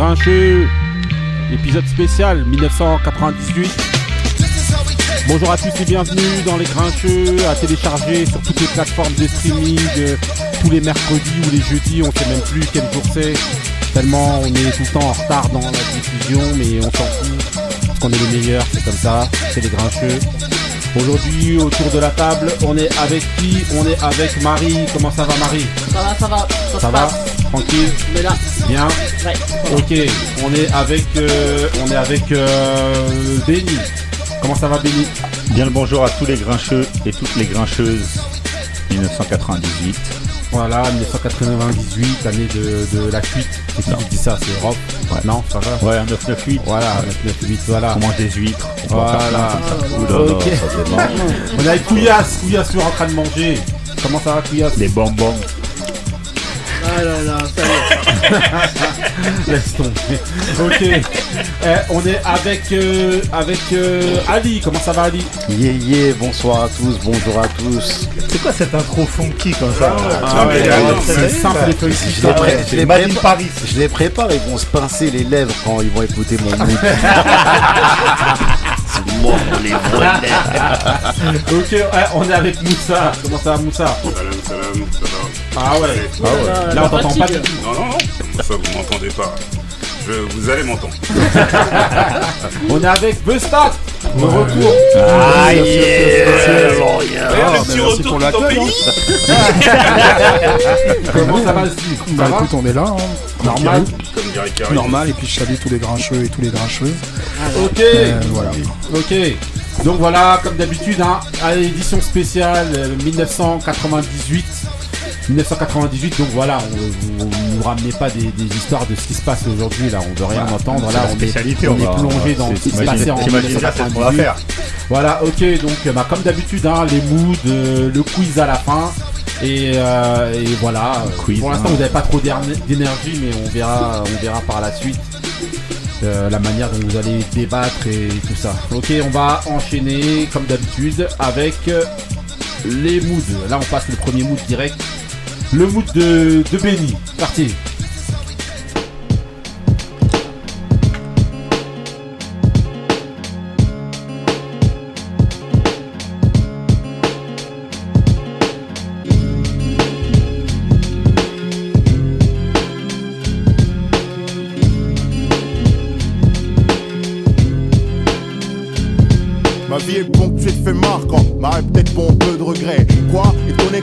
Grincheux, épisode spécial 1998. Bonjour à tous et bienvenue dans Les Grincheux, à télécharger sur toutes les plateformes de streaming, euh, tous les mercredis ou les jeudis, on sait même plus quel jour c'est, tellement on est tout le temps en retard dans la diffusion, mais on s'en fout, parce qu'on est les meilleurs, c'est comme ça, c'est Les Grincheux. Aujourd'hui, autour de la table, on est avec qui? On est avec Marie. Comment ça va, Marie? Ça va, ça va. Ça, va? Tranquille Mais là, Bien ouais. Ok, on est avec, euh, on est avec euh, Benny. Comment ça va, Benny? Bien le bonjour à tous les grincheux et toutes les grincheuses 1998. Voilà, 1998, année de, de la cuite. C'est qui dit ça? C'est Europe Ouais. Non, ça va? Ouais, un 998. Voilà, 998, voilà. On mange des huîtres. On Voilà. là, Ok. On est avec Couillasse, Couillasse toujours en train de manger. Comment ça va, Couillasse? Des bonbons. Ah là là, ça y est. Laisse tomber. Ok. Eh, on est avec, euh, avec euh, Ali. Comment ça va, Ali? Yeah yeah, bonsoir à tous, bonjour à tous. C'est quoi cette intro funky comme ça? Ah ouais, mais, ouais, euh, c'est simple et Je les, Ah pré- je les Made in prépare, Paris. je les prépare, ils vont se pincer les lèvres quand ils vont écouter mon mood. C'est moi les vraies lèvres. Ok, ouais, on est avec Moussa. Comment ça va, Moussa? Salam, salam, ça va Ah ouais. Oh là là, on t'entend pas du tout. Non, non, non, ça vous m'entendez pas. Je, vous allez m'entendre. On est avec Bestat. Au retour. Ah yeah, le petit retour tout en pays. Comment ça va, Steve Bah écoute, on est là, hein. Normal. Comme dirait normal, et puis je salue tous les grincheux et tous les grincheuses. Ok. Euh, voilà. Ok. Donc voilà, comme d'habitude, hein, à l'édition spéciale euh, 1998. 1998, donc voilà, on, vous nous ramenez pas des, des histoires de ce qui se passe aujourd'hui, là, on veut rien entendre, là, on est, on est plongé dans ce qui se passait en t'imagines bien, c'est ce qu'on va 1998. faire. Voilà, ok, donc euh, bah, comme d'habitude, hein, les moods, euh, le quiz à la fin. Et, euh, et voilà, Quiz, pour l'instant hein. vous n'avez pas trop d'éner- d'énergie, mais on verra, on verra par la suite euh, la manière dont vous allez débattre et tout ça. Ok, on va enchaîner comme d'habitude avec les moods. Là on passe le premier mood direct. Le mood de, de Benny. Parti.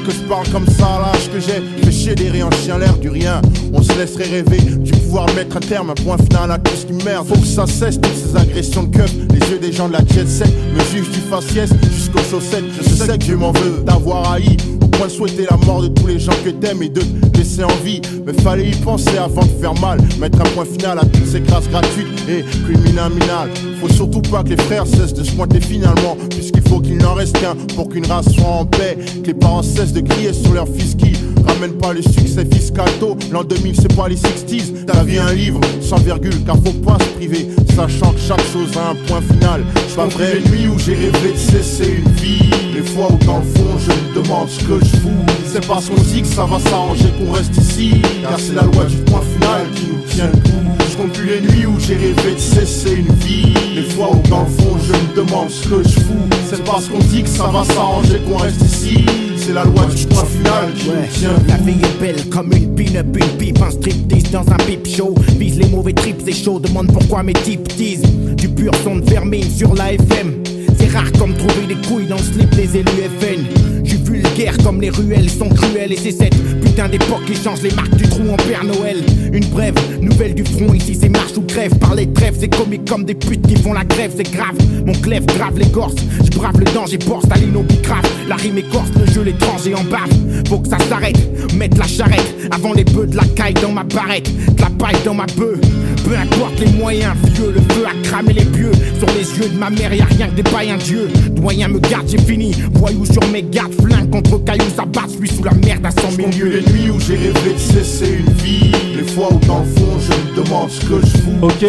Que je parle comme ça l'âge que j'ai Fait chier des en chien l'air du rien. On se laisserait rêver du pouvoir mettre un terme, un point final à tout ce qui merde. Faut que ça cesse toutes ces agressions de keuf. Les yeux des gens de la jet set me jugent du faciès jusqu'aux chaussettes. Je sais que Dieu m'en veut d'avoir haï. Point de souhaiter la mort de tous les gens que t'aimes et de te laisser en vie. Mais fallait y penser avant de faire mal. Mettre un point final à toutes ces grâces gratuites et criminales. Faut surtout pas que les frères cessent de se pointer finalement. Puisqu'il faut qu'il n'en reste qu'un pour qu'une race soit en paix. Que les parents cessent de crier sur leur fils qui ramène pas le succès fiscal tôt. L'an 2000, c'est pas les 60s. Ta vie un livre sans virgule, car faut pas se priver. Sachant que chaque chose a un point final. Je pas vrai les nuits où j'ai rêvé de cesser une vie. Fois où dans le fond je me demande ce que je fous. C'est parce qu'on dit que ça va s'arranger qu'on reste ici. Car c'est la loi du point final qui nous tient le coup. Je compte plus les nuits où j'ai rêvé de cesser une vie. Les fois où dans le fond je me demande ce que je fous. C'est parce qu'on dit que ça va s'arranger qu'on reste ici. C'est la loi du point final qui nous tient La vie est belle comme une pin-up, une pipe, un striptease dans un pipe show. Vise les mauvais trips, c'est chaud, demande pourquoi mes types disent du pur son de vermine sur la FM. C'est rare comme trouver des couilles dans le slip des élus FN. J'suis vulgaire comme les ruelles sont cruelles et c'est cette putain d'époque qui change les marques du trou en Père Noël. Une brève nouvelle du front, ici c'est marche ou crève. Par les trêves, c'est comique comme des putes qui font la grève, c'est grave. Mon clève grave l'écorce, j'brave le danger, bord Staline au bicrave. La rime écorce, le jeu l'étranger en bave. Faut que ça s'arrête, mettre la charrette avant les bœufs de la caille dans ma barrette, de la paille dans ma bœuf. Peu importe les moyens, vieux, le feu a cramé les pieux. Sur les yeux de ma mère, y a rien que des païens dieux. Doyen me garde, j'ai fini. Voyou sur mes gardes, flingue contre cailloux, ça bat, je suis sous la merde à cent Je mille compte plus lieues. les nuits où j'ai rêvé de cesser une vie. Les fois où dans le fond je me demande ce que je fous. Ok,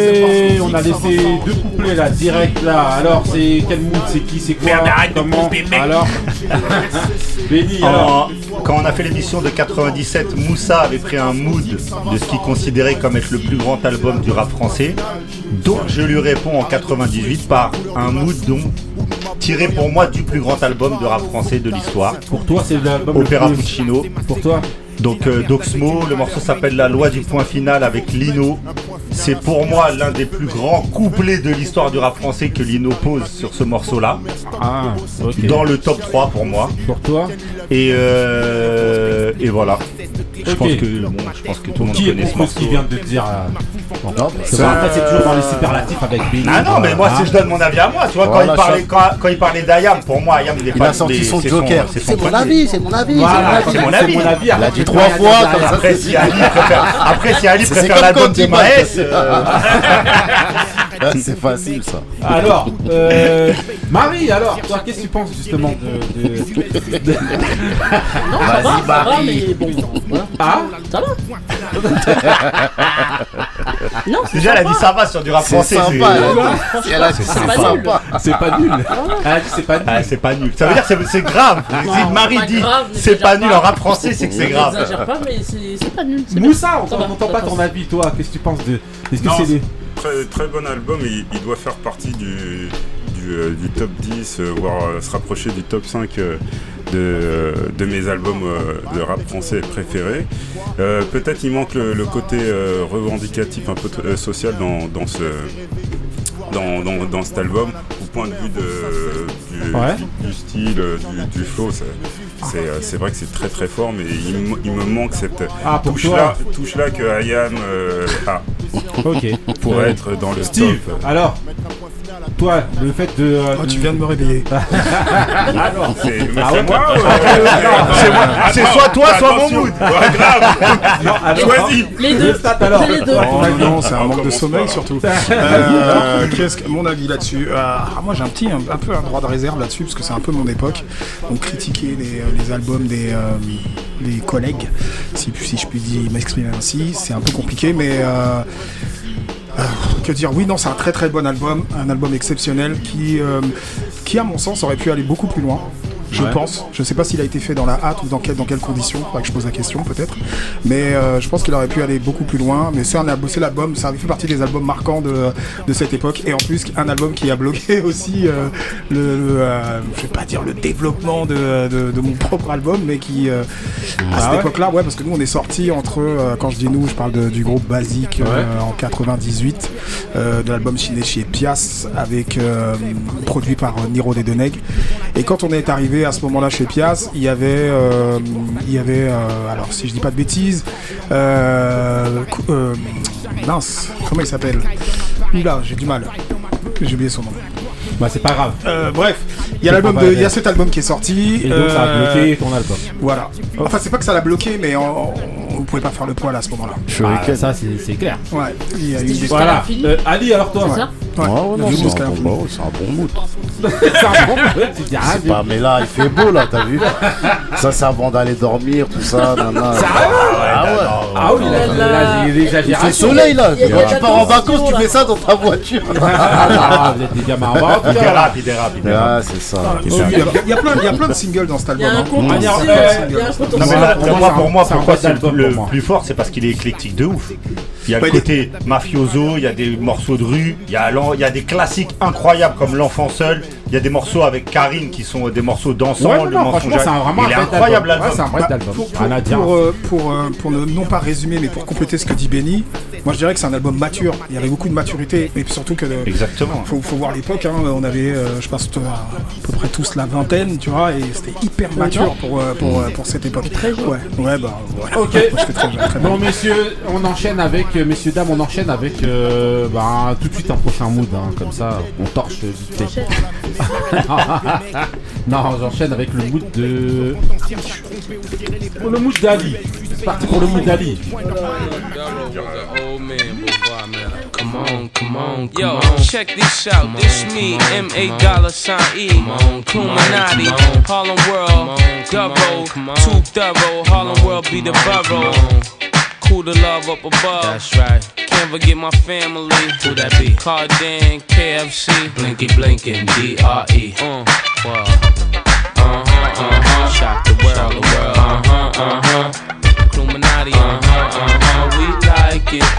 on a laissé deux couplets là, direct là. Alors, c'est quel mood, c'est qui, c'est quoi, comment Alors, Benny, alors. Quand on a fait l'émission de 97, Moussa avait pris un mood de ce qu'il considérait comme être le plus grand album du rap français. Donc je lui réponds en 98 par un mood donc tiré pour moi du plus grand album de rap français de l'histoire. Pour toi, c'est l'album Opéra Puccino. Pour toi Donc euh, Doxmo, le morceau s'appelle La loi du point final avec Lino. C'est pour moi l'un des plus grands couplets de l'histoire du rap français que Lino pose sur ce morceau-là. Ah. Dans le top 3 pour moi. Pour toi Et, euh, et voilà. Je, pense que, bon, je pense que tout le monde Qui connaît ce morceau. qu'il vient de dire euh, bon. Non, C'est Après, c'est toujours dans les superlatifs avec Benny. Ah non, mais moi, Hein si je donne mon avis à moi, tu vois, quand, il parlait, quand, quand il parlait d'Ayam, pour moi, Ayam, il est Il pas a sorti son c'est Joker. c'est mon avis, c'est mon avis. Voilà, c'est mon c'est avis. mon avis. Il a après, dit trois fois. Après, si Ali préfère, l'album quand de Maes, C'est facile ça. Alors, euh, Marie, alors, toi, qu'est-ce que tu penses justement de. de- de- Non, ça va, ça va, mais bon, voilà. Ah Ça va. non, c'est déjà, elle a dit ça va sur du rap C'est français. c'est- sympa. elle a dit. Elle a dit C'est c'est pas sympa. C'est pas nul. Elle a dit c'est pas nul. Ah, c'est pas nul. Ça veut dire que c'est- c'est grave. Non, si Marie pas dit grave, c'est n'exagère pas nul en rap français, c'est que c'est grave. Pas, mais c'est c'est pas nul. c'est bien. Moussa, on Ça va, n'entend ça pas passe. ton avis, toi. Qu'est-ce que tu penses de. Est-ce que Non, c'est des. Très, très bon album, il, il doit faire partie du, du, euh, du top 10, euh, voire euh, se rapprocher du top 5 euh, de, de mes albums de rap français préférés. Euh, Peut-être il manque le, le côté euh, revendicatif, un peu social dans, dans ce, dans, dans, dans cet album, au point de vue de, du, Ouais. du style, du, du flow. C'est- euh, c'est vrai que c'est très très fort, mais il, me- il me manque cette Ah, touche-là touche -là que Ayam euh, a Ok. pour Euh, être dans le Steve, top. alors, toi, le fait de. euh, Oh, tu viens de me réveiller. Alors, C'est mais Ah c'est ouais moi C'est moi- c'est soit toi, soit mon mood. Grave Choisis Les deux. Alors. C'est les deux. Oh non, c'est un On manque de sommeil surtout. Euh, Qu'est-ce que mon avis là-dessus Euh, ah, Moi j'ai un petit, un, peu un droit de réserve là-dessus parce que c'est un peu mon époque. Donc critiquer les, albums des, des collègues, si, si je puis dire m'exprimer ainsi, c'est un peu compliqué, mais euh, que dire Oui, non, c'est un très très bon album, un album exceptionnel qui, euh, qui à mon sens aurait pu aller beaucoup plus loin. Je Ouais. pense. Je sais pas s'il a été fait dans la hâte ou dans, quel- dans quelles conditions. Faudrait que je pose la question peut-être. Mais euh, je pense qu'il aurait pu aller beaucoup plus loin. Mais c'est un c'est l'album, ça fait partie des albums marquants de, de cette époque. Et en plus, un album qui a bloqué aussi euh, le, le, euh, je vais pas dire le développement de, de, de mon propre album, mais qui à Ah cette ouais époque-là, ouais, parce que nous on est sorti entre, quand je dis nous, je parle du groupe Basique Ouais. en 98, euh, de l'album Chiné chez Pias, avec produit par Niro Dedeneg. Et quand on est arrivé à ce moment-là chez Pias, il y avait, euh, il y avait, euh, alors si je dis pas de bêtises, euh, euh, mince, comment il s'appelle? Oula, j'ai du mal. J'ai oublié son nom. Bah, c'est pas grave. Euh, bref, il y a l'album pas de, mal. il y a cet album qui est sorti. Et donc, ça a bloqué ton album. Voilà. Enfin, c'est pas que ça l'a bloqué, mais on, on pouvait pas faire le poil à ce moment-là. Ah, ça, c'est clair. Ouais. Il y a eu des... Voilà. Euh, Ali, alors toi Ouais. Ouais, non, c'est un, bon, c'est un bon mood. C'est un bon Tu dis rien, C'est pas, mais là, il fait beau là, t'as vu Ça, c'est avant d'aller dormir, tout ça. Nana. Ah ouais. Ah oui, là, là, là, j'ai Il fait soleil là. A tu pars en vacances, tu fais ça dans ta voiture. Ah, vous êtes des gamins. En Il dérape, il dérape, il dérape. Ah, c'est ça. Il y, a, il y a plein, de singles dans cet Il y a album. il y a un compte Non mais aussi. là, pour moi, moi, c'est un- pour moi, c'est un pourquoi c'est le plus fort, c'est parce qu'il est éclectique de ouf. Il y a le côté mafioso, il y a des morceaux de rue, il y a, l'en- il y a des classiques incroyables comme L'Enfant Seul, il y a des morceaux avec Karine qui sont des morceaux dansants, Ouais, non, le non, mensonge. franchement, c'est un- vraiment il est incroyable album. Ouais, un vrai Bah, album. pour, pour, pour, euh, pour, euh, pour ne non pas résumer, mais pour compléter ce que dit Benny, moi je dirais que c'est un album mature. Il y avait beaucoup de maturité, et puis surtout que. Exactement. Faut, faut voir l'époque, hein, on avait, euh, je pense, à peu près tous la vingtaine, tu vois, et c'était hyper mature pour, euh, pour, euh, pour cette époque. Très jeune. Ouais, ouais, bah voilà. Ok. Moi, j'étais très jeune, très Bon bien. messieurs, on enchaîne avec, messieurs dames, on enchaîne avec euh, bah, tout de suite un prochain mood, hein, comme ça on torche vite fait. non, j'enchaîne avec le mood de... Pour le mood d'Ali. C'est parti pour le mood d'Ali. Come on, come on, Yo, check this out. This me, M A dollar sign E, Harlem World, Gubbo, too thorough. Harlem World be the borough. Cool to love up above. That's right. Can't forget my family. Who that be? Cardan, KFC. Blinky blinking, D-R-E. Uh, wow. Uh-huh, uh-huh. Shock the world, the world. Uh-huh, uh-huh. Illuminati. Uh-huh, uh-huh. We like it.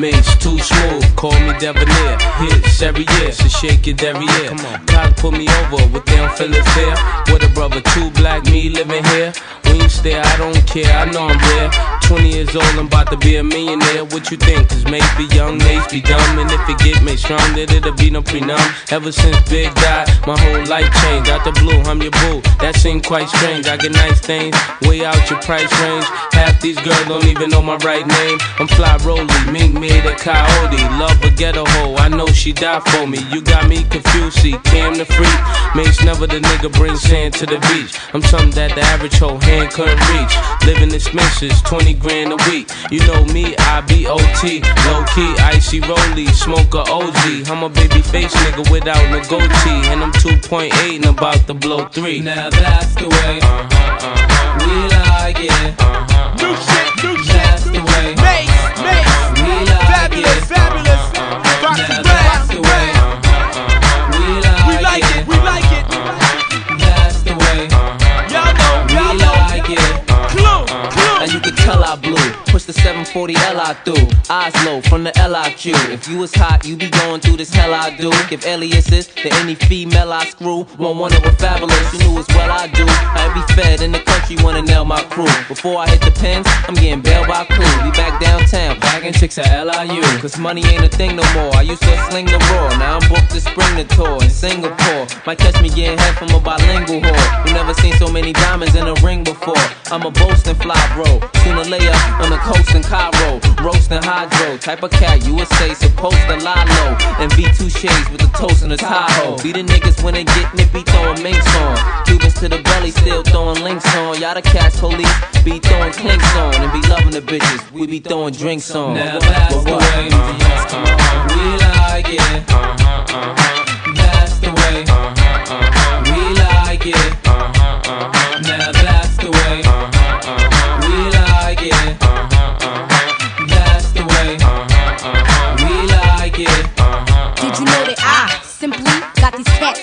Mace too smooth, call me Debonair. Hits every year, so shake it every year. Come on, God put me over, what they don't feel it fair. What a brother, two black, me living here. When you stare, I don't care, I know I'm there. 20 years old, I'm about to be a millionaire. What you think? Cause maybe young Nace be dumb. And if it get me strong, then it'll be no prenum. Ever since Big died, my whole life changed. Out the blue, I'm your boo. That seemed quite strange. I get nice things, way out your price range. Half these girls don't even know my right name. I'm fly rolly, mink made a coyote. Love a ghetto hoe, I know she died for me. You got me confused, see, Cam the freak. Mace never the nigga bring sand to the beach. I'm something that the average hoe hand couldn't reach. Living expenses, 20 grand a week. You know me, I be OT. Low key, icy rolly, smoke a OG. I'm a baby face nigga without no goatee. And I'm 2.8 and about to blow 3. Now that's the way uh-huh, uh-huh. we like it. Uh-huh, new shit, new shit. The 740 Li through. Eyes low from the LIQ. If you was hot, you be going through this hell I do. If Give aliases to any female I screw. One wonder what fabulous. You knew as well I do. I be fed in the country, wanna nail my crew. Before I hit the pins, I'm getting bailed by crew. Be back downtown, bagging chicks at LIU. Cause money ain't a thing no more. I used to sling the raw. Now I'm booked to spring the tour in Singapore. Might catch me getting head from a bilingual whore. Who never seen so many diamonds in a ring before. I'm a boasting fly bro. Sooner up on the coast in Cairo. Roasting hydro. Type of cat you would say supposed to lie low. And be two shades with the toast in the Tahoe. Be the niggas when they get nippy throwing minks on. Cubans to the belly still throwing links on. Y'all the cats police be throwing clinks on. And be loving the bitches. We be throwing drinks on. Now that's the way uh-huh, uh-huh. we like it. Uh-huh, that's the way we like it.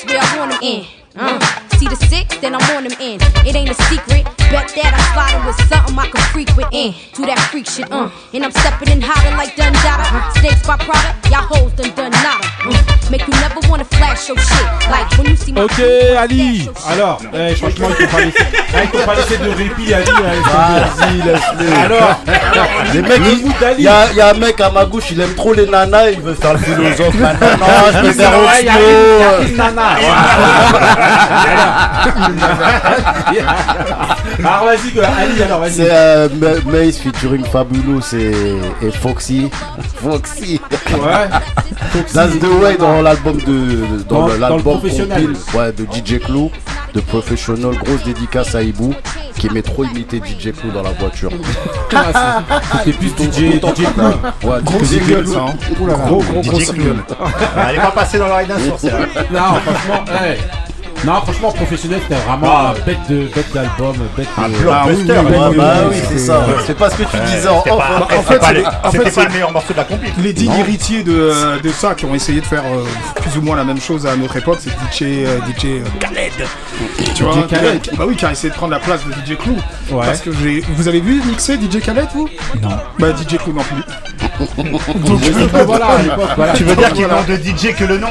Where I want them in? Uh, see the six, then I'm on them in. It ain't a secret. Bet that I'm sliding with something I can frequent in. Do that freak shit, uh. And I'm stepping in hotter like Dundada. Snakes by product, y'all hoes done done nada. Uh, make you never wanna flash your shit. Like when you see my. Ok, Ali. Alors, eh, franchement, il faut pas laisser, eh, il faut pas laisser de répit, Ali. hein, Vas-y, laisse-le. Alors, Les mecs, y, a- y a un mec à ma gauche, il aime trop les nanas, il veut faire le philosophe. Non, je vais faire Ouais, y a Oxio. Ali, y a Ali Nana. Alors, vas-y, quoi. Ali, alors, vas-y. C'est euh, Ma- Mace featuring Fabulous et, et Foxy. Foxy. Ouais. That's the way dans l'album de dans, Dans- le- dans le l'album ouais, de DJ Clou, de Professional, grosse dédicace à Ibou qui aimait trop imiter DJ Clou dans la voiture. Ah, c'est- C'était plus DJ, DJ Cool. Ouais, Gros DJ single, Clou. ça. hein. Oula, Gros, gros, gros DJ single. Elle est pas passée dans l'oreille d'un sourd. Non, franchement, hey. Non, franchement, professionnel, c'était vraiment Ah. un bête de bête d'album, bête Un de. blockbuster. Ah oui, oui, bah oui, c'est ça. C'est pas ce que tu disais en hein. c'était fait, pas en c'était pas le meilleur morceau de la compil. Les dignes héritiers de, de ça qui ont essayé de faire euh, plus ou moins la même chose à notre époque, c'est DJ, euh, DJ Khaled. Tu vois, Khaled. Bah oui, qui a essayé de prendre la place de DJ Clou. Ouais. Parce que j'ai. Vous avez vu mixer DJ Khaled vous? Non. Bah DJ Clou non plus. Donc, voilà. Tu veux dire Voilà. n'ont de DJ que le nom?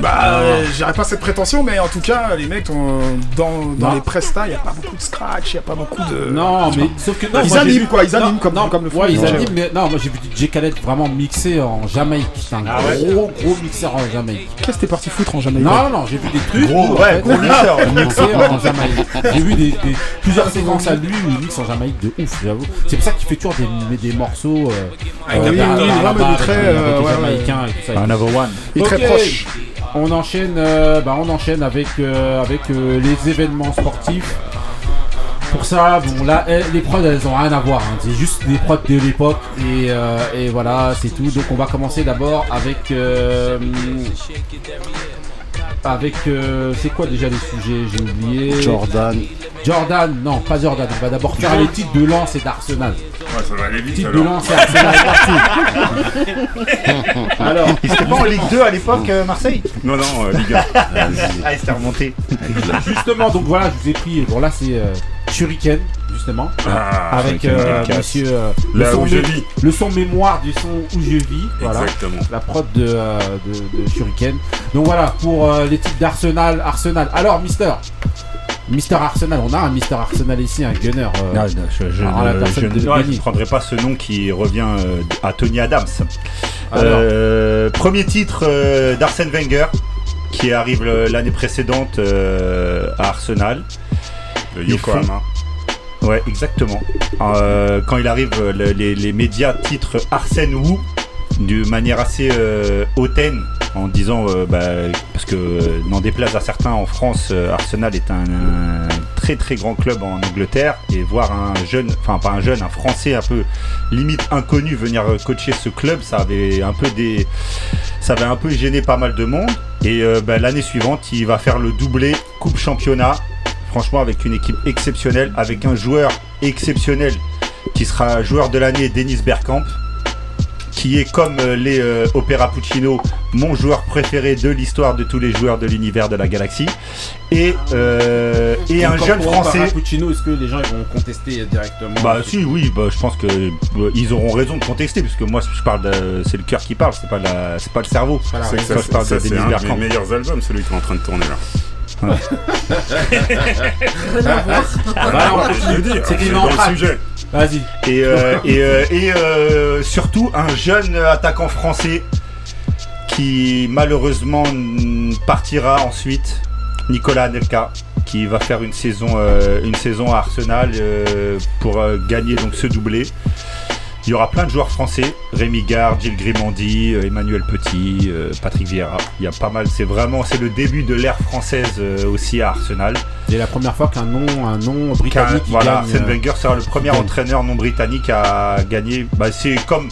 Bah, euh, j'aurais pas cette prétention, mais en tout cas, les mecs, ont- dans, les prestats, il a pas beaucoup de scratch, il a pas beaucoup de. Non, mais sauf que non, Ils animent, vu- quoi, ils animent non, comme- non, comme le Ouais, ils animent, mais non, moi j'ai vu DJ Khaled vraiment mixé en Jamaïque. C'est un Ah ouais gros, gros mixeur en Jamaïque. Qu'est-ce que t'es parti foutre en Jamaïque Non, non, j'ai vu des trucs. Gros, où, ouais, gros mixeur. mixé en Jamaïque. J'ai vu des, des- plusieurs séquences à lui où il mixe en Jamaïque de ouf, j'avoue. C'est pour ça qu'il fait toujours des, des morceaux. Euh, Avec euh, des- vraiment très, euh, et tout ça. Another one. Il est très proche. On enchaîne, euh, bah, on enchaîne avec, euh, euh, les événements sportifs. Pour ça, bon là, eh, les prods elles ont rien à voir. hein. C'est juste des prods de l'époque et, et voilà, c'est tout. Donc on va commencer d'abord avec avec euh, c'est quoi déjà les sujets J'ai oublié. Jordan. Jordan, non pas Jordan. On va d'abord faire les titres de Lens et d'Arsenal. ça va aller vite Petite alors. Bulan, c'est Arsenal parti. Alors, Il était pas en Ligue 2 à l'époque, euh, Marseille Non, non, euh, Ligue 1. Ah, il s'était remonté. justement, donc voilà, je vous ai pris. Bon, là, c'est euh, Shuriken, justement. Ah, avec euh, monsieur. euh, Là le, son où je mé- vis. le son mémoire du son où je vis. Voilà. Exactement. La prod de, euh, de, de Shuriken. Donc voilà, pour euh, les types d'Arsenal. Arsenal. Alors, Mister. Mister Arsenal, on a un Mister Arsenal ici, un gunner. euh, Non, non, je, la ne- je ne- prendrai pas ce nom qui revient euh, à Tony Adams. Alors. Euh, premier titre euh, d'Arsène Wenger qui arrive l'année précédente euh, à Arsenal. Font- Yokohama. Ouais, exactement. Euh, quand il arrive, euh, le- les, les médias titrent Arsène Wu de manière assez euh, hautaine en disant euh, bah, parce que n'en déplaise à certains en France, Arsenal est un, un très très grand club en Angleterre et voir un jeune, enfin pas un jeune, un Français un peu limite inconnu venir coacher ce club, ça avait un peu des, ça avait un peu gêné pas mal de monde. Et euh, bah, l'année suivante, il va faire le doublé Coupe Championnat franchement avec une équipe exceptionnelle, avec un joueur exceptionnel qui sera joueur de l'année, Denis Bergkamp, qui est comme euh, les euh, Opera Puccino, mon joueur préféré de l'histoire de tous les joueurs de l'univers de la galaxie, et, euh, et un jeune français. Parapuccino, est-ce que les gens ils vont contester directement Bah si oui bah, je pense que euh, ils auront raison de contester puisque moi je parle de c'est le cœur qui parle c'est pas la c'est pas le cerveau C'est ça, c'est Denis un de Bergkamp. mes meilleurs albums, celui qui est en train de tourner là. Bah. Je dire, c'est dans le sujet. Vas-y. Et, euh, et, euh, et, euh, surtout un jeune attaquant français qui malheureusement partira ensuite, Nicolas Anelka, qui va faire une saison, euh, une saison à Arsenal euh, pour euh, gagner donc ce doublé. Il y aura plein de joueurs français, Rémi Gard, Gilles Grimandi, euh, Emmanuel Petit, euh, Patrick Vieira. Il y a pas mal, c'est vraiment c'est le début de l'ère française euh, aussi à Arsenal. C'est la première fois qu'un nom, un nom britannique voilà, gagne. Wenger sera le premier entraîneur non britannique à gagner. Bah, c'est comme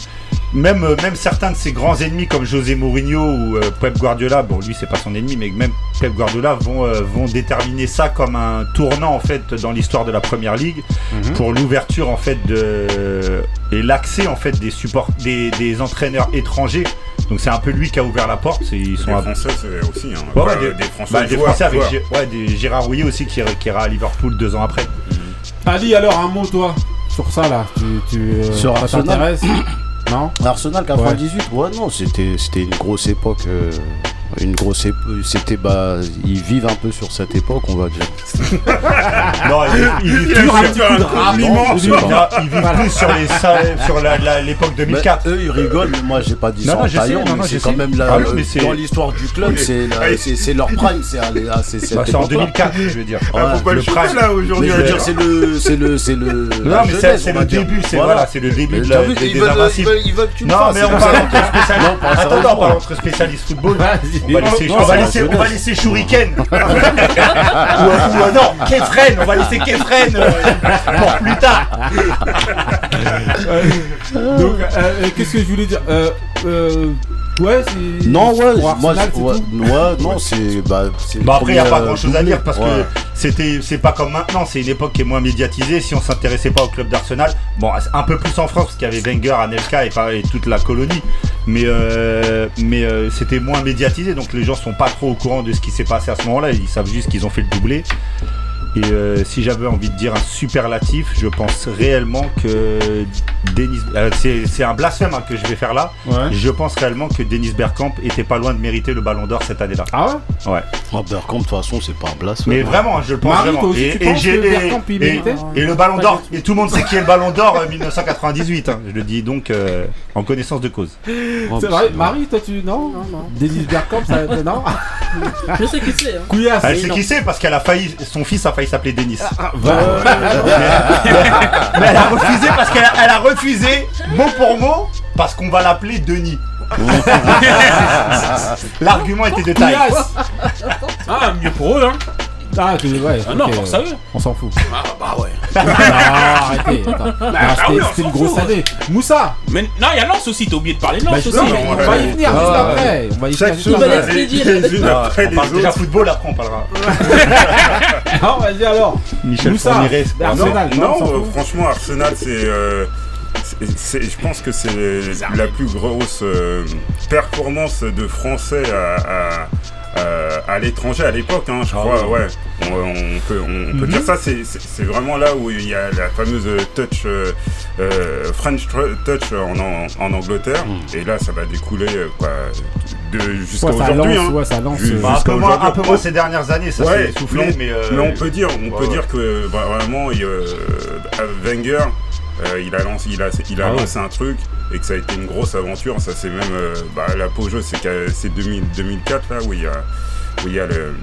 même, euh, même certains de ses grands ennemis comme José Mourinho ou euh, Pep Guardiola. Bon, lui c'est pas son ennemi, mais même Pep Guardiola vont, euh, vont déterminer ça comme un tournant en fait dans l'histoire de la Première Ligue Mhm. pour l'ouverture en fait de et l'accès en fait des supports des, des entraîneurs étrangers. Donc c'est un peu lui qui a ouvert la porte. C'est- Ils sont Des à- Français, c'est aussi. Hein. Ouais, des, des Français, bah, des joueurs, Français avec ouais, des Gérard Rouillet aussi qui, qui ira à Liverpool deux ans après. Ali, alors un mot toi sur ça là. Tu, tu, euh, Sur ça t'intéresse Non Arsenal 98, ouais, non, c'était c'était une grosse époque. euh, une grosse époque. C'était bah, ils vivent un peu sur cette époque, on va dire. Non, il, il vit Il a plus un sur, les sur la- la- l'époque Mais 2004. eux ils rigolent, mais moi j'ai pas dit Non, ça non, non, mais c'est quand sais. même la, Ah oui, mais c'est- dans l'histoire du club, c'est la- c'est c'est leur prime, c'est à- cette Bah, c'est en époque-là. 2004, je veux dire. Ouais. Faut pas le Le prime. là aujourd'hui. je veux dire, c'est le, c'est le, c'est le. Non, mais c'est le début, c'est voilà, c'est le début de la, ils des veulent, ils ils que tu le Non, mais on parle entre spécialistes. Attends, on parle entre spécialistes football. On va laisser, Non, on va c'est la laisser, on va jeunesse. laisser Shuriken. ou, ou, non, Kefren, on va laisser Kefren euh, pour plus tard. Donc, euh, euh, qu'est-ce que je voulais dire euh, euh, Ouais, c'est. Non, ouais, pour moi, ouais, tout ouais, non, c'est. Bah, Bah après, il n'y a pas euh, grand chose à dire parce Ouais. que c'était, c'est pas comme maintenant, c'est une époque qui est moins médiatisée. Si on s'intéressait pas au club d'Arsenal, bon, un peu plus en France parce qu'il y avait Wenger, Anelka et, et toute la colonie, mais, euh, mais euh, c'était moins médiatisé donc les gens sont pas trop au courant de ce qui s'est passé à ce moment-là. Ils savent juste qu'ils ont fait le doublé. Et euh, si j'avais envie de dire un superlatif, je pense réellement que Denis. euh, c'est, un blasphème hein, que je vais faire là. Ouais. Je pense réellement que Denis Bergkamp était pas loin de mériter le Ballon d'Or cette année-là. Ah ouais? Ouais. Ah, Bergkamp, de toute façon, c'est pas un blasphème. Mais vraiment, je le pense Marie, vraiment. aussi, Bergkamp, et- méritait? et le Ballon d'Or, et tout le monde sait qui est le Ballon d'Or euh, 1998. hein. Je le dis donc euh, en connaissance de cause. Oh, C'est vrai, Marie, toi tu. Non? Non, non. Denis Bergkamp, ça. Non Je sais qui c'est. Hein. Couillasse Elle sait qui c'est parce qu'elle a failli, son fils a failli s'appeler Denis. Va- Mais elle a refusé parce qu'elle a, elle a refusé mot pour mot parce qu'on va l'appeler Denis. L'argument était de taille. Ah, mieux pour eux, hein. Ah, tu- ouais, Ah non, ok, force à eux. On s'en fout. Ah, bah ouais. Non, arrêtez. attends. Non, ah c'était oui, on c'était s'en une grosse fout. année. Moussa Mais non, il y a Lance aussi, t'as oublié de parler de bah, Lance je- aussi. non, mais on va y venir juste Ah, après. On va y venir Chaque juste après. l'expédier. Les unes après On parle déjà football, après on parlera. Non, vas-y alors. Michel Fourniret. Arsenal, non, on franchement, Arsenal, c'est. euh, c'est- je pense que c'est la plus grosse euh, performance de Français à, à- à- à l'étranger à l'époque, hein, je crois. Ouais, on, on peut, on peut Mhm. dire ça. C'est vraiment là où il y a la fameuse touch euh, euh, French touch en, en, en Angleterre. Et là, ça va découler euh, quoi, de jusqu'à Ouais, aujourd'hui. lance, hein. ouais, ça lance, Ju- euh, Bah, un, peu moins, aujourd'hui. un peu moins ces dernières années, ça s'est essoufflé, mais on, mais, euh, mais on peut dire, on ouais, peut ouais. dire que bah, vraiment, il, euh, Wenger, euh, il a lancé, il a, il a Ah ouais. lancé un truc et que ça a été une grosse aventure. Ça c'est même euh, bah, l'apogée, c'est qu'à- c'est 2000 2004 là où il y a, où il y a le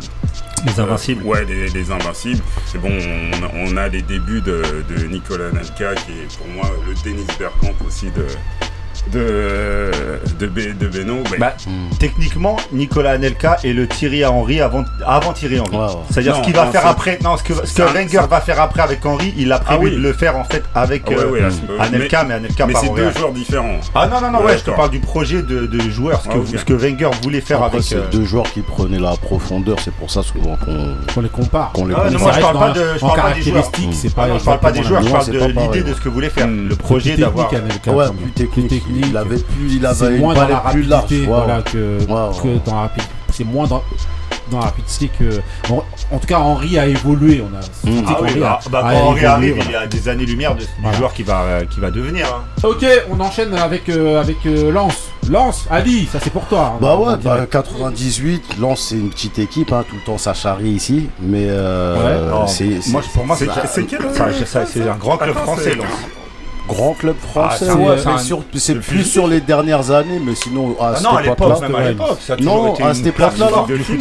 Les Invincibles. euh, ouais, les, les Invincibles. C'est bon, on, a- on a les débuts de, de Nicolas Anelka qui est pour moi le Dennis Bergkamp aussi de de de, Be- de Beno. Mais- Bah, Techniquement, Nicolas Anelka est le Thierry Henry avant, avant Thierry Henry. C'est-à-dire ce qu'il va faire après, non, ce que, ce Wenger va faire après avec Henry, il a prévu Ah oui. de le faire en fait avec Ah ouais, euh, ouais, à ce- Anelka, mais, Anelka mais c'est deux joueurs différents. Ah non, non, non, ouais, je te parle du projet de, de joueur, ce que, Ah, ce que Wenger voulait faire Après, avec. c'est euh, deux joueurs qui prenaient la profondeur, c'est pour ça souvent qu'on On les compare. qu'on les Ah non, moi je parle pas de, dans- je parle pas des joueurs. caractéristiques, c'est pas non, je parle pas des joueurs, je parle de l'idée de ce que voulait faire. Le projet Plus d'avoir. Ouais, plus technique. Technique. Il avait plus, il C'est avait moins dans la palette plus large. rapidité, voilà, que, que dans la rapidité. C'est moins dans, dans la rapidité que. En tout cas, Henri a évolué. On a Ah bah, bah, a quand Henry arrive, voilà. il y a des années-lumière de- du Voilà. joueur qui va, euh, qui va devenir. hein. Ok, on enchaîne avec, euh, avec euh, Lance. Lance, Ali, ça c'est pour toi. hein. Bah ouais, bah, 98, Lens c'est une petite équipe, hein, tout le temps ça charrie ici, mais euh, Ouais. C'est Moi, pour moi, c'est quel, c'est un grand club Attends, français. Lens. Grand club français. Ah, c'est- ouais, c'est mais un- sur- c'est le plus sur les dernières années, mais sinon à Ah cette non, à époque-là. Non, été à cette époque-là,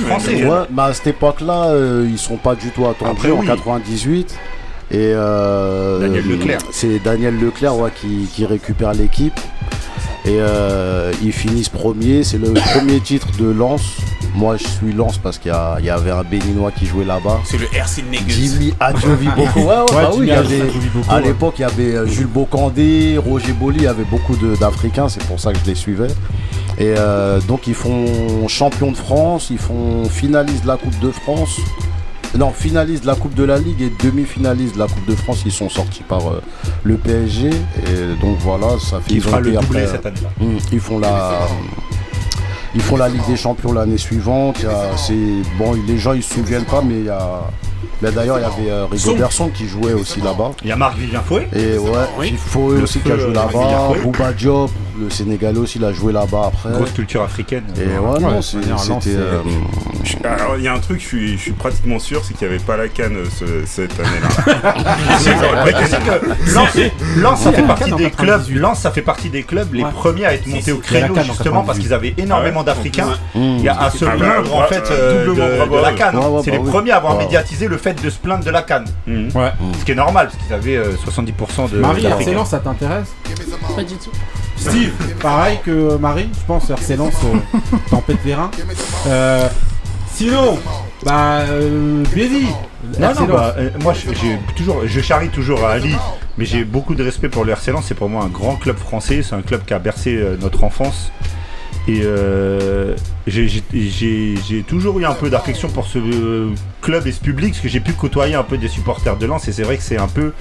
français. Mais à cette époque-là, euh, ils sont pas du tout attendus Après, en oui. 98. Et euh, Daniel Leclerc. C'est Daniel Leclerc ouais, qui, qui récupère l'équipe. Et euh, ils finissent premier. C'est le premier titre de Lens. Moi, je suis Lens parce qu'il y, avait un Béninois qui jouait là-bas. C'est le RC Negus. Jimmy Adjoviboko. Ouais, ouais, Ouais, bah oui, avait- à l'époque, il y avait euh, Jules Bocandé, Roger Boli, il y avait beaucoup d'Africains, c'est pour ça que je les suivais. Et euh, donc, ils font champion de France, ils font finaliste de la Coupe de France. Non, finaliste de la Coupe de la Ligue et demi-finaliste de la Coupe de France, ils sont sortis par euh, le PSG. Et donc voilà, ça fait fera le doublé cette année-là. Hum, ils font la ils font la Ligue des Champions l'année suivante. Il y a- c'est bon, les gens ils se souviennent pas, mais il y a là, d'ailleurs il y avait euh, Rigobertson qui jouait aussi là-bas. Il y a Marc Vivien Fouet. Et ouais, Oui. il faut Le aussi feu, qui a joué là-bas. Bouba Diop, le Sénégalais aussi, il a joué là-bas après. Grosse culture africaine. Et ouais, non, c'était. euh, Alors, il y a un truc, je suis, je suis pratiquement sûr, c'est qu'il n'y avait pas la canne euh, ce- cette année-là. Mais tu sais que Lens, Lens, ça fait partie des 98. clubs. Lens, ça fait partie des clubs les Ouais. premiers à être montés au créneau justement parce 98. qu'ils avaient énormément d'Africains. Il y a à se Ah bah, plaindre en ouais, fait doublement de, la ouais, C'est bah les premiers à avoir médiatisé le fait de se plaindre de la Cannes. Mhm. Ouais. Ce qui est normal parce qu'ils avaient euh, 70% de Marie, Lens, ça t'intéresse Pas du tout. Steve, pareil que Marie, je pense, euh, pètes les reins. Euh, sinon, bah, euh, Bézi, Non, non, bah, euh, moi je- j'ai toujours, je charrie toujours à Ali, mais j'ai beaucoup de respect pour le RC. C'est pour moi un grand club français. C'est un club qui a bercé euh, notre enfance. Et euh, j'ai- toujours eu un peu d'affection pour ce euh, club et ce public, parce que j'ai pu côtoyer un peu des supporters de Lens. Et c'est vrai que c'est un peu,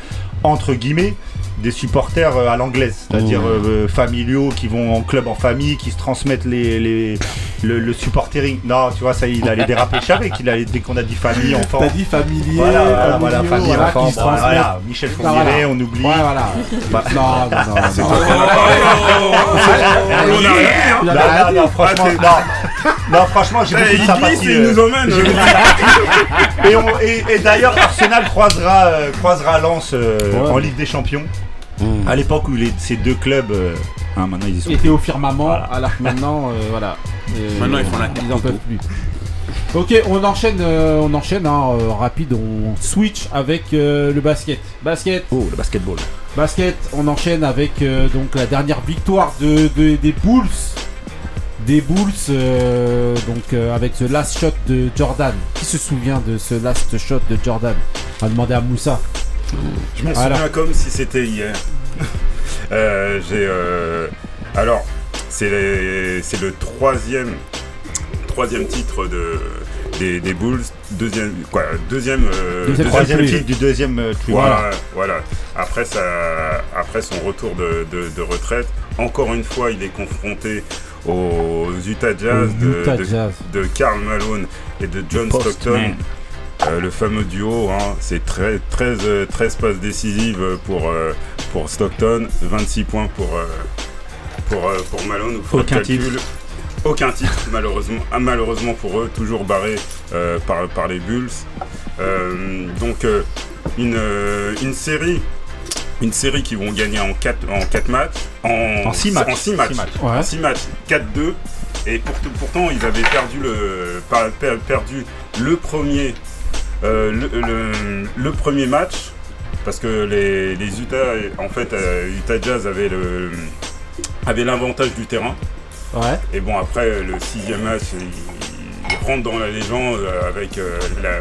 entre guillemets, des supporters euh, à l'anglaise, c'est-à-dire Mmh. euh, familiaux qui vont en club en famille, qui se transmettent les, les- le, le supportering. Non, tu vois, ça il allait déraper. Savais qu'il allait, dès qu'on a dit famille, enfant. T'as dit familier, Voilà, voilà, voilà, familiaux, famille, voilà, enfant, bon, transmettent. voilà, Michel Ah, Fourniret, on oublie. Ouais, voilà. Bah, non, non, non, non. Non. hein. Franchement, non. Non, franchement, j'ai Eh, beaucoup de il sympathie. il euh, nous emmène. Et, et- d'ailleurs, Arsenal croisera, euh, croisera Lens euh, en Ligue des Champions. À l'époque où les- ces deux clubs, euh, hein, maintenant ils y sont. était au firmament, Voilà. alors que maintenant, euh, voilà. Euh, Maintenant, ils font la Ils en peuvent plus. Ok, on enchaîne, euh, on enchaîne, hein, euh, rapide, on switch avec euh, le basket. Basket, Oh, le basketball. basket, on enchaîne avec euh, donc la dernière victoire de, de- des Bulls. Des Bulls, euh, donc euh, avec ce last shot de Jordan. Qui se souvient de ce last shot de Jordan? On va demander à Moussa. Je m'en Voilà. souviens comme si c'était hier. Euh, j'ai. euh, alors, c'est le troisième, troisième titre de, des, des Bulls, deuxième, quoi, deuxième, euh, Deuxième titre du deuxième euh, voilà, voilà. Après, ça, après son retour de, de- de retraite, encore une fois, il est confronté aux Utah Jazz, de, Utah de- Jazz. de Karl Malone et de John. Stockton. Euh, le fameux duo, hein, c'est très, 13, euh, 13 passes décisives pour, pour Stockton, 26 points pour, euh, pour, euh, pour Malone. Aucun titre, malheureusement. Ah, malheureusement pour eux, toujours barré par, par les Bulls. Donc, une, une série. Une série qui vont gagner en 4 en quatre matchs. En, En six matchs. En 6 matchs. Matchs. Ouais. En 6 matchs. 4-2. Et pour- pourtant, ils avaient perdu le, perdu premier, le, le- le premier match. Parce que les, les Utah, en fait, euh, Utah Jazz avait le avait l'avantage du terrain. Ouais. Et bon, après, le sixième match, il, il rentre dans la légende euh, avec euh, la-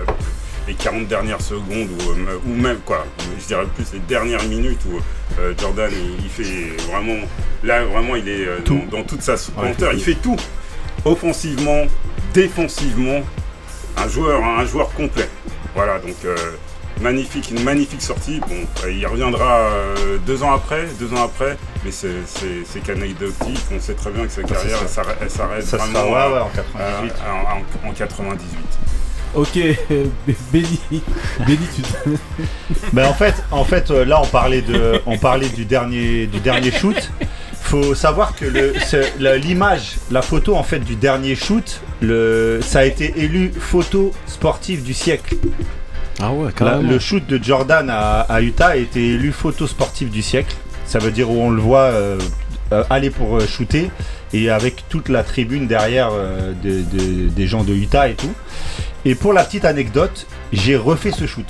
les 40 dernières secondes, ou, euh, ou même, quoi, je dirais plus les dernières minutes où euh, Jordan, il, il fait vraiment, là, vraiment, il est euh, dans, dans toute sa splendeur. il fait tout, offensivement, défensivement, un joueur, un joueur complet. Voilà, donc euh, magnifique, une magnifique sortie. Bon, euh, il reviendra euh, deux ans après, deux ans après, mais c'est c'est- c'est qu'anecdotique. On sait très bien que sa carrière, s'arrête- elle s'arrête Ça vraiment sera ouais, à- ouais, en 98. à- en, en- en 98. Ok, euh, Benny. Benny, tu Ben en fait, en fait, euh, là on parlait de, on parlait du dernier, du dernier shoot. Faut savoir que l'image, la photo en fait du dernier shoot, le, ça a été élu photo sportive du siècle. Ah ouais, La- carrément. le shoot de Jordan à, à Utah a été élu photo sportive du siècle. Ça veut dire où on le voit euh, euh, aller pour euh, shooter et avec toute la tribune derrière euh, de- de- des gens de Utah et tout. Et pour la petite anecdote, j'ai refait ce shoot.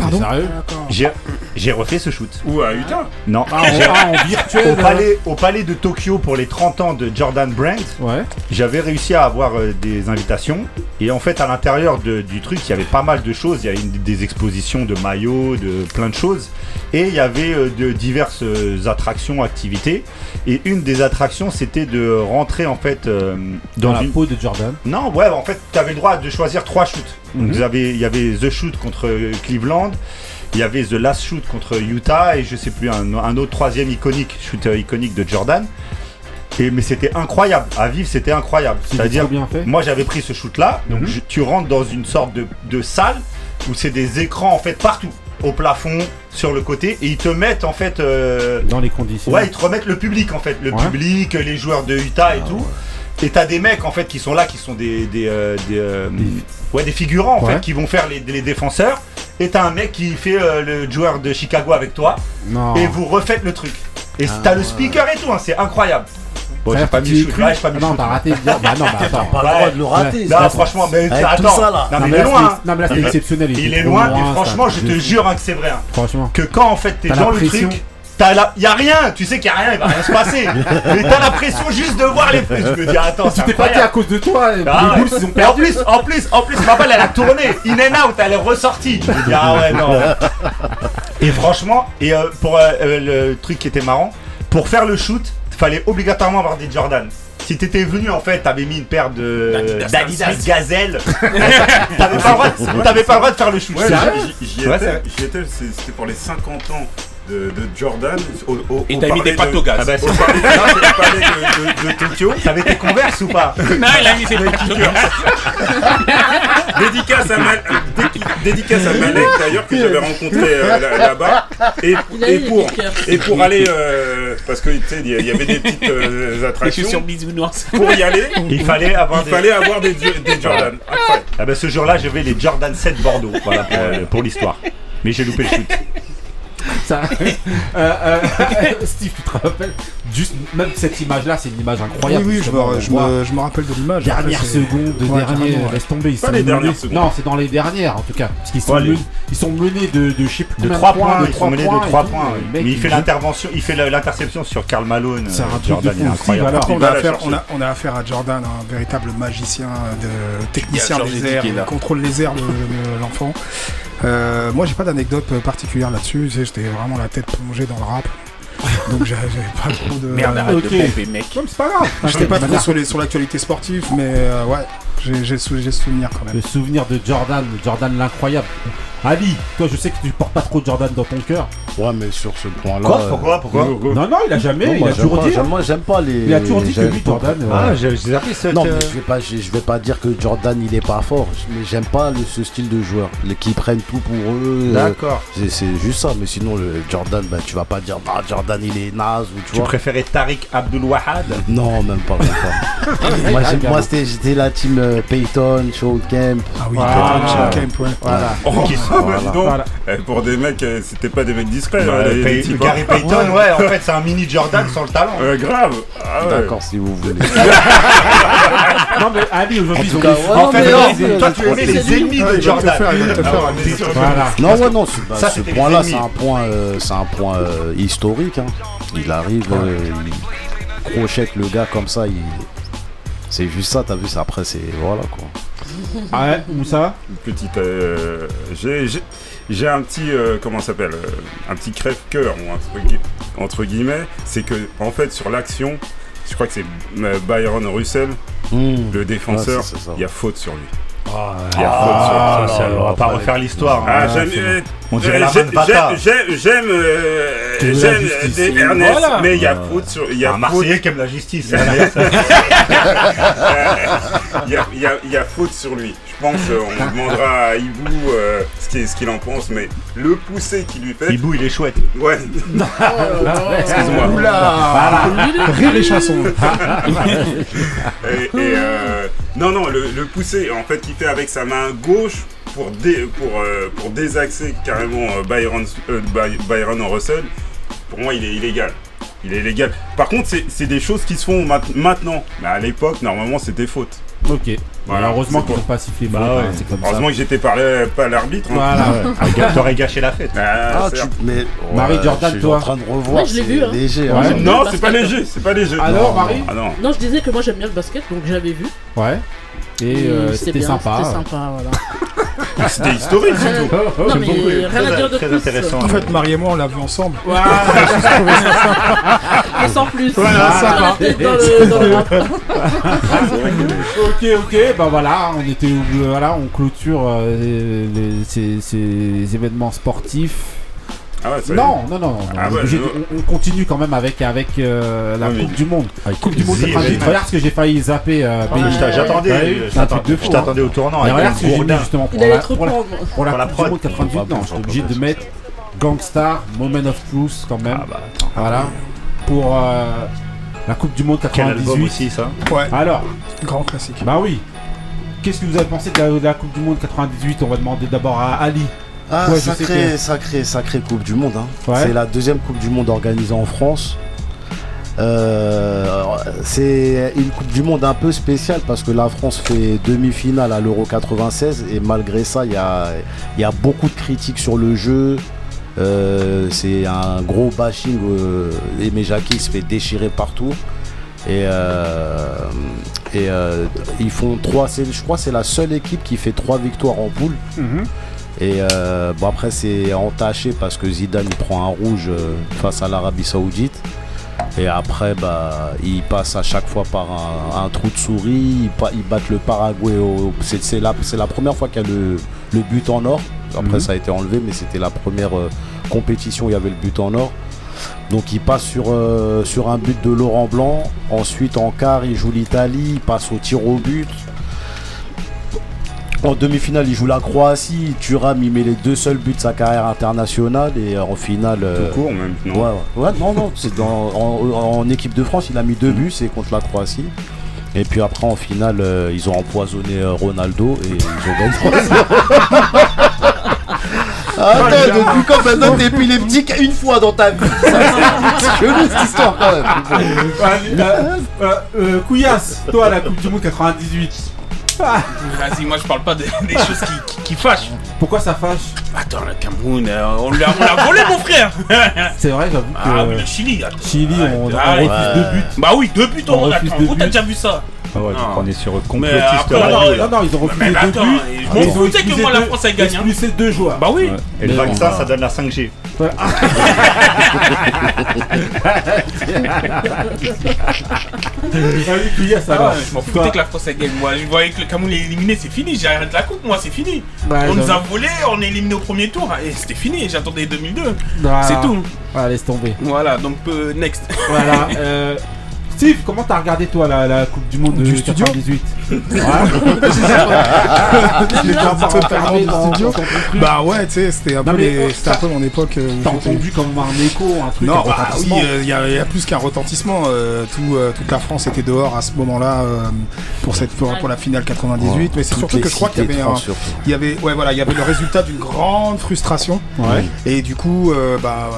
Pardon Sérieux J'ai j'ai refait ce shoot. Ou à Utah Non, ah, en, ah, en virtuel au palais, au palais de Tokyo pour les 30 ans de Jordan Brand, Ouais. j'avais réussi à avoir euh, des invitations. Et en fait, à l'intérieur de- du truc, il y avait pas mal de choses. Il y avait une- des expositions de maillots, de plein de choses. Et il y avait euh, de diverses euh, attractions, activités. Et une des attractions, c'était de rentrer en fait euh, Dans, dans la une. peau de Jordan. Non, ouais, en fait, tu avais le droit de choisir trois shoots. Donc, Mhm. vous avez- il y avait The Shoot contre Cleveland. Il y avait The Last Shoot contre Utah et je sais plus un, un autre troisième iconique shoot euh, iconique de Jordan. Et mais c'était incroyable à vivre, c'était incroyable. C'est-à-dire, moi j'avais pris ce shoot là, donc Mhm. je- tu rentres dans une sorte de, de salle où c'est des écrans en fait partout, au plafond, sur le côté, et ils te mettent en fait, euh, Dans les conditions. ouais, ils te remettent le public en fait, le Ouais. public, les joueurs de Utah et tout. Et t'as des mecs en fait qui sont là, qui sont des, des, euh, des, euh, ouais, des figurants en Ouais. fait, qui vont faire les, les défenseurs. Et t'as un mec qui fait euh, le joueur de Chicago avec toi, Non. et vous refaites le truc. Et Ah, t'as le speaker et tout, hein, c'est incroyable. Bon, j'ai pas mis le shoot. Ouais, pas mis Ah non, t'as raté. Bah non, bah attends. Pas le droit de le rater. Franchement, mais Avec attends, tout ça, là. non, mais mais il est loin. hein. non, mais là, c'était exceptionnel. Il est loin, c'est franchement, je te jure hein, que c'est vrai. hein. Franchement. Que quand en fait t'es T'as dans le truc, t'as la... y a rien, tu sais qu'il y a rien, il va rien se passer. mais t'as la pression juste de voir les Je me dis, attends, c'est C'était pas dit à cause de toi. Ah les ouais. Bulls, ils ont Et en perdu. plus, en plus, en plus, ma balle elle a tourné, in and out, elle est ressortie. Je me dis, ah ouais, non. Et franchement, et euh, pour euh, euh, le truc qui était marrant, pour faire le shoot, fallait obligatoirement avoir des Jordan. Si t'étais venu en fait, t'avais mis une paire de D'Adidas. Gazelle. t'avais pas, le droit de- t'avais pas le droit de faire le shoot. Ouais, j'y- étais, c'était pour les 50 ans de, de Jordan. Au, au, Et au t'as mis des pâtes de- au gaz. Ah bah, Au au de, de- de Tokyo. T'avais tes converses ou pas? Non, il a mis ses petits Dédicace à, Mal- dé- dédicace à Malek d'ailleurs que j'avais rencontré euh, là- là-bas et, pour et pour aller euh, parce que tu sais il y, avait des petites euh, attractions bisounours. pour y aller Il fallait avoir il des. fallait avoir des, des Jordan. Ah bah ce jour-là, j'avais les Jordan 7 Bordeaux, voilà pour, euh, pour l'histoire. Mais j'ai loupé le shoot. Ça- Euh, euh, Steve, tu te rappelles Juste, même cette image-là, c'est une image Oui, incroyable. oui, je justement, me, on je, me, je me rappelle de l'image. Dernière seconde, de Ouais, dernier, ouais. laisse tomber. Ils Pas sont les dernières menés-. Non, c'est dans les dernières en tout cas. Parce qu'ils sont, Ouais, les- menés, ils sont menés de, de je sais plus De combien 3 points, de ils trois sont menés de points et 3 tout. points. Le ouais. mec, Mais il fait l'intervention, il fait l'interception sur Karl Malone. C'est un euh, truc de on a, la affaire, à Jordan, un véritable magicien, de technicien des airs, il contrôle les airs, le- l'enfant. Euh, moi, j'ai pas d'anecdote particulière là-dessus. tu sais, J'étais vraiment la tête plongée dans le rap. Donc j'avais pas trop de. Merde, arrête Ok. de pomper, mec. Non, mais c'est pas grave. J'étais pas trop sur les- sur l'actualité sportive, mais euh, ouais, j'ai j'ai sou- j'ai souvenir quand même. Le souvenir de Jordan, Jordan l'incroyable. Ali, toi je sais que tu portes pas trop Jordan dans ton cœur. Ouais, mais sur ce point-là. Quoi euh, Pourquoi Pourquoi Non, non, il a jamais, non, il moi, a j'aime toujours pas- dit. hein. Moi, j'aime pas les. Il a toujours dit que j'aime lui, Jordan. Ah, ouais. j'ai j'ai appris cette. Non, mais euh, je vais pas, je, je vais pas dire que Jordan il est pas fort, mais j'aime pas le- ce style de joueur, les qui prennent tout pour eux. euh, D'accord. c'est- c'est juste ça, mais sinon le Jordan, bah, tu vas pas dire ah, Jordan il est naze ou tu, Tu vois. préférais Tariq Abdul Wahad Non, même pas. Même pas. moi, moi, c'était, j'étais la team euh, Peyton, Shaw Kemp. Ah oui, Voilà. Peyton Camp, ouais. Voilà. Voilà. donc. Voilà. Eh, Pour des mecs, euh, c'était pas des mecs discrets. Bah, les- les Pay- types, Gary hein. Payton, ouais, en fait, c'est un mini Jordan sans le talent. Euh, grave. Ah ouais. D'accord, si vous voulez. Non, mais Ali aujourd'hui, ils ont cas, ouais, En fait, non, toi, tu aimais les ennemis de Jordan. Non, ouais, non, ce, bah, point-là, c'est un point, euh, c'est un point euh, historique. hein. Il arrive, euh, il crochette le gars comme ça. Il... C'est juste ça, t'as vu ça. Après, c'est voilà quoi. Ah ouais, Moussa Une petite. euh, j'ai- j'ai- J'ai un petit. euh, comment ça s'appelle euh, Un petit crève-cœur, ou entre, gui- entre guillemets. C'est que, en fait, sur l'action, je crois que c'est Byron Russell, Hmm. le défenseur, ça. il. Ah, Il y a faute sur lui. Ah, ça, on va pas refaire l'histoire. Ah, hein. j'aime. Euh, On dirait euh, la j'aime-. J'aime, j'aime, euh, j'aime des Ernest, Voilà. mais il y a faute sur. Il y a Un faute, Marseillais qui aime la justice. il y a, il y a- il y a faute sur lui. Pense euh, on demandera à Ibou euh, ce qu'il ce qu'il en pense, mais le poussé qu'il lui fait. Hibou, il est chouette. Ouais. Excuse-moi. Rire les chansons. Et, et, euh, non, non, le, le poussé en fait qu'il fait avec sa main gauche pour, dé- pour, euh, pour désaxer carrément euh, Byron, euh, By- Byron Russell, pour moi il est illégal. Il est illégal. Par contre, c'est c'est des choses qui se font mat- maintenant. Mais à l'époque, normalement, c'était faute. Ok. Voilà, heureusement qu'ils n'ont pas sifflé. Bah faute, ouais. hein, c'est comme ça. Heureusement que j'étais pas, l'arbitre. hein. Voilà. Ah, gars, T'aurais gâché la fête. Ah, Ah, tu, mais Marie ouais, Jordan, je suis toi en train de revoir. Ouais, je l'ai c'est vu, hein. léger. Ouais. hein. Non, c'est pas léger, c'est pas léger. Alors, Non, Marie Ah non. Non, je disais que moi j'aime bien le basket, donc j'avais vu. Ouais. Et Et euh, c'était sympa. C'était sympa, voilà. C'était historique surtout. non, mais rien à dire de Très plus. intéressant. En fait, Marie et moi, on l'a vu ensemble. Mais sans plus. Voilà, ça Dans va. la tête, dans le- dans le rap. Ok, ok, bah voilà, on était, au- voilà, on clôture euh, les- ces, ces événements sportifs. Ah ouais, est. Non, non, non, Ah on, ouais, je- continue quand même avec, avec euh, la Coupe du Monde. Coupe du Monde Zip, 98. ouais. Regarde ce que j'ai failli zapper. Euh, J'attendais, je c'est t'attendais- hein. au tournant. Regarde ce que j'ai mis justement pour la, pour pour Coupe du Monde 98. Non, je suis obligé de mettre Gangstar, Moment of Truth quand même. Ah bah. Voilà. Pour euh, la Coupe du Monde Quel album 98. aussi ça Ouais, Alors, grand classique. bah oui. Qu'est-ce que vous avez pensé de la, de la Coupe du Monde 98 On va demander d'abord à Ali. Ah, Ouais, sacré, que- sacré, sacré Coupe du Monde. hein. Ouais. C'est la deuxième Coupe du Monde organisée en France. Euh, c'est une Coupe du Monde un peu spéciale parce que la France fait demi-finale à l'Euro 96 et malgré ça, il y a, il y a beaucoup de critiques sur le jeu. Euh, c'est un gros bashing. Euh, Aimé Jacquet se fait déchirer partout. Et, euh, et ils font trois. Je crois que c'est la seule équipe qui fait trois victoires en poule. Et euh, bon après c'est entaché parce que Zidane il prend un rouge euh, face à l'Arabie Saoudite. Et après bah il passe à chaque fois par un, un trou de souris, ils, ils battent le Paraguay. C'est la, première fois qu'il y a le, le but en or. Après Mhm. ça a été enlevé mais c'était la première euh, compétition où il y avait le but en or. Donc il passe sur, euh, sur un but de Laurent Blanc. Ensuite en quart il joue l'Italie, il passe au tir au but. En demi-finale, il joue la Croatie. Thuram, il met les deux seuls buts de sa carrière internationale. Et en finale. euh, Tout court même, non Ouais, ouais. Ouais, non, non. C'est dans, en, en équipe de France, il a mis deux buts. C'est contre la Croatie. Et puis après, en finale, euh, ils ont empoisonné euh, Ronaldo. Et ils ont gagné 3-0. Attends, depuis quand maintenant t'es épileptique une fois dans ta vie C'est chelou cette histoire quand même. euh, euh, euh, Couillasse, toi la Coupe du Monde 98. Ah, Vas-y, moi je parle pas de- des choses qui, qui, qui fâchent. pourquoi ça fâche Attends, le Cameroun, euh, on l'a on l'a volé, mon frère C'est vrai, j'avoue que Ah oui, le Chili, attends. Chili, on, on Ah, refuse ouais. deux buts. Bah oui, deux buts, On on refuse attends, deux où t'as buts. déjà vu ça? Ah ouais, donc on est sur Mais complotiste après, radio, non, là. Non, non, ils ont refusé deux attends, buts. je m'en ils ont foutais que moi, la France, elle gagne, hein. expulsé deux joueurs. Bah oui. Ouais. Et le Mais vaccin, bah. ça donne la 5G. Allez, puis, yes, Ah ouais, je m'en Toi- foutais que la France elle gagne. Moi, je voyais que le Cameroun est éliminé, c'est fini. J'arrête la coupe, moi, c'est fini. Ouais, on nous a volé, on est éliminé au premier tour. Et c'était fini. J'attendais 2002. Voilà. C'est tout. Ah, laisse tomber. Voilà, donc euh, next. Voilà. euh, Steve, comment t'as regardé toi la, la Coupe du Monde Du de studio 98 Ouais. J'étais un petit peu fermé du dans- studio. dans ton truc. Bah ouais, tu sais, c'était un, Non, peu mais, les- euh, c'était un peu mon époque. euh, T'as entendu comme un écho, un truc Non, un bah oui, retentissement. il y, a- y a plus qu'un retentissement. euh, tout, euh, toute la France était dehors à ce moment-là euh, pour, cette, pour, pour la finale 98. mais c'est surtout que je crois qu'il y avait trans, un, surtout. il y avait, ouais, voilà, il y avait le résultat d'une grande frustration. Ouais. Et du coup, euh, bah.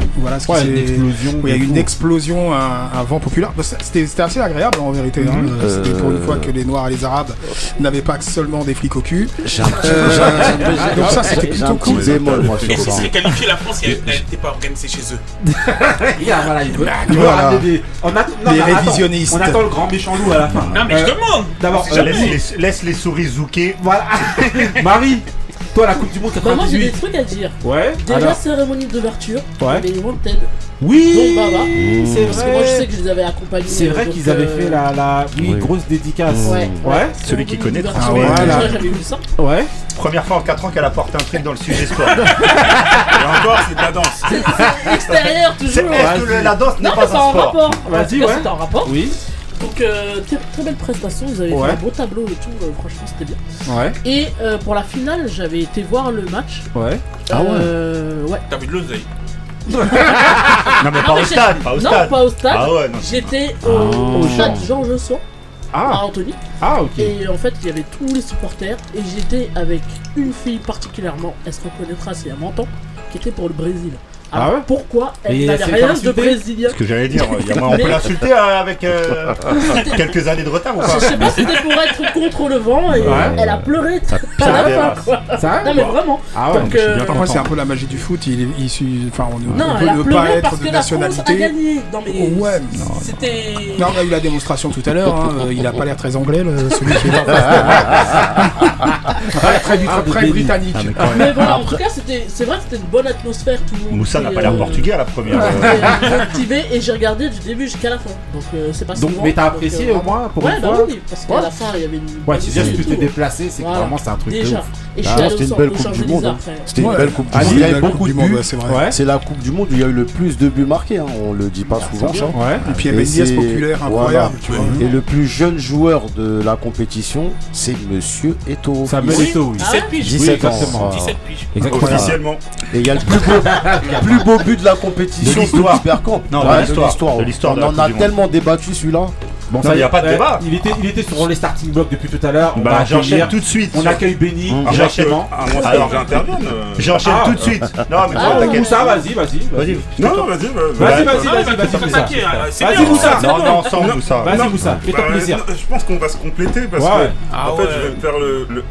Euh, voilà ce qui Ouais, une explosion Oui, il y a eu une explosion, un, un vent populaire. Bah, C'était c'était assez agréable en vérité. hein. Mhm. Euh, C'était pour une Euh, fois que les Noirs et les Arabes n'avaient pas seulement des flics au cul. Euh, donc ça, c'était plutôt cool. serait qualifié la France, elle n'était pas organisée chez eux. Mais attends, révisionnistes. on attend le grand méchant loup à la fin. Non, mais Euh, je demande. D'abord, C'est euh. Laisse les, laisse les souris zouker. Voilà. Marie, toi la Coupe du Monde Bah, moi j'ai des 98. trucs à dire. Ouais. Déjà, alors. cérémonie d'ouverture, Ouais. les Wanted, Oui. dont Baba. C'est Parce que moi je sais vrai. que je les avais accompagnés. C'est vrai donc, qu'ils avaient euh, fait la, la oui, oui. grosse dédicace. Ouais, Ouais. Celui qui connaît. Ah, voilà. Déjà, j'avais vu ça. Ouais. Première fois en 4 ans qu'elle apporte un truc dans le sujet sport. Et encore, c'est de la danse. Extérieur, C'est- toujours. Est-ce que le- la danse n'est pas c'est un en sport rapport. Vas-y, ouais. C'était en rapport. Oui. Donc, euh, très, très belle prestation. Ils avaient Ouais. fait un beau tableau et tout. euh, franchement, c'était bien. Ouais. Et euh, pour la finale, j'avais été voir le match. Ouais. Ah ouais. Euh, ouais. T'as vu de l'oseille. Non, mais pas mais au stade, pas au non, stade. pas au stade. Ah ouais, non. J'étais au, au stade Au Georges Sand à Ah. Anthony. Ah ok. Et en fait, il y avait tous les supporters. Et j'étais avec une fille particulièrement, elle se reconnaîtra si elle m'entend, qui était pour le Brésil. Ah ouais pourquoi elle s'est rien de brésilien Ce que j'allais dire, il y a- on peut l'insulter euh, avec euh, quelques années de retard ou Je pas sais pas si c'était pour être contre le vent et Ouais. elle a pleuré à ça la fin dérace. quoi. Ça Non mais vraiment. Ah ouais. Je euh, c'est un peu la magie du foot. Il, il, enfin, on, Non, on a peut ne pas être de a nationalité. gagné. Non mais Ouais, non, c'était. Non, on a eu la démonstration tout à l'heure. hein, Il a pas l'air très anglais, le- celui qui est là. très, Ah, très britannique. Ah, mais voilà, en tout cas, c'était, c'est vrai que c'était une bonne atmosphère. Tout le monde Moussa n'a pas l'air euh, portugais à la première. euh, euh, motivé et j'ai regardé du début jusqu'à la fin. Donc euh, c'est pas Donc, souvent, mais t'as apprécié euh, au moins pour Ouais, une bah fois oui, parce qu'à Ouais. la fin il y avait une. Ouais, c'est bien que tu t'es déplacé, c'est que Voilà. vraiment c'est un truc de Déjà. ouf. Et je Ah, suis allé c'était une belle Coupe du Champs-Élysées Monde. C'était une belle Coupe du Ah, Monde. si, Il y a eu belle beaucoup Coupe de du Monde, buts. ouais, c'est vrai. Ouais. C'est la Coupe du Monde où il y a eu le plus de buts marqués. hein. On le dit pas souvent. ça. Ouais. Et puis il populaire voilà. incroyable. Tu vois. Et le plus jeune joueur de la compétition, c'est Monsieur Eto'o. Samuel oui. 17 piges. 17 Oui, ans. exactement. voilà. 17 piges. Exactement. Officiellement. Et il y a le plus beau, plus beau but de la compétition, De l'histoire. Non, de Ouais, l'histoire. De l'histoire de On en a tellement débattu celui-là. Bon, Non, ça y a pas de euh, débat. Il était, il était sur les starting blocks depuis tout à l'heure. On Bah, j'enchaîne tout de suite. On accueille Benny euh. J'enchaîne Ah. tout de suite. Non, mais Ah, t'inquiète. Moussa, vas-y, vas-y. Vas-y. Non, vas-y. Vas-y, bah, vas-y, bah, vas-y, bah, vas-y, bah, Moussa. hein. Non, non, ensemble, Moussa. Vas-y, Moussa, fais-toi bah, plaisir. Je pense qu'on va se compléter parce que Ah en fait, je vais me faire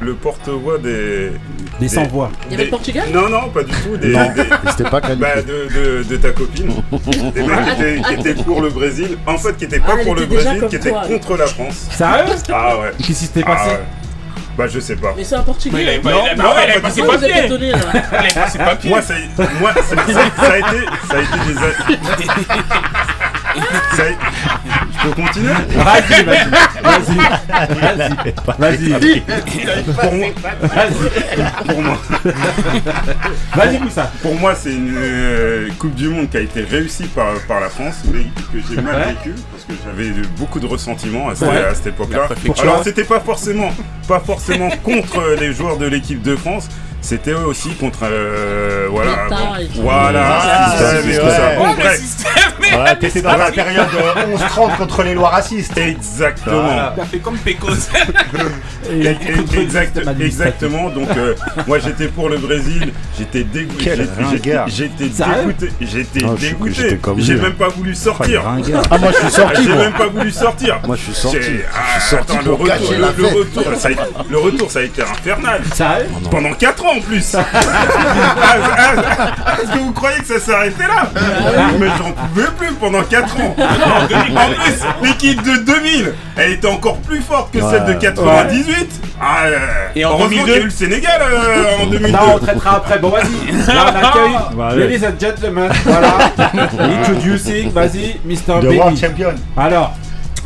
le porte-voix des. Des sans voix. Il y avait des- le Portugal Non, non, pas du tout. Des, Non, des- c'était pas qualifié. bah, de, de, de ta copine. Des mecs qui étaient, qui étaient pour le Brésil. En fait, qui étaient pas Ah, elle pour le était déjà Brésil, comme qui étaient toi, elle. contre la France. Sérieux? Ah ouais. Qu'est-ce qui s'était Ah passé? ouais. Bah, je sais pas. Mais c'est un Mais il Portugais. avait pas, Non, il avait- non, bah ouais, il pas avait pas ses. Pourquoi vous êtes papiers. étonné là Il avait pas ses papiers. Moi, ça, moi ça, ça- ça a été, ça a été des. a- Ça a- Continuer Vas-y, vas-y. Vas-y. Vas-y. Pour moi, Vas-y. pour moi, Vas-y, Moussa. pour moi, c'est une euh, Coupe du Monde qui a été réussie par, par la France, mais que j'ai mal Ouais. vécu parce que j'avais beaucoup de ressentiments à, ce- Ouais. à cette époque-là. Alors, c'était pas forcément, pas forcément contre les joueurs de l'équipe de France. C'était aussi contre, euh, voilà, bon, voilà, Ah. Bon, mais Ouais, t'étais dans la période euh, 11-30 contre les lois racistes. exactement. Voilà. il a fait comme Pécos. Exact- exactement. Donc euh, moi j'étais pour le Brésil. J'étais dégoûté. J'étais- Sérieux dégoûté. J'étais Ah, dégoûté. j'étais comme J'ai lui, même pas voulu sortir. Ringard. Ah, moi je suis sorti. J'ai moi. même pas voulu sortir. Moi je suis sorti. Ah, suis sorti attends, le retour, le, retour, ça a, été- le retour, ça a été infernal. Pendant 4 ans en plus. Est-ce que vous croyez que ça s'est arrêté là Mais j'en pouvais plus pendant 4 ans. En plus, l'équipe de 2000, elle était encore plus forte que celle de 98. Ah, euh, Et en heureusement 2002? qu'il y a eu le Sénégal euh, en 2002. Là, on traitera après. Bon, vas-y. Là, on accueille. Bah, Ladies and gentlemen. Voilà. Introducing. Vas-y, Mr. The Benny. World Champion. Alors,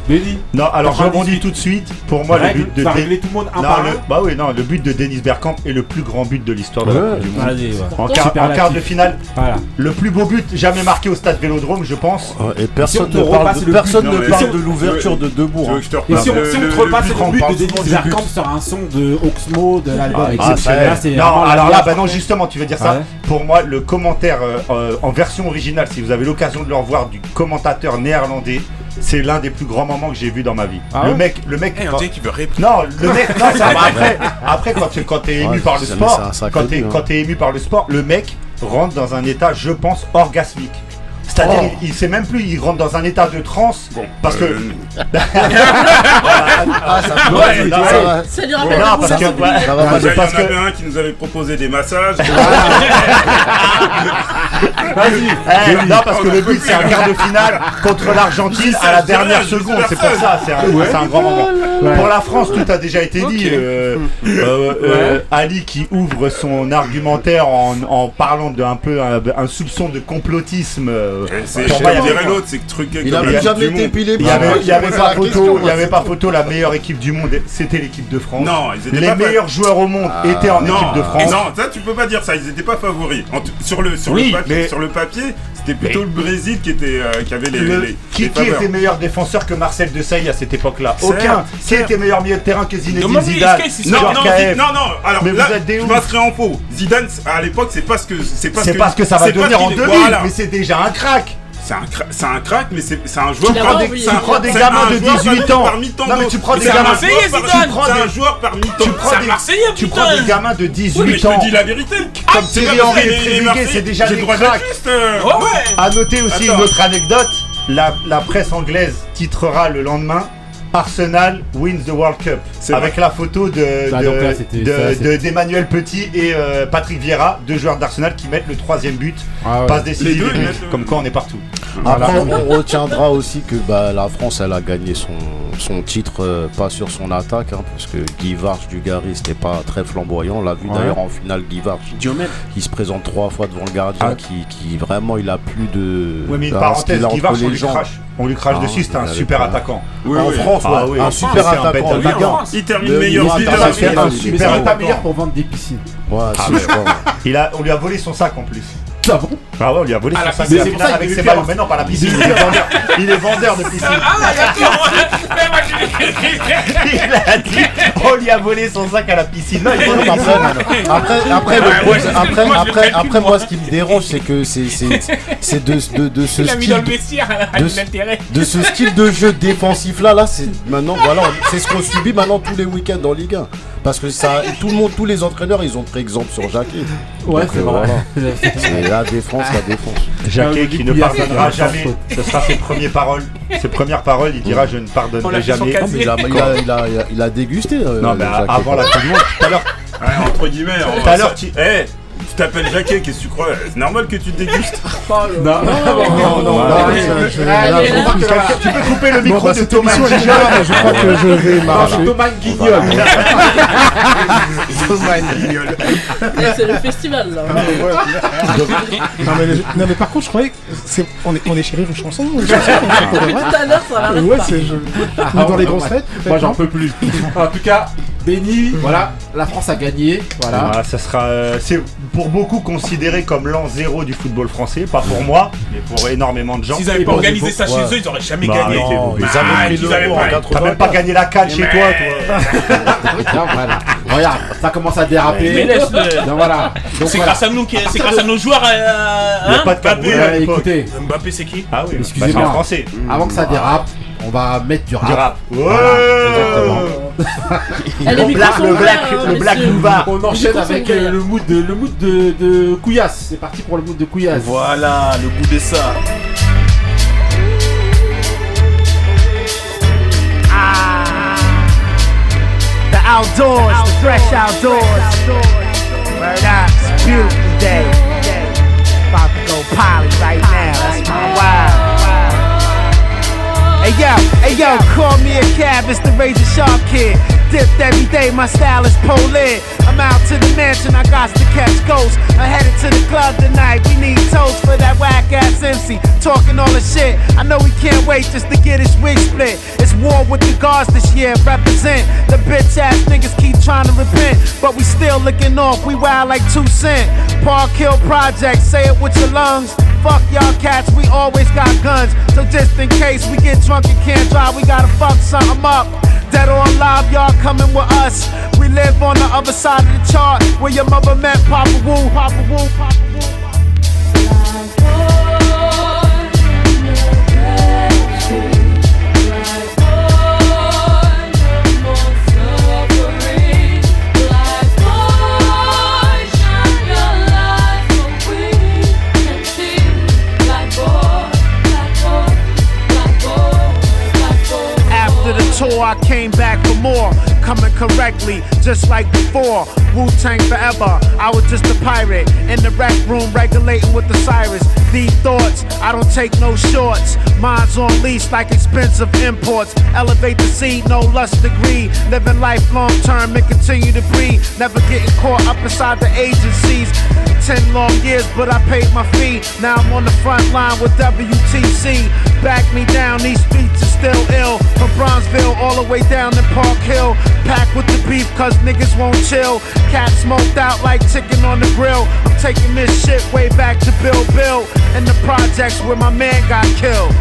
Benny. Non, alors je 98. rebondis tout de suite. Pour moi, Règle, le but de régler tout le monde un Non, par le- un. Bah oui, non, le but de Denis Bergkamp est le plus grand but de l'histoire de la Ouais. Coupe du Monde. Ouais. En quart, en Superlatif. quart de finale, Voilà. le plus beau but jamais marqué au stade Vélodrome, je pense. Et personne Si ne parle repasse de, personne but- ne parle si on- de l'ouverture de Debourg. Hein. que je te Et repasse si on, si on le- te repasse le but de Denis Bergkamp sur un son de Oxmo, de l'album Ah, exceptionnel, c'est non, alors là, bah non, justement, tu veux dire ça. Pour moi, le commentaire euh, euh, en version originale, si vous avez l'occasion de le revoir du commentateur néerlandais, c'est l'un des plus grands moments que j'ai vu dans ma vie. Ah le ouais mec, le mec. Eh, on quand- veut répondre. Non, le mec, non, ça va après. Après, quand tu quand es ému Ouais, par le sport, quand t'es hein. t'es ému par le sport, le mec rentre dans un état, je pense, orgasmique. C'est-à-dire, Oh. il, il sait même plus, il rentre dans un état de transe. parce que. Euh, Ah, ça Ouais, non, ça va. Ça lui Non, rappelle parce que- ouais. Ça va parce que- avait un qui nous avait proposé des massages. Eh, non, parce que le but, c'est un quart de finale contre l'Argentine à la dernière seconde. C'est pour ça, c'est un, c'est un grand moment. Pour la France, tout a déjà été dit. Euh, euh, euh, Ali qui ouvre son argumentaire en, en parlant d'un peu un, un soupçon de complotisme. euh, C'est avait- l'autre, c'est que truc Il a Il y a jamais été épilé. Il y avait, avait pas photo, il y avait pas photo. La meilleure équipe du monde, c'était l'équipe de France. Non, ils étaient Les pas meilleurs joueurs au monde étaient en Non, équipe de et France. non, ça tu peux pas dire ça, ils étaient pas favoris. En sur le sur Oui, le papier, mais- sur le papier, c'était plutôt le Brésil qui était euh, qui avait les, Le- les- qui, les qui faveurs. était meilleur défenseur que Marcel Desailly à cette époque-là Aucun. Qui était meilleur milieu de terrain que Zinedine Demande-lui, Zidane Non, non, non, non, alors Mais là, vous êtes des je passerai en faux. Zidane, à l'époque, c'est pas ce que c'est pas C'est que- parce que ça va devenir en qu'il- 2000, voilà. mais c'est déjà un crack. C'est un, cra- un crack, mais c'est un joueur Tu c'est un- Tu prends des gamins de joueur 18 parmi- ans. parmi tant Non, mais tu prends des gamins- tu prends C'est des- un joueur parmi tant Tu prends des, Marseillais, tu prends des gamins de Oui, mais 18 je te ans. dis la vérité. Comme C'est Thierry Henry et Trezeguet, c'est déjà des cracks. euh, Ouais, ouais. À noter aussi une autre anecdote. La, la presse anglaise titrera le lendemain Arsenal wins the World Cup avec la photo de Ah, de- donc là, c'était- de- ça, c'était- de- d'Emmanuel Petit et euh, Patrick Vieira, deux joueurs d'Arsenal qui mettent le troisième but, Ah ouais. passe décisive. deux, le- Comme quoi on est partout. Après, on retiendra aussi que bah, la France, elle a gagné son, son titre, euh, pas sur son attaque, hein, parce que Guy Varche du Gary, c'était pas très flamboyant. On l'a vu Ouais. d'ailleurs en finale, Guy Varche, il se présente trois fois devant le gardien, Ah. qui, qui vraiment, il a plus de. Ouais, mais une de- parenthèse, Guy Varche, on lui crache, on lui crache Ah, dessus, c'était un super attaquant. Oui, en oui. France, Ah ouais, oui, un super un attaquant. Il termine Le meilleur il- super Mais c'est pas attaquant. meilleur pour vendre des piscines. Ouais, Ah. Il a, on lui a volé son sac en plus. Ah bon? Ah ouais, on lui a volé son sac piscine, de la c'est pour finale ça avec ses peur. Mais non, pas la piscine, il est vendeur, il est vendeur de piscine. Ah, je- Il a dit, on lui a volé son sac à la piscine. Non, il faut Après, après, après, le- Ouais, ouais, après, après, après, moi. ce qui me dérange, c'est que c'est c'est- c'est de, de, de ce style dans le de- ce style de jeu défensif là, là, c'est maintenant, voilà, c'est ce qu'on subit maintenant tous les week-ends en Ligue 1. Parce que ça, tout le monde, tous les entraîneurs, ils ont pris exemple sur Jacquet. Ouais, Donc, c'est euh, vrai. voilà. C'est la défense, la défense. Jacquet qui ne pardonnera jamais. Ce sera ses premières paroles. Ses premières paroles, il dira Je ne On pardonnerai son jamais. casier. Non, mais il a, il a, il a, il a, il a dégusté. euh, Non, mais Jacquet. avant la Coupe du Monde, tout à l'heure, Ouais, entre guillemets. on- Tout à l'heure, ça- tu- Eh, tu t'appelles Jacquet, qu'est-ce que tu crois C'est normal que tu te dégustes. Non, non, Non, non. Quelqu'un- tu peux couper le micro Bon, bah, de Thomas je crois que je vais m'arracher. Thomas Guignol. C'est le festival là. Non mais, non, mais par contre, je croyais que c'est, on, est, on est chez Rire Chanson Tout à l'heure, ça Ouais, c'est dans les grosses fêtes Moi j'en non peux plus. En tout cas, Béni, voilà, la France a gagné. Voilà. Ah, ça sera, euh, c'est pour beaucoup considéré comme l'an zéro du football français, pas pour moi, mais pour énormément de gens. S'ils avaient pas organisé ça chez ouais. eux, ils auraient jamais Bah, gagné. Ils avaient pas- en T'as 80. même pas gagné la canne chez Mais- toi, toi. Tiens, voilà. Regarde, ça commence à déraper. Mais laisse-le. Donc voilà. Donc C'est voilà. grâce à nous, qui- c'est grâce à nos joueurs. euh, Il y a hein, pas de Mbappé. Ouais, écoutez, Mbappé, c'est qui Ah oui, Excusez-moi. bah, c'est en français. avant que ça dérape, on va mettre du rap. Du rap. exactement. Le black, sont le black, hein, le black. On enchaîne avec euh, ouverts. le mood de, le mood de, de Couillasse. C'est parti pour le mood de Couillasse. Voilà, le goût de ça. outdoors, the fresh outdoors. Word up, it's beautiful day. About to go poly right now, that's my wild. Hey yo, hey yo, call me a cab, it's the Razor Sharp Kid. Dipped every day, my style is Poland. I'm out to the mansion, I got to catch ghosts. I'm headed to the club tonight. We need toast for that whack ass MC. Talking all the shit. I know we can't wait just to get his wig split. It's war with the guards this year. Represent the bitch ass niggas keep trying to repent, but we still looking off. We wild like two cent. Park Hill Project, say it with your lungs. Fuck y'all cats, we always got guns. So just in case we get drunk and can't drive, we gotta fuck something up. Dead or alive, y'all coming with us. We live on the other side of the chart where your mother met Papa Woo, Papa Woo, Papa Woo. After the tour, I came back for more. Coming correctly, just like before. Wu Tang forever. I was just a pirate in the rec room, regulating with the Cyrus. Deep thoughts, I don't take no shorts. Mine's on lease like expensive imports. Elevate the seed, no lust degree. Living life long term and continue to breathe. Never getting caught up inside the agencies. Ten long years, but I paid my fee. Now I'm on the front line with WTC. Back me down, these streets are still ill. From Bronzeville all the way down to Park Hill. Packed with the beef, cause niggas won't chill. Cat smoked out like chicken on the grill. I'm taking this shit way back to Bill Bill. And the projects where my man got killed.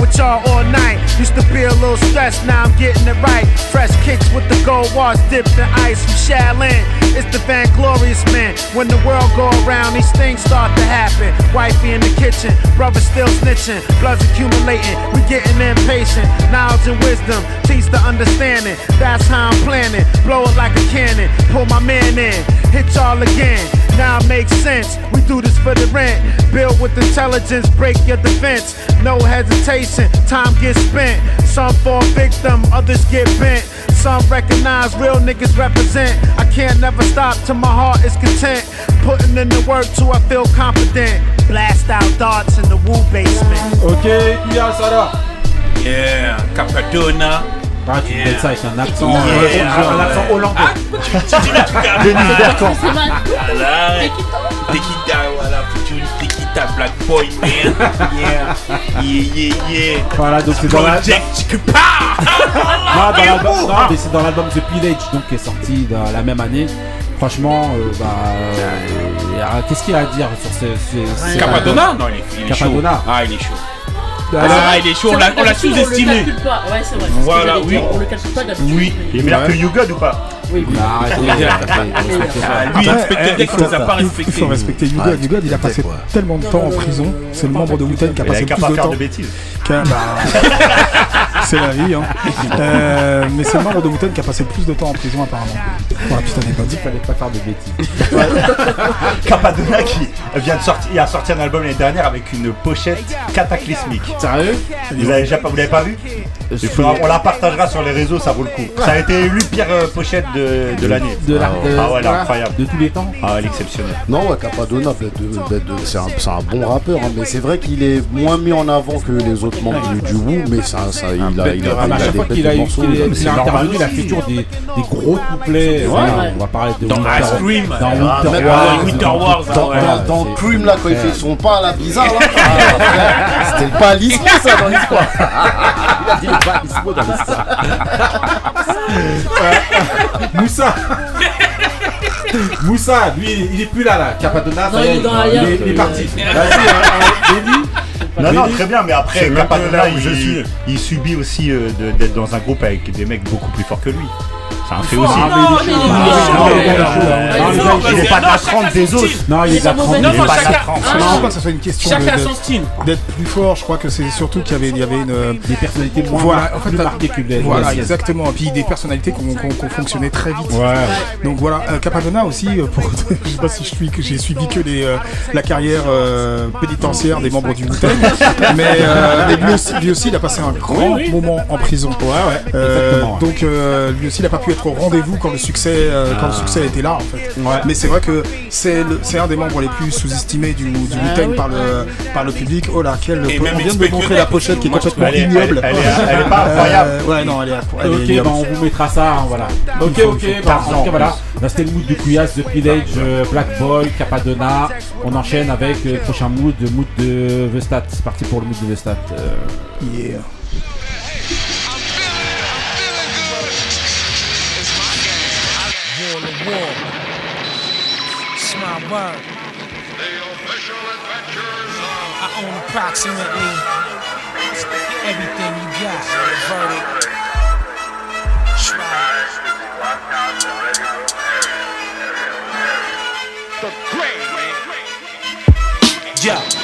With y'all all night. Used to be a little stressed, now I'm getting it right. Fresh kicks with the gold bars dipped in ice from Shaolin. It's the Van Glorious man. When the world go around, these things start to happen. Wifey in the kitchen, brother still snitching, blood's accumulating. We getting impatient. Knowledge and wisdom, teach the understanding. That's how I'm planning. Blow it like a cannon, pull my man in, hit y'all again. Now it makes sense. We do this for the rent. Build with intelligence, break your defense. No hesitation, time gets spent. Some fall victim, others get bent. Some recognize real niggas represent. I can't never stop till my heart is content. Putting in the work till I feel confident. Blast out darts in the woo basement. Ok, Kuya Sada. Yeah, Capadonna. Ah, tu Yeah. fais ça avec un accent, Yeah. euh, un accent hollandais. Ah, Denis Bertrand. Voilà. Tequita, voilà, Tequita, Black Boy, man. Yeah, yeah, yeah, yeah. Voilà, donc c'est dans dans l'album- non, mais c'est dans l'album The Pillage, donc qui est sorti dans la même année. Franchement, euh, bah, euh, euh, qu'est-ce qu'il y a à dire sur ce, ce, ce- Capadonna Non, il est, il est chaud. Capadonna. Ah, il est chaud. Alors- ah, il est chaud, on l'a, on l'a sous-estimé. Ouais, c'est vrai. Voilà, oui. dire, On le calcule pas d'habitude. Oui. Il est meilleur que You God ou pas? Oui, oui. Ah. Ah, lui, Inspector eh, Deck, on les a pas il- Il faut respecter Yougod. Yougod, il a passé tellement de temps en prison. C'est le membre de Wu-Tang qui a Il passé plus pas de faire temps. de bêtises. c'est la vie, hein. Euh, mais c'est le membre de Wu-Tang qui a passé le plus de temps en prison, apparemment. Voilà, petite anecdote. Il fallait pas faire de bêtises. Capadonna qui vient de sortir, il a sorti un album l'année dernière avec une pochette cataclysmique. Sérieux? Vous l'avez déjà pas, vous l'avez pas vu? Faudra- On la partagera sur les réseaux, ça vaut le coup. Ça a été élu pire euh, pochette de, de l'année. De la- de- ah ouais, elle est incroyable. De tous les temps Ah, elle est exceptionnelle. Non, ouais, Capadonna, bête de- bête de- c'est un, c'est un bon rappeur, hein, mais c'est vrai qu'il est moins mis en avant que les autres membres du, du Wu, mais ça, ça, il, il, a, il, a, à chaque des fois qu'il a, intervenu, il a fait toujours des, des gros couplets. On va parler de Dans Winter, Ice Cream. dans Ah, Winter Wars, dans Winter Wars, dans- Dans, ouais. dans, dans c'est- Cream, là, quand il fait son pas, là, bizarre, là. Ah, C'était le balismo, ça, dans l'histoire. Il a dit le balismo dans l'histoire. Moussa Moussa, lui, il est plus là, là. Capadonna, Non, ça y est, il est dans il, est, il est parti. Vas-y, Benny. Non, non, très bien, mais après, C'est même Capadonna, pas là où il, je suis. il subit aussi euh, de- d'être dans un groupe avec des mecs beaucoup plus forts que lui. C'est un fait aussi. Ah, il est chaud. Non, Ah, mais il est il est chaud. chaud. Ah, Il il est est chaud. chaud. Il est pas de la trempe des autres. Non, il est de la trempe. Non, il non, est pas de la chacun- trempe. Je pense pas que ce soit une question de- Chacun de- son style. d'être plus fort. Je crois que c'est surtout qu'il y avait, une. Des personnalités moins Voilà, en fait, plus t'as- marquées que les. Voilà, exactement. Et puis des personnalités qui ont, fonctionné très vite. Ouais. Donc voilà, euh, Capadonna aussi, euh, pour, je sais pas si je suis, que j'ai suivi que les, euh, la carrière euh, pénitentiaire des membres du Wu-Tang, mais, euh, lui, aussi, il a passé un grand moment en prison. Ouais, ouais. Euh, Exactement. donc euh, lui aussi, il n'a pas pu être au rendez-vous quand le succès, euh, quand le succès était là en fait. Ouais. Mais c'est vrai que c'est un des membres les plus sous-estimés du, du Wu-Tang oui. par le par le public. Oh là, quel Et on vient de me montrer la pochette qui est complètement Elle est, ignoble. elle, elle est, elle est pas incroyable. Euh, ouais, non, elle est, elle est Ok, ignoble. bah on vous mettra ça, hein, voilà. Ok, ok, bah, pas en tout cas, voilà. Là, c'était le mood de Couillasse, The Pillage, euh, Black Boy, Capadonna. On enchaîne avec euh, le prochain mood, le mood de Vestat. C'est parti pour le mood de Vestat. Euh, Yeah. Wall to wall. It's my word. I own approximately everything you got. Verdict. Yo.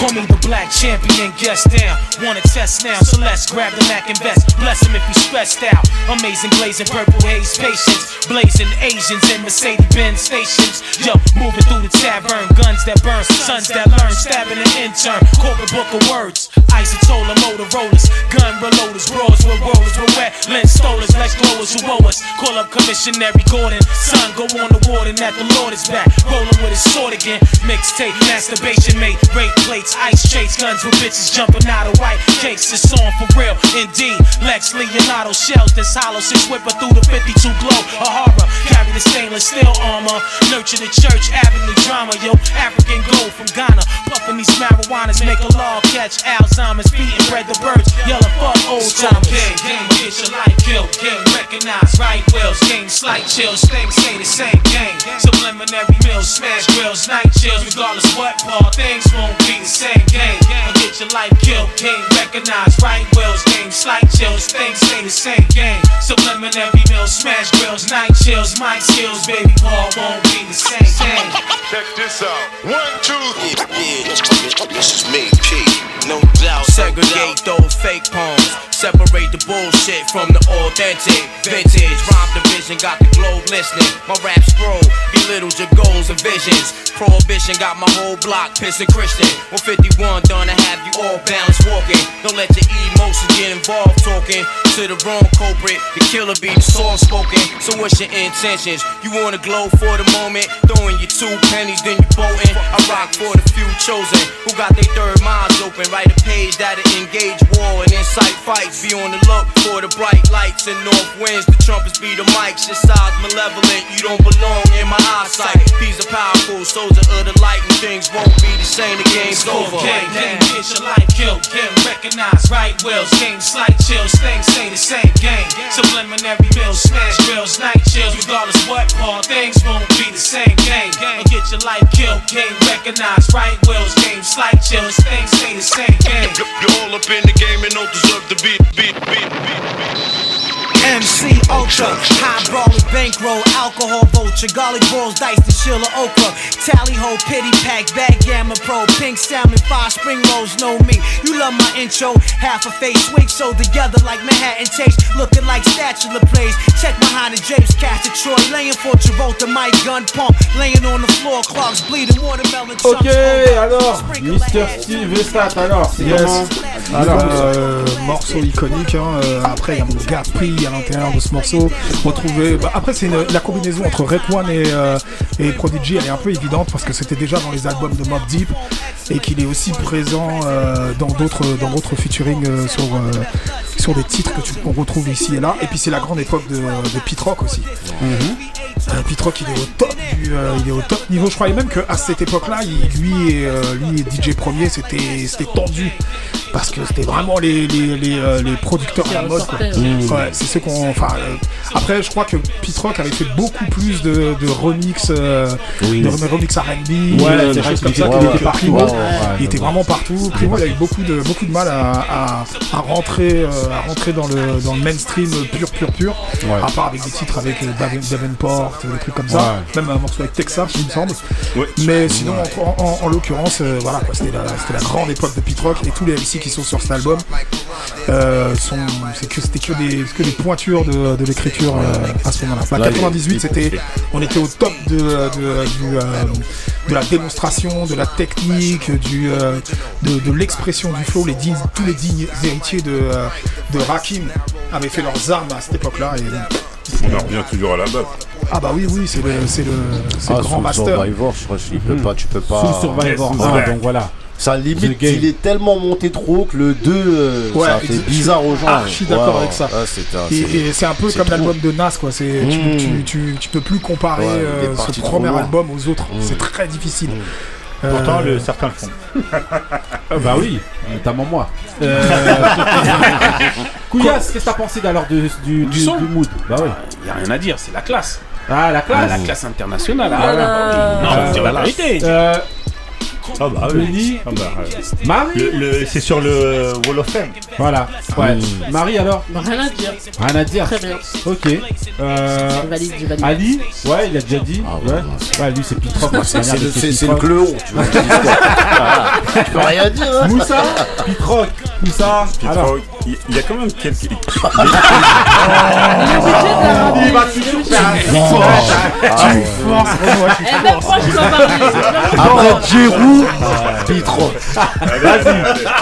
Call me the black champion, guest down. Wanna test now, so let's grab the Mac and vest. Bless him if he's stressed out. Amazing glazing, purple haze patience. Blazing Asians in Mercedes Benz stations. Yo, moving through the tavern. Guns that burn, sons that learn. Stabbing an intern. Corporate book of words. Isotola Motorola's. Gun reloaders. Bros with rollers with wet. Lens stolers. Lex glowers who owe us. Call up Commissionary Gordon. Son, go on the warden that the Lord is back. Rolling with his sword again. Mixtape, masturbation mate. Rape plates, ice chase. Guns with bitches jumping out of white cakes. It's on for real, indeed. Lex Leonardo shells this hollow. Six whipper through the 52 glow. A horror. Carry the stainless steel armor. Nurture the church avenue drama. Yo, African gold from Ghana. Puffing these marijuanas. Make a law catch Alzheimer's. Beating bread the birds. Yelling fuck old timers. Game, game, get your life killed. Recognize right wills. Game, slight chills. Things say the same game. Subliminary meals. Smash grills. Night chills. Regardless what part. Things won't be the same game. Get your life killed. Game, recognize right wills. Game, slight chills. Things say the same game. Subliminary meals. Smash grills. Night chills. Mic skills. Baby Paul won't be the same game. Check this out. One, two, Yeah, yeah. This is me, P. No doubt. Segregate those fake poems. Separate the bullshit from the authentic. Vintage rhyme division got the globe listening. My rap scroll belittles your goals and visions. Prohibition got my whole block pissing Christian. 151 done to have you all balanced walking. Don't let your emotions get involved talking to the wrong culprit. The killer be the soft spoken. So what's your intentions? You wanna glow for the moment? Throwing your two pennies, then you bolting. I rock for the few chosen who got their third minds open. Write a page that'll engage war and incite fights. Be on the look for the bright lights and north winds. The trumpets be the mics. Your size malevolent. You don't belong in my eyesight. These are powerful soldiers of the light, and things won't be the same. The game's over. Game, game, get your life killed. Game, recognize right wills. Game, slight chills. Things say the same game. Subliminary mills, smash grills, night chills. Regardless what part, things won't be the same game. And get your life killed. Game, recognize right wills. Game, slight chills. Things say the same game. You're all up in the game and don't deserve to be, be, be, be. MC Ultra, high brawler, bankroll, alcohol vulture, garlic balls, dice, the chiller okra, tally ho, pity pack, backgammon pro, pink salmon, five spring rolls, know me. You love my intro, half a face, wig so together like Manhattan takes, looking like spatula plays. Check behind the drapes, catch a Troy, laying for Travolta, my gun pump, laying on the floor, clogs bleeding, watermelon chunks. Ok, over. alors, Mister Steve Vestat, alors, Yes. comment euh, Alors, Euh, morceau iconique. hein, euh, après, il y a mon gars Pri à l'intérieur de ce morceau. Retrouvé. bah, après, c'est la combinaison entre Red One et, euh, et Prodigy. Elle est un peu évidente parce que c'était déjà dans les albums de Mob Deep et qu'il est aussi présent euh, dans d'autres dans d'autres featuring euh, sur euh, sur des titres que tu qu'on retrouve ici et là. Et puis c'est la grande époque de, de Pete Rock aussi. Euh, Pete Rock, il est au top du, euh, il est au top niveau. Je croyais même qu'à cette époque-là, il- lui et euh, lui et DJ Premier, c'était c'était tendu parce que c'était vraiment les les, les, les producteurs à la mode. Ouais, c'est ceux qu'on, enfin, euh, Après, je crois que Pete Rock avait fait beaucoup plus de, de remix, euh, Oui. de remix R&B, Ouais, euh, c'est des choses comme ça. ouais, était partout, il était vraiment partout. Primo, il a eu beaucoup de beaucoup de mal à, à, à rentrer, euh, à rentrer dans le dans le mainstream pur, pur, pur. Ouais. À part avec des titres avec Daven- Davenport, des trucs comme ça. Ouais. Même un morceau avec Texas, il me semble. Mais sinon, en, en- en l'occurrence, voilà, c'était la, la grande époque de Pete Rock et tous les MC qui sont sur cet album sont, c'est que c'était que des, que des de, de l'écriture euh, à ce moment-là. Bah, Là, il- 98, c'était, on était au top de, de, du, euh, de la démonstration, de la technique, du, euh, de, de l'expression du flow. Les dignes, tous les dignes héritiers de, euh, de Rakim avaient fait leurs armes à cette époque-là. Et, On en revient toujours à la base. ah bah oui, oui, c'est le, c'est le, c'est Ah, le grand Soul master. Survivor, je crois il peut pas, tu peux pas. Soul Survivor, Yes, ah, donc voilà. Ça limite, il est tellement monté trop que le 2, euh, Ouais, ça fait je- bizarre aux gens. archi d'accord Ouais, avec ça. ouais, c'est un- Et, c'est- et c'est un peu c'est comme l'album de Nas, quoi. C'est, tu, Mm. tu, tu, tu peux plus comparer Ouais, euh, ce premier loin. album aux autres. Mm. C'est très difficile. Pourtant, Euh, le, certains le font. Ah bah oui, notamment moi. Euh... Couillasse, qu'est-ce que t'as pensé alors de, du, du, son du mood? Bah oui. Y a rien à dire, c'est la classe. Ah, la Ah, classe la classe internationale. Ah, ah. Non, Euh, la vérité. Ah bah Benny, Ah bah, euh, Marie le- le- c'est sur le Wall of Fame. Voilà. Ouais. Marie alors rien à dire. Rien à dire. Très bien. Ok. Euh, Je valide, je valide. Ali Ouais, il a déjà dit. Ah ouais. Ouais, lui c'est Pitrock. C'est c'est le, c'est- c'est le cléon, tu vois. tu peux rien dire. hein. Moussa Pitrock. Moussa. Alors. Il y a quand même quelques. Il va toujours faire Ah, tu Eh ben, moi, je dois parler. Après Giroud, Pitro. Vas-y.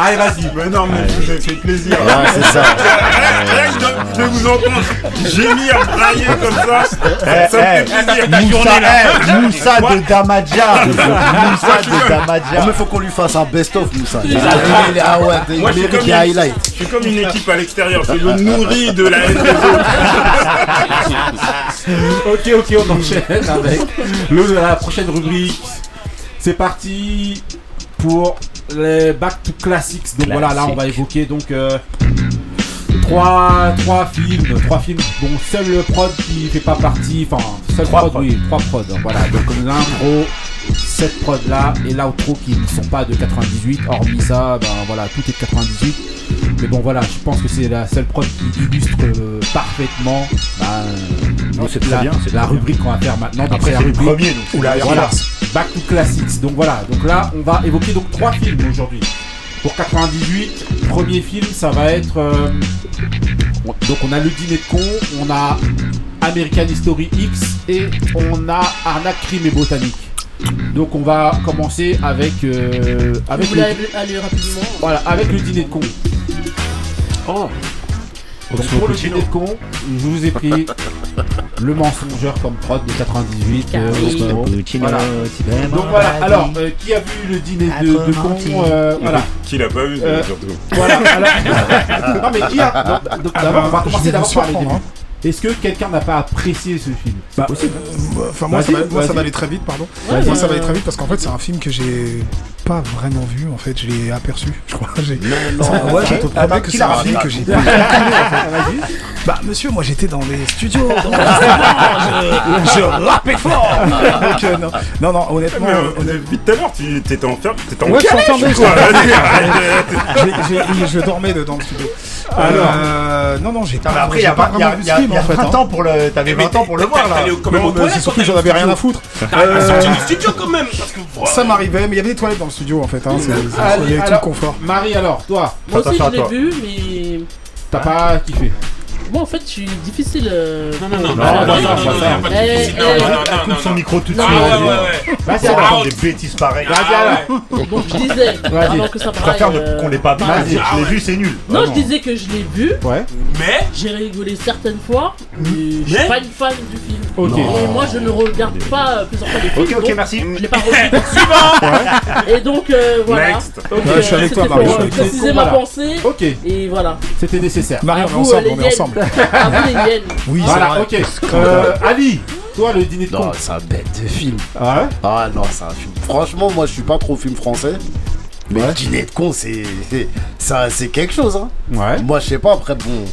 Allez, vas-y. Mais non, mais vous avez fait plaisir. Ouais, c'est ça. Je vous entendre gémir, brailler comme ça. Eh, Ça me eh, fait plaisir. Moussa, eh, Moussa de Damadja. Moussa de Damadja. Oh, mais faut qu'on lui fasse un best-of, Moussa. Il a Ah ouais, il mérite une- highlights. Je suis comme une équipe à l'extérieur. Je me nourris de la haine des autres. Ok, ok, on enchaîne avec le, la prochaine rubrique. C'est parti pour les Back to Classics. Donc voilà, là on va évoquer donc euh, trois, trois films, trois films dont seul le prod qui fait pas partie, enfin seul Trois prod, prods. oui, trois prods. hein, voilà, donc l'intro, cette prod là et l'outro qui ne sont pas de 98. Hormis ça, ben voilà, tout est de 98. Mais bon voilà, je pense que c'est la seule prod qui illustre euh, parfaitement ben, Non, la, bien, la rubrique qu'on va faire maintenant. Donc, Après, la le rubrique- premier, donc la voilà. Back to Classics. Donc voilà, donc là on va évoquer donc trois films aujourd'hui. Pour 98, premier film ça va être euh, on- donc on a le dîner de con, on a American History X et on a Arnaque crime et botanique. Donc on va commencer avec euh, avec le, aller aller rapidement voilà avec le dîner de con. Oh, Donc pour le dîner de con, je vous ai pris le mensongeur comme prod de 98. euh. Voilà. Donc voilà, alors euh, qui a vu le dîner de, de con euh, Voilà. Qui l'a pas vu, Euh, surtout. Voilà, alors- non mais qui a donc, d'abord on va commencer d'abord par les débuts. Est-ce que quelqu'un n'a pas apprécié ce film C'est Bah, possible. euh, Enfin, moi, ça moi, ça aller très vite, pardon. Moi, ça va aller très vite parce qu'en fait, c'est un film que j'ai pas vraiment vu. En fait, je l'ai aperçu, je crois. J'ai- non. Ouais, je te promets Attends, que c'est un film que j'ai pas vu. Bah, monsieur, moi, j'étais dans les studios. dans je, je rappais fort. Donc, euh, non, non, non, honnêtement, Mais, euh, honnêtement, Depuis tout à l'heure, tu t'étais enfermé. T'étais en Ouais, je dormais dans le studio. Alors. Euh, non, non, j'ai pas, vraiment vu ce a- film il y a en fait. 20 hein. ans pour le. T'avais 20 ans pour le voir là. Non, mais c'est surtout j'en avais rien à foutre. T'arrêtes pas Euh, sortir du studio quand même. Ça m'arrivait, mais il y avait des toilettes dans le studio en fait. Hein, c'est- c'est- Allez, il y avait tout le confort. Marie alors, toi, Moi aussi, je l'ai vu, mais. t'as pas kiffé Moi, en fait, je suis difficile. euh, Non, non, non, non, non, non, non, non, non, non, non, non, non, pas non, de eh, difficile. eh, Non, non, coupe son non. micro tout de Non, suite. Ah ouais, ouais, ouais. Vas-y des bêtises pareilles. Donc, je disais, Vas-y. avant que ça Je préfère braille, ne- qu'on euh, l'ait pas vu. par- Je l'ai vu, c'est nul. Non, je Vraiment. disais que je l'ai vu, Ouais. Mais, j'ai rigolé certaines fois, mais je Mais suis pas une fan du. Ok. Et moi, je ne regarde pas euh, plusieurs fois des films. Ok, ok, donc merci. Je l'ai pas revu. Et donc, euh, voilà. Next. Ouais, je suis avec toi, c'était Marie, pour je suis avec toi. préciser Voilà. ma pensée. Ok, Et voilà. c'était nécessaire. Marie, on est ensemble, les on est ensemble. À vous, les hyènes. Oui, Voilà, vrai. ok. Euh, Ali, toi le dîner de con. Non, c'est un bête de film. Ah ouais Ah non, c'est un film. Franchement, moi, je suis pas trop film français. Mais le dîner de con, c'est c'est- ça, c'est quelque chose. Hein. Ouais. Moi, je sais pas. Après, bon,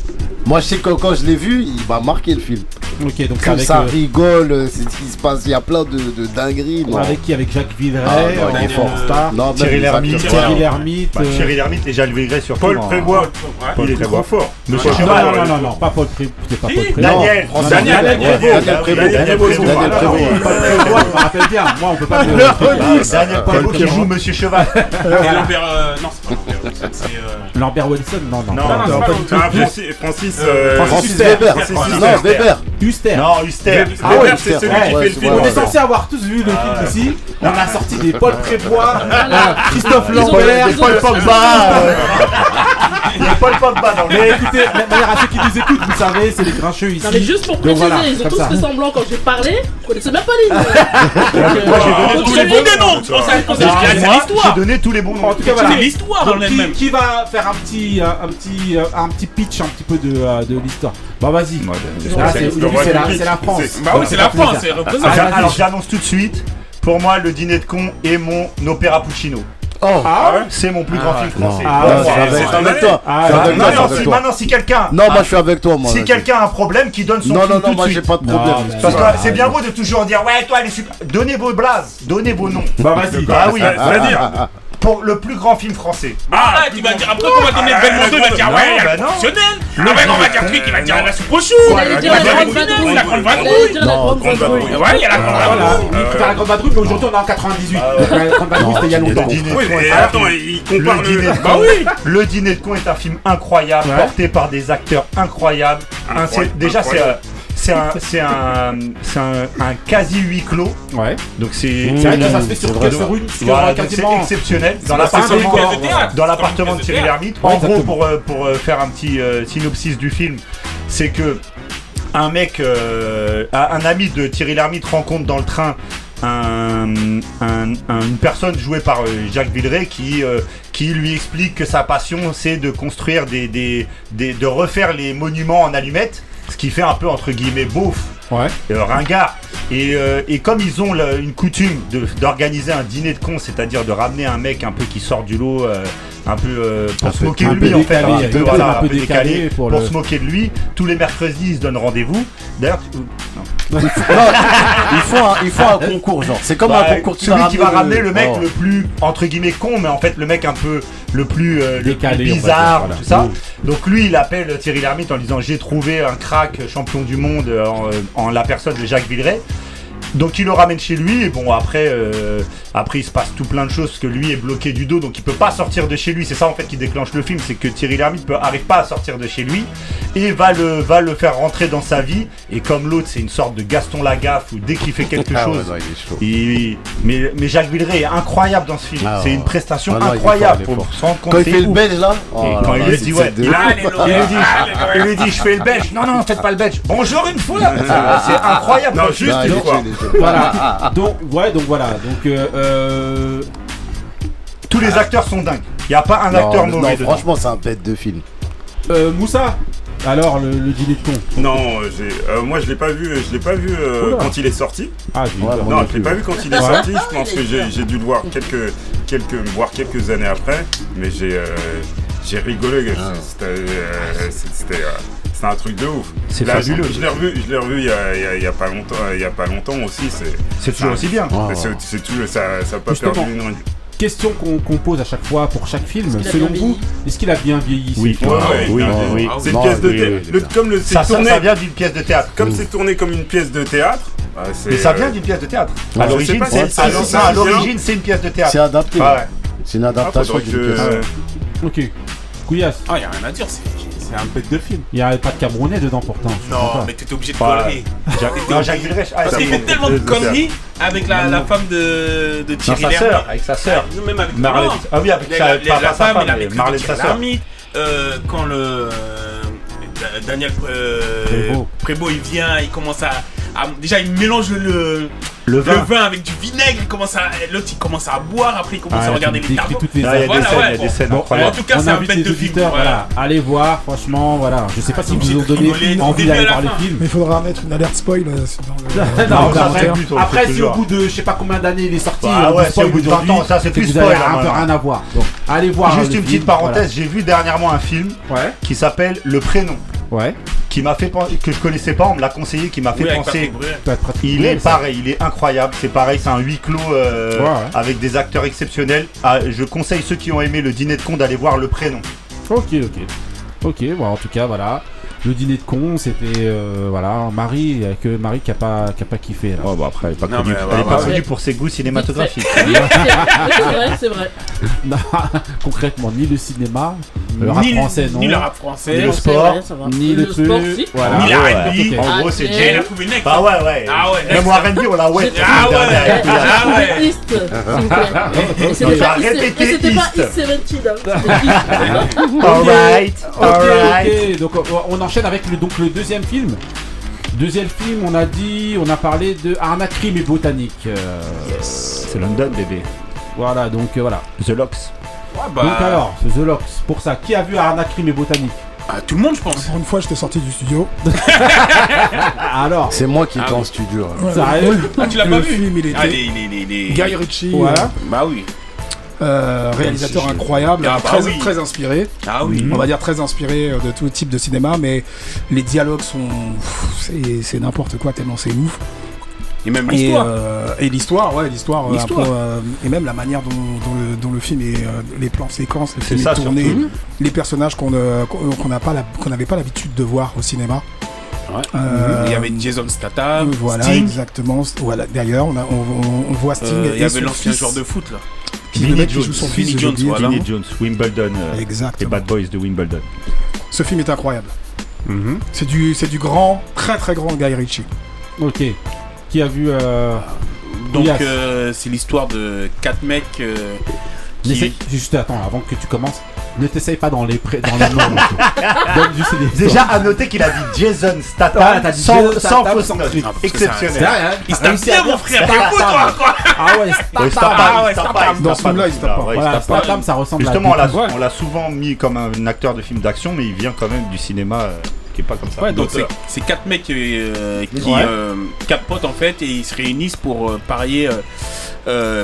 moi, je sais que quand je l'ai vu, il m'a marqué le film. Ok, donc avec, ça euh, rigole, euh, c'est ce qui se passe. Il y a plein de, de dingueries. non. Avec qui? Avec Jacques Villeray, Ah, non, star. Non, même Thierry Lhermitte. Thierry Lhermitte. Bah, euh, Thierry Lhermitte et Jacques Villeray sur Paul Prébois. Paul Il est Prébois. trop fort. Monsieur Non, Cheval. non, non, non, non, pas Paul Prébois. Pas. Paul Prébois. Daniel, Daniel, Daniel Daniel. Prévost. Daniel Prébois, je me rappelle bien. Moi, on peut pas. Daniel Prévost qui joue Monsieur Cheval. Et Lambert, euh, non, c'est pas Lambert euh, Lambert Wilson, non, non. Non, non, pas. Ah, Francis, Francis, euh. Weber. Huster. Non, Huster. Ah ouais, c'est celui Ouais, qui ouais, fait le film. On est censé avoir tous vu le film ici. On a sorti des Paul Prébois, Christophe Lambert, Paul Pogba. Il y a Paul Pogba dans le Mais écoutez, de manière à ceux qui nous écoutent, vous savez, c'est les grincheux ici. Non mais juste pour préciser, voilà, ils ont tous ça. fait semblant quand j'ai parlé, je connaissais même pas les noms. Moi, j'ai donné On tous les bons noms, c'est Moi, j'ai l'histoire. donné tous les bons noms. En tout cas, voilà. C'est l'histoire qui, elle-même. qui va faire un petit, euh, un petit, euh, un petit pitch un petit peu de, euh, de l'histoire? Bah vas-y. C'est la, c'est la France. Bah oui, c'est la France, j'a- Alors j'annonce tout de suite, pour moi le dîner de con est mon opéra Puccino. Oh. Ah ouais C'est mon plus grand film Non, français. Ah, non, suis avec, toi. Ah, ah, Non, non, maintenant si quelqu'un Non, a- moi je suis avec toi. Moi, si quelqu'un a un problème, qui donne son Non, film non, tout non, de moi j'ai pas de Non, problème. Parce que Ah, c'est bien beau de toujours dire ouais toi elle est super. Donnez vos blazes, donnez vos noms. Bah vas-y. Ah oui, C'est-à-dire pour le plus grand film français. Ah, tu vas dire, après qu'on va donner Ah, Belmondo, il va dire, ouais, il y a bah le professionnel. Ah, ouais, on va dire qui va dire la soupe au chou. Il allait dire la grande vadrouille. La grande Il vadrouille. dire la Non, grande grande vadrouille. Ouais, il y a la grande vadrouille. il faut faire la grande vadrouille, mais aujourd'hui on est en 98. Ah, Donc la grande vadrouille c'était il y a longtemps. le dîner Oui, de con mais est un attends, film- il compare le le. dîner de Bah con. oui. Le dîner de con est un film incroyable, porté par des acteurs incroyables. Déjà c'est euh, c'est un c'est un c'est un, un quasi huit clos. Ouais. Donc c'est C'est vrai que ça se fait sur, une, sur Voilà, donc c'est quasiment. exceptionnel. Dans un l'appartement de dans l'appartement Thierry. Lhermitte. Ouais, En gros, pour, euh, pour euh, faire un petit euh, synopsis du film, c'est que un mec, euh, un un ami de Thierry Lhermitte rencontre dans le train un- un- un- une personne jouée par Jacques Villeray qui, euh, qui lui explique que sa passion c'est de construire des, des, des- de refaire les monuments en allumettes, ce qui fait un peu entre guillemets beauf Ouais. euh, ringard. Et, euh, et comme ils ont le- une coutume de- d'organiser un dîner de cons, c'est-à-dire de ramener un mec un peu qui sort du lot, euh, un peu euh, pour Un se peu- moquer de lui en fait, un peu, un peu- voilà, un un peu peu décalé, décalé pour, pour le- se moquer de lui. Tous les mercredis, ils se donnent rendez-vous. D'ailleurs, tu- non. Non, il faut un, il faut un concours, genre. C'est comme Bah, un concours. tu celui qui va ramener le mec Oh. le plus entre guillemets con, mais en fait le mec un peu le plus, euh, le bizarre, voilà. tout ça. Donc lui, il appelle Thierry Lhermitte en disant j'ai trouvé un crack champion du monde en, euh, en la personne de Jacques Villeray. Donc il le ramène chez lui et bon après euh, après il se passe tout plein de choses parce que lui est bloqué du dos donc il peut pas sortir de chez lui c'est ça en fait qui déclenche le film c'est que Thierry Lhermitte peut, arrive pas à sortir de chez lui et va le va le faire rentrer dans sa vie et comme l'autre c'est une sorte de Gaston Lagaffe où dès qu'il fait quelque Ah ouais, chose non, il est chaud. il- mais, mais Jacques Villeray est incroyable dans ce film Ah c'est ouais. une prestation Ah non, incroyable il pour se rendre compte Quand il fait le belge là Et oh quand là il lui dit ouais, il, lui dit, je fais le belge. Non non faites pas le belge. Bonjour une fois. C'est incroyable. Non, juste une fois. Chaud, il est chaud. Voilà. Donc, ouais, donc voilà. Donc, euh, euh, Tous les acteurs sont dingues. Il y a pas un Non, acteur non, mauvais dedans. franchement, c'est un bête de film. euh, Moussa, alors le, le dîner de con. Non, euh, moi je l'ai pas vu, je l'ai pas vu euh, quand il est sorti. Ah, moi Non, je l'ai pas vu quand il est sorti. Je pense que j'ai j'ai dû le voir quelques, quelques, voir quelques années après, mais j'ai euh, j'ai rigolé. C'était euh, c'était, euh, c'était un truc de ouf. C'est fabuleux. Je l'ai revu, je l'ai revu il y a, il y a- il y a pas longtemps, il y a pas longtemps aussi. C'est C'est toujours aussi bien. Ah, c'est- toujours ça, ça a pas Justement. perdu une Question qu'on pose à chaque fois pour chaque film. Selon vous, est-ce qu'il a bien vieilli Oui. Ouais, ouais, Oui, oui. C'est une pièce de théâtre. Le- Comme le c'est Ça, ça, tourné, ça vient d'une pièce de théâtre. comme c'est tourné comme une pièce de théâtre. bah, c'est, Mais ça vient euh, d'une pièce de théâtre. Ouais, À l'origine, c'est une pièce de théâtre. C'est adapté. Ah. C'est une ah, adaptation d'une pièce. euh, Ok. Couillasse, Ah, y a rien à dire, c'est c'est un bête de film. il n'y a pas de Camerounais dedans pourtant. Non, pas. mais t'étais obligé de coller. Jacques- Non, Jacques ah, Parce qu'il fait- tellement de conneries avec la, la femme de, de Non, Thierry sa Lhermitte. sœur, avec sa sœur. Même avec Marlène. non. Ah oui, avec Les- sa, les- pas, la pas sa femme, il a mais avec Marlène, sa sœur. Euh, quand le euh, Da- Daniel euh, Prévost. Prévost, il vient, il commence à, à- déjà il mélange le, le, Le vin. avec du vinaigre, il commence à, l'autre il commence à boire, après il commence Ah, à regarder les tableaux. toutes les Ah, il y a des Voilà, scènes, ouais. il y a des scènes Bon, incroyables. En tout cas, on c'est un bête de film. voilà. voilà. Allez voir, franchement, voilà. Je sais pas si Ah, vous ont donné envie d'aller voir le film. Mais il faudra mettre une alerte spoil euh, après, si au bout de je sais pas combien d'années il est sorti, au bout de aujourd'hui, 20 ans, ça, c'est plus spoil, un peu hein, rien à voir. Donc, allez voir. Juste une petite parenthèse, j'ai vu dernièrement un film qui s'appelle Le Prénom. Ouais. qui m'a fait que je connaissais pas, on me l'a conseillé, qui m'a fait Oui, penser. Il est ça- pareil, il est incroyable, c'est pareil, c'est un huis clos euh, Ouais, ouais. avec des acteurs exceptionnels. Ah, je conseille ceux qui ont aimé le dîner de con d'aller voir le prénom. Ok, ok. Ok, bon, en tout cas, voilà. Le dîner de con, c'était. euh, voilà, Marie, a que Marie qui a pas, qui a pas kiffé. Là. Oh bah après, elle est pas Non, connue, mais, elle est bah, pas bah, connue ouais. pour ses goûts cinématographiques. C'est vrai, c'est vrai. Non, concrètement, ni le cinéma, le rap Ni le- français, non. Ni le rap français. Ni le sport, vrai, ni le, truc. sport, si. Voilà. Ni la ouais, R&B. ok. En gros, c'est Ah, Jay. Bah ouais, ouais. Ah ouais, Même R&B, on l'a ouais. Ah ouais. Ah ouais. C'était pas East- répéter et c'était pas East. East 17, hein. C'était East. Alright, alright. Donc on on enchaîne avec le, donc, le deuxième film. Deuxième film, on a dit, on a parlé de Arnaque, crime et botanique. Euh, C'est London, bébé. Voilà, donc euh, voilà. The Locks. Ouais, bah, Donc alors, c'est The Locks. Pour ça, qui a vu Arnaque, crime et botanique? Ah, tout le monde, je pense. Pour une fois, j'étais sorti du studio. Alors, C'est moi qui Ah étais en oui. studio. Ouais, Ah, tu l'as le pas vu? film, il était. Ah, les, les, les, les- Guy Ritchie, Voilà. Bah oui. Euh, réalisateur incroyable, Ah, bah très, oui. très inspiré. Ah oui. On va dire très inspiré euh, de tout type de cinéma, mais les dialogues sont. c'est- n'importe quoi, tellement c'est ouf. Et même l'histoire. euh, et l'histoire, ouais, l'histoire. euh, euh, et même la manière dont, dont le, dont le film est, les plans séquences, le film ça, est tourné, surtout. les personnages qu'on n'a pas n'avait pas l'habitude de voir au cinéma. Ouais. Euh, Il y avait Jason Statham, voilà, Sting. exactement. Voilà, d'ailleurs, on, on, on- voit Sting. Euh, Il y avait l'ancien joueur de foot là. Qui le Vinnie mec qui Jones. joue son Vinnie fils, Jones, oublié. voilà. Vinnie Jones, Wimbledon. euh, les. Bad Boys de Wimbledon. Ce film est incroyable. Mhm. C'est du, c'est du grand, très très grand Guy Ritchie. ok. Qui a vu euh, Donc Yes. euh, c'est l'histoire de quatre mecs euh, qui... Juste attends, avant que tu commences, ne t'essaye pas dans les pré... dans les noms. Donne juste les Déjà à noter qu'il a dit Jason Statham dit sans, Jason sans Statham, fausse note. Exceptionnel. Il se tape bien mon frère, t'es Statham. fou toi quoi Ah ouais, Ouais, Statham. Ah ouais, Statham. se Dans ce film-là, il se tape pas. Statham, ça ressemble Justement, on à l'a beaucoup. on l'a souvent mis comme un acteur de film d'action, mais il vient quand même du cinéma euh, qui est pas comme ça. Ouais, donc c'est quatre mecs euh, qui, Ouais. euh, quatre potes en fait, et ils se réunissent pour euh, parier,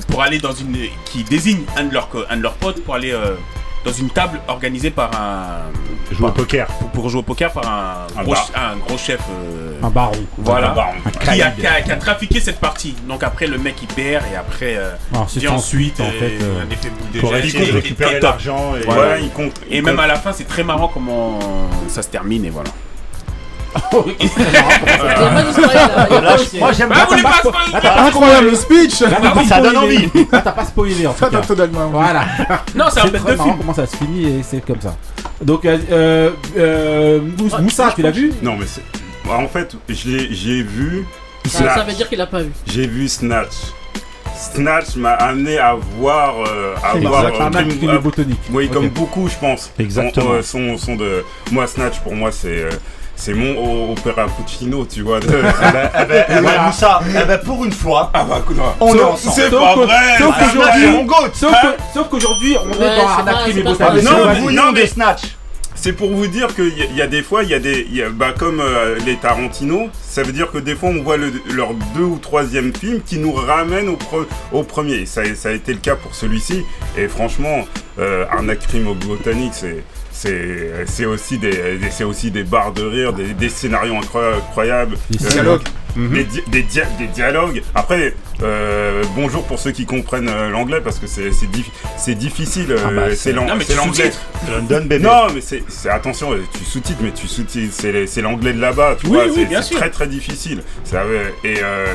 pour aller dans une, qui désigne un de leurs, un de leurs potes pour aller euh, dans une table organisée par un, jouer au poker. pour, pour jouer au poker par un, Un gros, un gros chef. euh, Un baron. Voilà, Un baron. Un qui, a, qui a- qui a trafiqué cette partie. Donc après le mec il perd et après euh, Alors, vient ensuite, en euh, fait. euh, un effet boule de gel top. l'argent. et- Voilà, il compte. Et il même à la fin c'est très marrant comment ça se termine et voilà. Moi j'aime Ah, bien. Incroyable le speech Ça donne spoilé. envie. T'as pas spoilé en envie. Voilà. Non, c'est un bête de film. comment ça se finit et c'est comme ça. Donc, euh, euh, euh, Mous- Moussa, tu l'as vu? Non, mais c'est. En fait, j'ai j'ai vu. Ça, veut dire qu'il a pas vu. J'ai vu Snatch. Snatch m'a amené à voir. euh, à voir euh. Oui, comme beaucoup, je pense. Exactement. Euh, sont, sont de. Moi, Snatch, pour moi, c'est. C'est mon opéra Puccino, tu vois. de- Eh ben, eh ben, eh ben, Voilà. Moussa, eh ben, pour une fois, ah bah, non. on est Sauf- ensemble. C'est pas que- vrai sauf Ah, qu'aujourd'hui- c'est mon goat. Sauf que- sauf qu'aujourd'hui, on Ouais, est dans Arnaque, crime c'est et. Non, non, mais- de Snatch. C'est pour vous dire qu'il y, y a des fois, il y a des, il y a- bah, comme euh, les Tarantino, ça veut dire que des fois on voit le- leur deux ou troisième film qui nous ramène au, pre- au premier. Ça, a- ça a été le cas pour celui-ci. Et franchement, euh, Arnaque crime au botanique, c'est c'est c'est aussi des, des- c'est aussi des barres de rire, des, des scénarios incroya- incroyables, Des Euh, dialogues. des, di- des dia- des dialogues. Après, euh, bonjour pour ceux qui comprennent euh, l'anglais parce que c'est c'est dif- difficile. euh, Ah bah, c'est- l'anglais. Non, mais c'est attention, tu sous-titres, mais tu sous-titres, c'est l'anglais de là-bas, tu Oui, vois, oui, c'est très très difficile. Ça, et euh,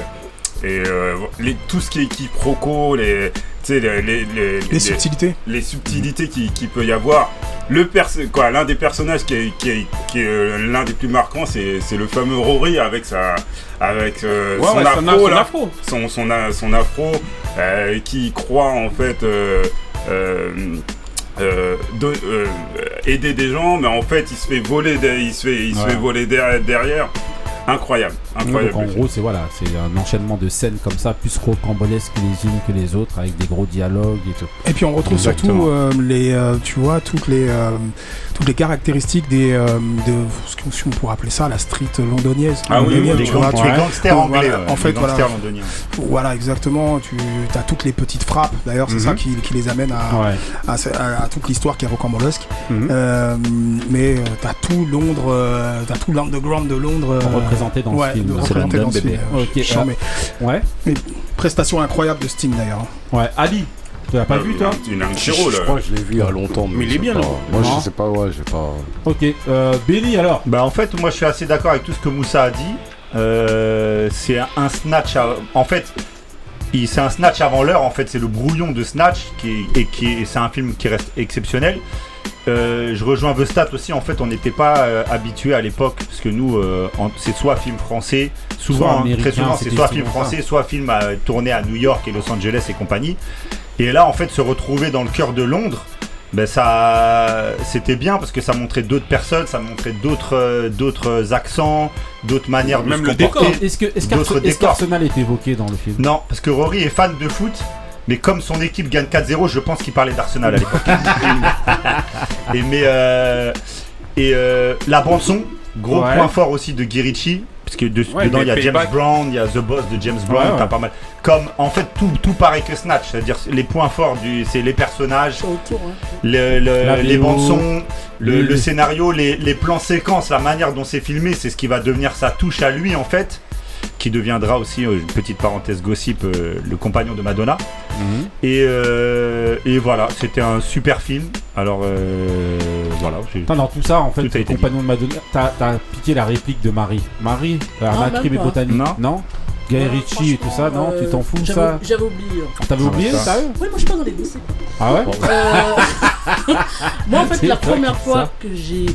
et euh, les, tout ce qui est quiproquo, les, sais, les, les, les, Les subtilités. les subtilités qui, qui peut y avoir. Le perso quoi, l'un des personnages qui est, qui est, qui est euh, l'un des plus marquants, c'est c'est le fameux Rory avec sa avec euh, Ouais, son, ouais, afro, son là, afro. son son, son afro, euh, qui croit en fait euh, euh, euh, de- euh, aider des gens, mais en fait il se fait voler, de- il se fait, il se fait voler der- derrière. Incroyable. Incroyable. Donc en gros, c'est voilà, c'est un enchaînement de scènes comme ça, plus rocambolesques les unes que les autres, avec des gros dialogues et tout. Et puis on retrouve Exactement. surtout euh, les, euh, tu vois, toutes les, euh, toutes les caractéristiques des, euh, de ce qu'on pourrait appeler ça, la street londonienne. Ah oui, oui, tu vois, tu- gangsters voilà, anglais, ouais, en fait, voilà, londoniens. voilà, exactement. Tu as toutes les petites frappes. D'ailleurs, c'est Mhm. ça qui, qui les amène à, Ouais. à, à- à toute l'histoire qui est rocambolesque. Euh, mais tu as tout Londres, euh, t'as tout l'underground de Londres euh, représenté dans ouais, ce film. représenté dans ce film. Ok, Chant, euh, mais- ouais. Mais prestation incroyable de Sting d'ailleurs. Ouais, Ali, tu l'as pas Euh, vu toi Il a un Je, petit rôle. je crois que je l'ai vu il y a longtemps. Mais il est bien, pas. là. Moi, Non. je sais pas, ouais, j'ai pas. Ok, euh, Benny alors Bah en fait moi je suis assez d'accord avec tout ce que Moussa a dit. Euh, c'est un snatch à- en fait c'est un snatch avant l'heure en fait c'est le brouillon de snatch qui est- et qui est- et c'est un film qui reste exceptionnel. Euh, je rejoins Vestat aussi en fait on n'était pas euh, habitué à l'époque parce que nous euh, c'est soit film français Soit souvent hein, très souvent c'est soit film ça. français soit film euh, tourné à New York et Los Angeles et compagnie et là en fait se retrouver dans le cœur de Londres ben ça c'était bien parce que ça montrait d'autres personnes, ça montrait d'autres euh, d'autres accents, d'autres manières de Même se le comporter. décor. Est-ce que est-ce d'autres qu'Arse- est-ce décors. qu'Arsenal est évoqué dans le film? Non, parce que Rory est fan de foot, mais comme son équipe gagne 4-0, je pense qu'il parlait d'Arsenal à l'époque. et mais euh, et euh, la bande son, gros Ouais. point fort aussi de Guy parce que de- Ouais, dedans il y a James. Brown, il y a The Boss de James Brown, Ouais, ouais. t'as pas mal. Comme en fait tout tout pareil que Snatch, c'est-à-dire les points forts du c'est les personnages, autour. Hein. le- le- La les bandes son, le, le scénario, les, les plans séquences, la manière dont c'est filmé, c'est ce qui va devenir sa touche à lui en fait, qui deviendra aussi, euh, une petite parenthèse gossip, euh, le compagnon de Madonna. Mhm. Et, euh, et voilà, c'était un super film. Alors euh, voilà, dans tout ça, en fait, le compagnon de Madonna, t'as t'as piqué la réplique de Marie. Marie, euh, Crime et. Botanique. Non. Non Guy Ouais, Ritchie et tout ça, non Tu t'en euh, fous de ça J'avais oublié. T'avais Ah, oublié, ça. sérieux Oui, moi je suis pas dans les dossiers. Ah ouais Euh, moi en fait la première fois ça. que j'ai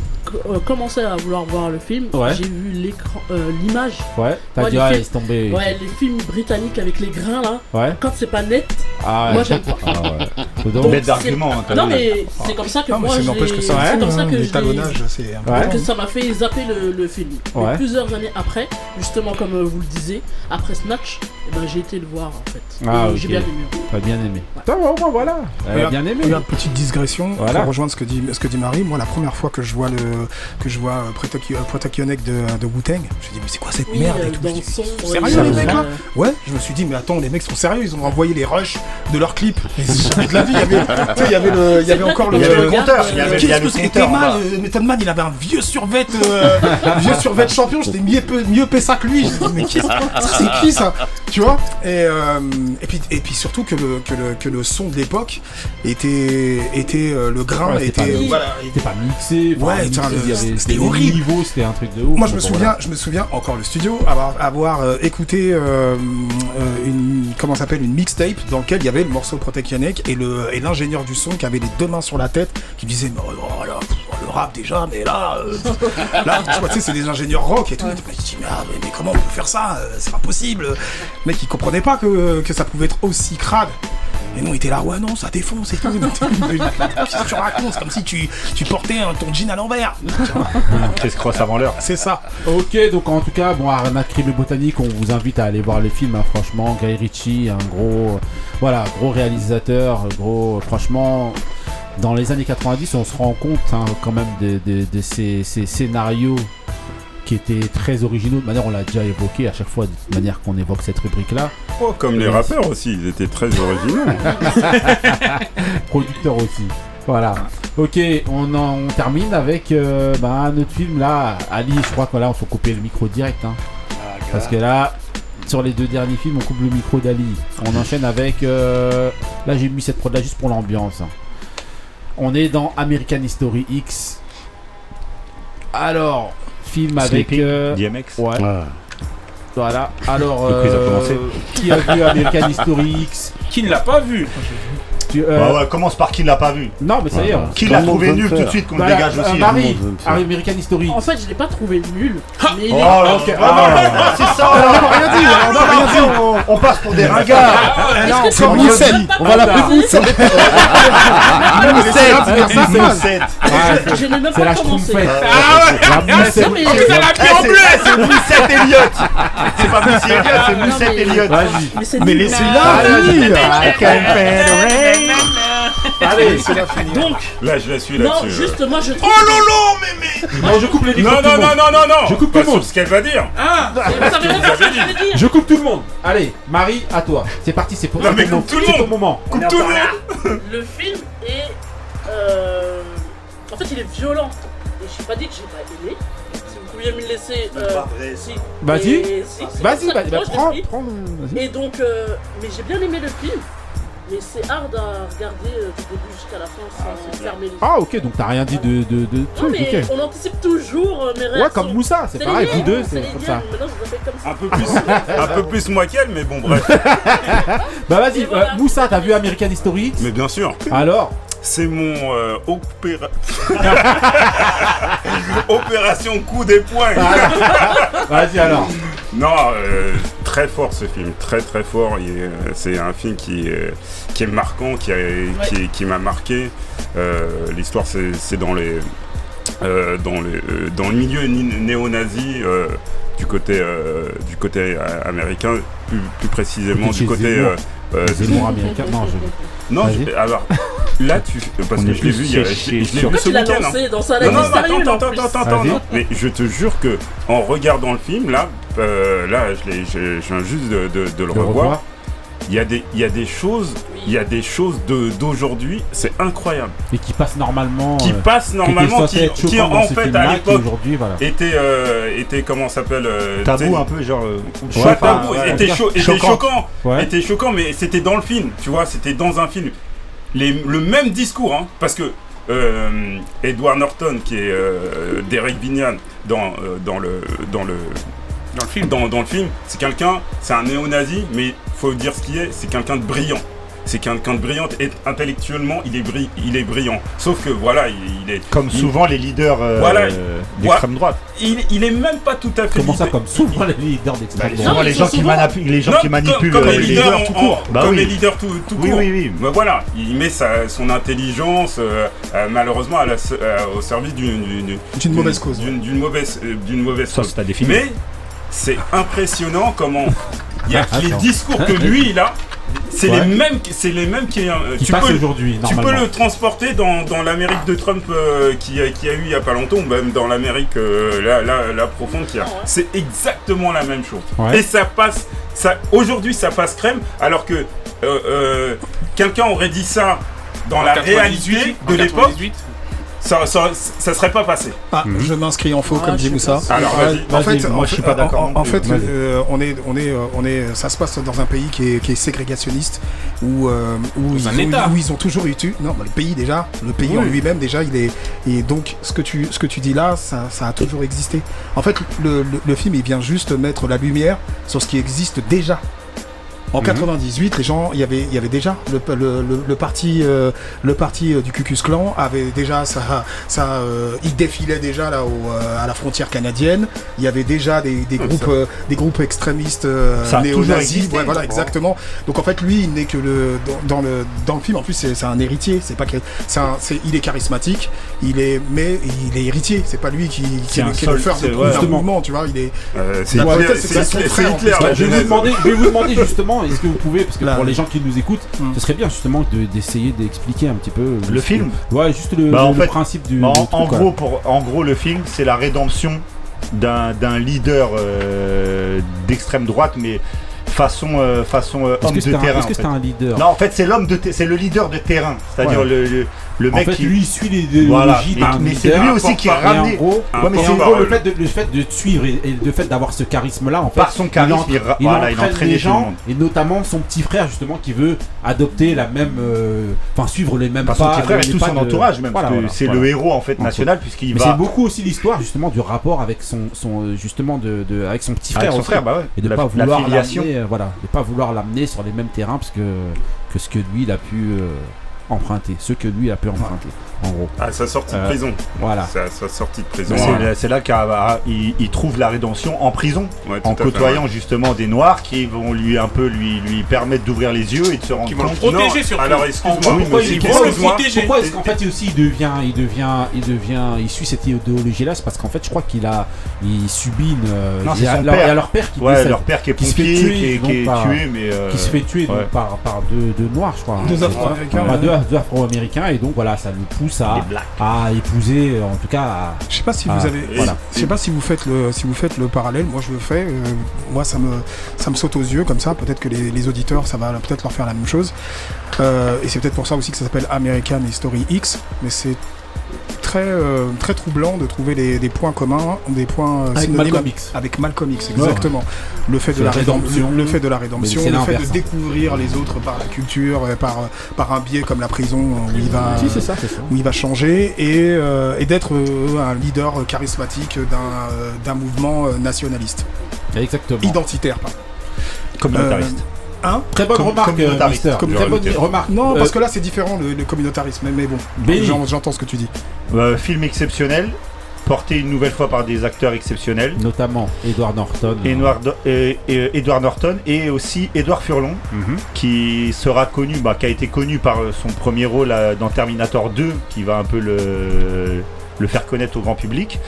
euh, commencé à vouloir voir le film, Ouais. j'ai vu l'écran, euh, l'image. Ouais, t'as dit, les ah, films- laisse tomber. Ouais, les films britanniques avec les grains là. Ouais. Quand c'est pas net, Ah ouais. moi j'aime pas. Ah ouais. Donc, Donc, d'argument, hein, Non mais c'est comme ça que Non, mais moi c'est je n'empêche l'ai- que ça c'est reste, comme ça hein, que je que ça m'a fait zapper le, le film. Ouais. plusieurs années après, justement comme vous le disiez, après Snatch, eh ben, j'ai été le voir en fait. Ah, Et ok. J'ai bien aimé. T'as bien aimé. Ouais, ouais, voilà. Elle a Regarde, bien aimé. regarde, petite digression Voilà. pour rejoindre ce que dit ce que dit Marie. Moi, la première fois que je vois le que je vois euh, Protec- euh, de de Wu-Tang, je me dis mais c'est quoi cette Oui, merde euh, et tout. dans son- sont ouais, sérieux les euh, mecs là Ouais, je me suis dit mais attends, les mecs sont sérieux, ils ont envoyé les rushs de leurs clips. Et jamais de la vie, il y avait il y avait le il y avait encore que le le compteur, il y euh, avait, il y a le Qu'est-ce que c'était mal bas. euh, Method Man il avait un vieux survêt euh, vieux survêt champion j'étais mieux mieux payé ça que lui je me dis mais qui ça c'est qui ça tu vois et, euh, et puis et puis surtout que le que le que le son de l'époque était était euh, le grain Ouais, était pas- euh, voilà C'était pas mixé. Ouais, il c'était horrible. niveau, c'était un truc de ouf. moi je me souviens voilà. je me souviens encore le studio avoir avoir euh, écouté une comment s'appelle une mixtape dans lequel il y avait le morceau Protectionec et le et l'ingénieur du son qui avait les deux mains sur la tête qui disait oh le rap déjà mais là euh, là tu vois tu sais c'est des ingénieurs rock et tout je me dis mais, ah, mais- mais comment on peut faire ça Euh, c'est pas possible le mec il comprenait pas que, que ça pouvait être aussi crade et nous, on était là, ouais, non, ça défonce et tout. Qu'est-ce que tu racontes? C'est comme si tu, tu portais un, ton jean à l'envers. Chris Cross avant l'heure? C'est ça. Ok, donc en tout cas, bon, Arena Crime et Botanique, on vous invite à aller voir les films, hein, franchement. Guy Ritchie, un gros, voilà, gros réalisateur, gros, franchement, dans les années 90, on se rend compte hein, quand même de, de- de ces, ces scénarios qui étaient très originaux. De manière, on l'a déjà évoqué à chaque fois, de manière qu'on évoque cette rubrique-là. Oh, comme les rappeurs aussi, ils étaient très originaux. Producteur aussi. Voilà. Ok, on, en, on termine avec euh, bah, un autre film là. Ali, je crois que là, on faut couper le micro direct. hein. Parce que là, sur les deux derniers films, on coupe le micro d'Ali. On enchaîne avec. euh, là, j'ai mis cette prod là juste pour l'ambiance. hein. On est dans American History X. Alors, film avec. Euh, DMX. Ouais. Ah. Voilà. Alors, euh, qui a vu American History X? Qui ne l'a pas vu? Tu- euh, Bah ouais, commence par qui l'a pas vu. Non, mais ça y est. Voilà. Qui l'a trouvé nul tout de suite qu'on dégage euh, aussi. Marie, le faire. American History. En fait, je l'ai pas trouvé nul. Mais il Oh est- là, ok. ah, Ah, c'est ça rien dit, rien dit. on, on passe pour des ringards. C'est Moussette. On va l'appeler Moussette. Laissez-la. Moussette. Je- n'ai même C'est pas la commencé. Ah La moussette. mais- En plus, elle a Eh, mis en c'est bleu eh, c'est Moussette Elliott. C'est pas Elliott, c'est Moussette mais- Elliott. Vas-y. Mais c'est Mais nul. Allez, Laissez-la finir. Donc, Là, je la suis non, là-dessus. juste moi je Oh lolo, mais mais non, je coupe les. Non, non, non, non, non, non Je coupe tout le monde. ce qu'elle va dire Ah, je vais dire. Je coupe tout le monde. Allez, Marie, à toi. C'est parti, c'est pour Non, c'est mais coupe tout le c'est monde. moment. Coupe tout le monde Le film est. euh, En fait, il est violent. Et je suis pas dit que j'ai pas aimé. Si vous pouviez me laisser. euh, si. Vas-y. Si, c'est Vas-y, vas-y, bah, prends. Et donc, euh, mais j'ai bien aimé le film. Mais c'est hard à regarder euh, du début jusqu'à la fin sans fermer les yeux. Ah, ok, donc t'as rien dit de, de, de Non, truc, mais on anticipe toujours euh, mes réactions. Ouais, comme Moussa, c'est pareil, vous deux, c'est c'est les comme liens, ça. Maintenant, je vous appelle comme ça. Un peu plus, un peu plus moi qu'elle, mais bon, bref. Bah vas-y, voilà. euh, Moussa, t'as vu American History Mais bien sûr, Alors? C'est mon euh, opéra... opération coup des poings. Vas-y alors. Non, euh, très fort ce film, très très fort. Euh, C'est un film qui est, qui est marquant, qui, a- qui, qui m'a marqué. Euh, L'histoire, c'est c'est dans les euh, dans, les, euh, dans le milieu néo-nazi euh, du côté euh, du côté euh, américain, plus, plus précisément du côté Zemmour. euh, euh, américain. Non, je. non, je- alors là, tu, parce On que je l'ai vu, il y a- je l'ai vu ce tu l'as week-end. hein. lancé dans la Non, non, mystérieux, attends, en attends, attends, non. Mais je te jure que en regardant le film, là, euh, là, je, l'ai- je- je viens juste de, de- de le Le revoir. revoir. Il y a des, il y a des choses, il y a des choses de d'aujourd'hui, c'est incroyable, Et qui passe normalement. qui euh, passent qui était normalement, qui, qui en fait à l'époque aujourd'hui, voilà. étaient, euh, étaient comment ça s'appelle euh, Tabou un peu, genre. euh, Ouais, tabou, ouais, était, cho- était Choquant. choquant, Ouais. était choquant, mais c'était dans le film, tu vois, c'était dans un film. Les- le même discours, hein, parce que euh, Edward Norton, qui est euh, Derek Vignan dans, euh, dans le dans le Dans le film. dans, dans le film, c'est quelqu'un, c'est un néo-nazi, mais faut dire ce qu'il est, c'est quelqu'un de brillant. C'est quelqu'un de brillant et intellectuellement, il est, bri- il est brillant. Sauf que voilà, il, il est. Comme il- souvent les leaders euh, Voilà. d'extrême droite. Il, il est même pas tout à fait. Comment ça, comme souvent les leaders Bah, d'extrême souvent droite les gens qui manipulent, les gens Non, qui manipulent comme, comme euh, les les leaders, tout court. Bah comme oui. les leaders tout, tout Oui, court. oui, oui. Bah voilà, il met sa, son intelligence euh, euh, malheureusement à la- euh, au service d'une mauvaise cause, D'une mauvaise, euh, d'une mauvaise Ça, cause. c'est à définir. Mais c'est impressionnant comment il y a les discours que lui il a. C'est Ouais. les mêmes, c'est les mêmes qui, euh, Qui tu passe peux, aujourd'hui, tu peux le transporter dans, dans l'Amérique de Trump euh, qui, a, qui a eu il y a pas longtemps, ou même dans l'Amérique euh, la, la, la profonde qu'il y a. C'est exactement la même chose. Ouais. Et ça passe, ça, aujourd'hui ça passe crème, alors que euh, euh, quelqu'un aurait dit ça dans En la 98, réalité de l'époque, 98. Ça, ça, ça serait pas passé. Ah, je m'inscris en faux, Ah, comme je dit Moussa. Alors, vas-y. en fait, moi, en je suis pas d'accord En, fait, euh, on est, on est, euh, on est, ça se passe dans un pays qui est, qui est ségrégationniste, où, euh, où, ils un ont, État. où ils ont toujours eu tu. Non, bah, le pays déjà, le pays en lui-même déjà, il est. Et donc, ce que tu, ce que tu dis là, ça, ça a toujours existé. En fait, le, le- le film, il vient juste mettre la lumière sur ce qui existe déjà. En Mhm. 98, les gens, il y avait, il y avait déjà le, le, le, le parti, euh, le parti euh, du Ku Klux Klan avait déjà ça, ça, euh, il défilait déjà là au, euh, à la frontière canadienne. Il y avait déjà des, des Ouais, groupes, euh, des groupes extrémistes euh, néo-nazis. Ouais, voilà, exactement. Donc en fait, lui, il n'est que le dans, dans le dans le film. En plus, c'est c'est un héritier. C'est pas que c'est un, c'est il est charismatique. Il est, mais il est héritier. C'est pas lui qui, qui C'est est, qui est le faire de ouais. Justement. mouvement. Tu vois, il est. Euh, c'est Hitler, je, vais vous demander, je vais vous demander justement, est-ce que vous pouvez, parce que Là, pour les gens qui nous écoutent, Mm. ce serait bien justement de- d'essayer d'expliquer un petit peu Le ce film que- Ouais, juste le, Bah, le- en le principe du. En, du en truc, gros, pour, en gros, le film, c'est la rédemption d'un d'un leader euh, d'extrême droite, mais façon, euh, façon euh, homme que de un, terrain. est-ce que c'est un leader Non, en fait, c'est l'homme de, c'est le leader de terrain, c'est-à-dire Ouais. le, le, le En mec fait, qui. lui, il suit les Voilà. idéologies Mais- d'un mais c'est lui aussi qui a ramené- en gros, Ouais, mais en gros, le fait, de, le fait de suivre et, et le fait d'avoir ce charisme-là, en fait, Par son charisme, il, il ra- voilà, il entraîne les gens, et notamment son petit frère justement qui veut adopter la même, euh, enfin suivre les mêmes Pas son petit frère et tout son entourage même, Voilà, voilà, c'est voilà. le héros en fait national puisqu'il Mais va c'est beaucoup aussi l'histoire justement du rapport avec son, son justement de, avec son petit frère, bah ouais. et de pas vouloir filiation. Voilà, de pas vouloir l'amener sur les mêmes terrains parce que que ce que lui il a pu euh, emprunter, ce que lui a pu emprunter, en gros. À sa sortie de Euh, prison. Voilà. C'est à sa sortie de prison. C'est- là qu'il il trouve la rédemption en prison, Ouais, en fait, côtoyant ouais. justement des noirs qui vont lui un peu lui, lui permettre d'ouvrir les yeux et de se rendre Qui vont le compte. protéger Non, surtout. Alors excuse-moi, oui, pourquoi, pourquoi- est-ce qu'en fait aussi il devient, il devient, il devient, il suit cette idéologie-là? C'est parce qu'en fait, je crois qu'il a, il subit une. Non, il a leur, père. a leur père qui Ouais, décède, leur père qui est se fait pompier, tuer, qui est- qui est par- tué, mais, euh, qui se fait tuer donc, par, par deux, deux noirs, je crois. Deux C'est Afro-Américains, Afro-américains et donc voilà, ça le pousse à, à épouser, en tout cas. À, Je sais pas si à- vous avez, Voilà. je sais pas si vous faites le, si vous faites le parallèle. Moi, je le fais. euh, moi, ça me, ça me saute aux yeux comme ça. Peut-être que les, les auditeurs, ça va peut-être leur faire la même chose. Euh, et c'est peut-être pour ça aussi que ça s'appelle American History X. Mais c'est très, euh, très troublant de trouver des, des points communs, des points euh, Avec Malcolm X. avec Malcolm X, Ouais. exactement. Le fait de la rédemption, le fait de la rédemption, le fait de découvrir les autres par la culture, euh, par, par un biais comme la prison où il va, ça, ça. où il va changer et, euh, et d'être un leader charismatique d'un d'un mouvement nationaliste. Exactement. Identitaire, pardon. Communautariste. Hein Très bonne remarque, euh, Mister. Très bonne remarque. Non, Euh, parce que là c'est différent le, le communautarisme, mais, mais bon, j'entends ce que tu dis. Euh, film exceptionnel, porté une nouvelle fois par des acteurs exceptionnels. Notamment Edward Norton. Edward, Norton et aussi Edward Furlong, Mhm. qui sera connu, bah, qui a été connu par son premier rôle euh, dans Terminator 2, qui va un peu le, le faire connaître au grand public.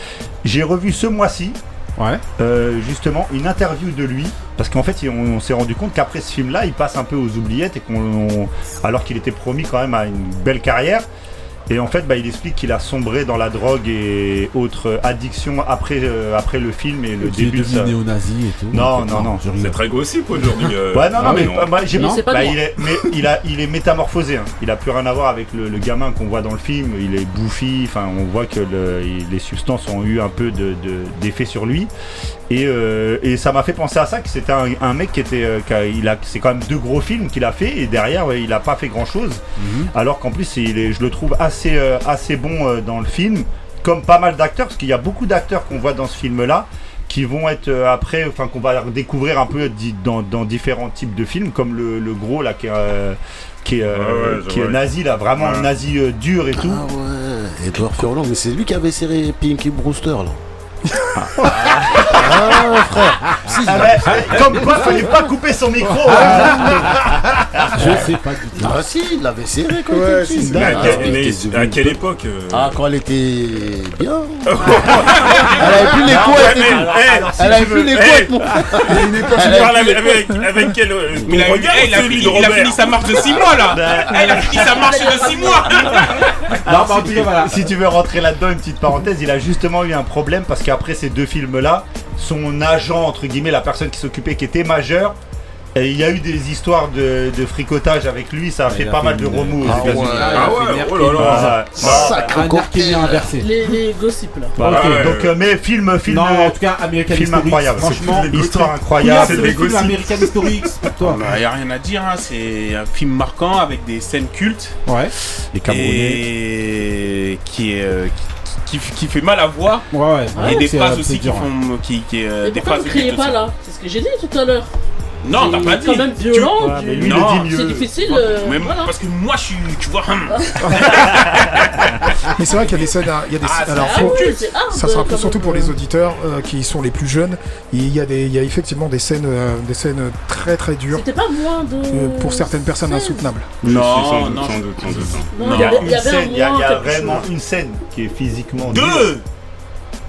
J'ai revu ce mois-ci. Euh, justement une interview de lui parce qu'en fait on, s'est rendu compte qu'après ce film là il passe un peu aux oubliettes et qu'on on- alors qu'il était promis quand même à une belle carrière et en fait, bah, il explique qu'il a sombré dans la drogue et autres addictions après, euh, après le film et le est début de devenu sa... néo-nazi et tout. Non, non, non. C'est très gossip aujourd'hui. euh. Ouais, non, non, Ah, mais, non. bah, j'ai- bah, il est, mais il a, il est métamorphosé. hein. Il a plus rien à voir avec le, le gamin qu'on voit dans le film. Il est bouffi. Enfin, on voit que le- les substances ont eu un peu de, de- d'effet sur lui. Et, euh, et ça m'a fait penser à ça que c'était un, un mec qui était, euh, qui a- il a, c'est quand même deux gros films qu'il a fait et derrière ouais, il a pas fait grand chose. Mhm. Alors qu'en plus, il est, je le trouve assez, euh, assez bon euh, dans le film, comme pas mal d'acteurs, parce qu'il y a beaucoup d'acteurs qu'on voit dans ce film-là qui vont être euh, après, enfin qu'on va découvrir un peu dans, dans différents types de films, comme le, le gros là qui est, euh, qui est, euh, Ouais, ouais, je qui est vois. nazi là, vraiment Ouais. nazi euh, dur et tout. Ah ouais, Edward Furlong, mais c'est lui qui avait serré Pinky Brewster là. Ah frère, si, Ah ben, comme quoi, fallait pas couper son micro. hein. Je sais pas du tout. Ah si, il l'avait serré quand Ouais, il était petit. Mais à, Ah, quelle- il mais à quelle époque euh, Ah, quand elle était bien. elle avait plus les Ah, couettes ouais, et tout. mais, eh, alors, si Elle avait plus les eh, couettes, mon Il époque, Tu Elle parles avait avec, avec, avec quel. euh, Mais il a, regard eh, il a celui fini, de il a Robert fini sa marche de 6 mois là Eh, Il a fini sa marche de 6 mois Alors, en si, tout tu, cas, voilà. si tu veux rentrer là-dedans, une petite parenthèse, il a justement eu un problème parce qu'après ces deux films-là, son agent, entre guillemets, la personne qui s'occupait, qui était majeur, et il y a eu des histoires de, de fricotage avec lui, ça a fait pas mal de remous aux Ah États-Unis. ouais. Ah ouais, oh là là. Ah, Sacré Un cocktail. archémien inversé. Les, les gossips là. Ouais. Donc, euh, mais film, film, Non, en tout cas, American film incroyable. Franchement, histoire incroyable. c'est le des film gossips. American pour toi. Il n'y a rien à dire, hein, c'est un film marquant avec des scènes cultes Ouais. Les Camerounais. et qui, est, euh, qui, qui- qui fait mal à voir. Ouais, ouais. et des phrases euh, aussi qui dur, hein. font. Qui, qui, euh, des phrases vous criez pas là? C'est ce que j'ai dit tout à l'heure. Non, t'as pas dit. quand même Tu- violent. Ouais, du- mais lui, Non, il le dit mieux. C'est difficile. euh, Mais voilà. parce que moi je suis. Tu vois. hum. Mais c'est vrai qu'il y a des scènes. Il y a des, Ah, alors, Ah faut- oui, c'est hard, ça sera quand surtout pour les auditeurs euh, qui sont les plus jeunes. Il y a des, il y a effectivement des scènes, euh, des scènes très très dures C'était pas moins de. euh, pour certaines personnes 16. insoutenables. Non, sans doute, non. sans doute, sans doute. Non, Il il y a avait, il y une avait scène, il y a, un il y a moins. quelque vraiment chose. une scène qui est physiquement dure. Deux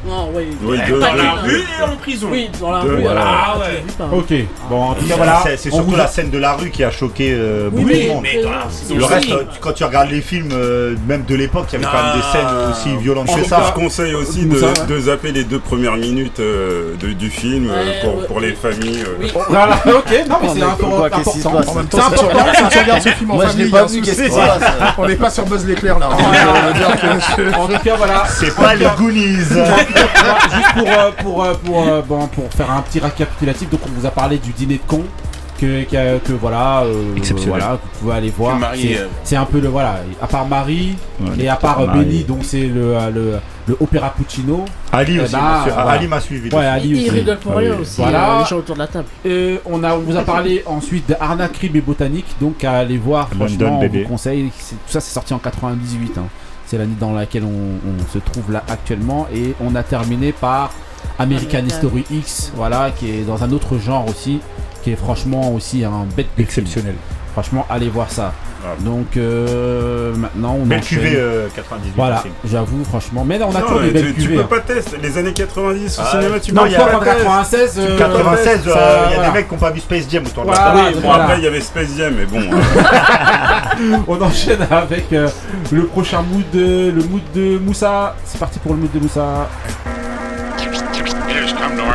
Non, oui. Oui, Pas deux, Dans la deux. rue et en prison. Oui, dans la Deux, rue. voilà. Ah ouais. Ok, bon, en tout cas, voilà. C'est c'est on surtout vous- la scène de la rue qui a choqué euh, beaucoup de monde. Mais dans la prison Le reste, euh, quand tu regardes les films, euh, même de l'époque, il y avait quand même des scènes aussi violentes Je que je ça. conseille aussi de, ça, ouais. de zapper les deux premières minutes euh, de- du film euh, Ouais, pour, ouais. pour les familles. euh. Oui. Voilà, ok, non, mais c'est mais un peu quoi, qu'est-ce qui se important. passe En même temps, C'est si tu, important. regardes, si tu regardes ce film en Moi je famille, l'ai il y a pas un vu, souci. qu'est-ce qui se passe On n'est pas sur Buzz l'éclair là. hein. Je veux dire que- En tout cas, voilà. C'est pas les Goonies. Juste pour, euh, pour, euh, pour, euh, bon, pour faire un petit récapitulatif, donc on vous a parlé du dîner de con. Que, que, que voilà, euh, Exceptionnel. voilà, vous pouvez aller voir. Marie, C'est- euh, C'est un peu le voilà, à part Marie Ouais, et à part Marie. Benny, donc c'est le, euh, le le Opéra Puccino. Ali Eh aussi, ben, monsieur. voilà. Ali m'a suivi Ouais. Ali Il aussi. rigole pour rien aussi, Voilà. euh, les gens autour de la table. Euh, on, a, on vous a parlé ensuite de Arnaque, Crime et Botanique, donc à aller voir, London, franchement, on bébé. vous conseille. C'est- Tout ça, c'est sorti en 98. hein. C'est l'année dans laquelle on, on se trouve là actuellement. Et on a terminé par American American. History X, voilà, qui est dans un autre genre aussi, qui est franchement aussi un bête film. Franchement, allez voir ça. Donc euh, maintenant, on Belle enchaîne. cuvée, euh, 98 Voilà, j'avoue, franchement. Mais on a Non, toujours des belles tu, peux hein. pas tester. Les années 90 au Ah, cinéma, tu non, peux il y pas en tester. 96, euh, 96, il y a voilà. des mecs qui n'ont pas vu Space Jam autour de la Voilà, table. Oui, bon, après, il y avait Space Jam, mais bon. On enchaîne avec euh, le prochain mood, le mood de Moussa. C'est parti pour le mood de Moussa.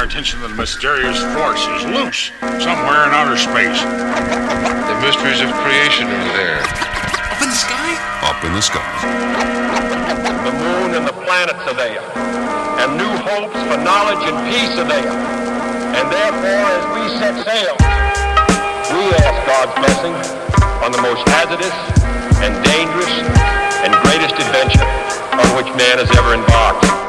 Attention that a mysterious force is loose somewhere in outer space. The mysteries of creation are there. Up in the sky? Up in the sky. The moon and the planets are there. And new hopes for knowledge and peace are there. And therefore, as we set sail, we ask God's blessing on the most hazardous and dangerous and greatest adventure on which man has ever embarked.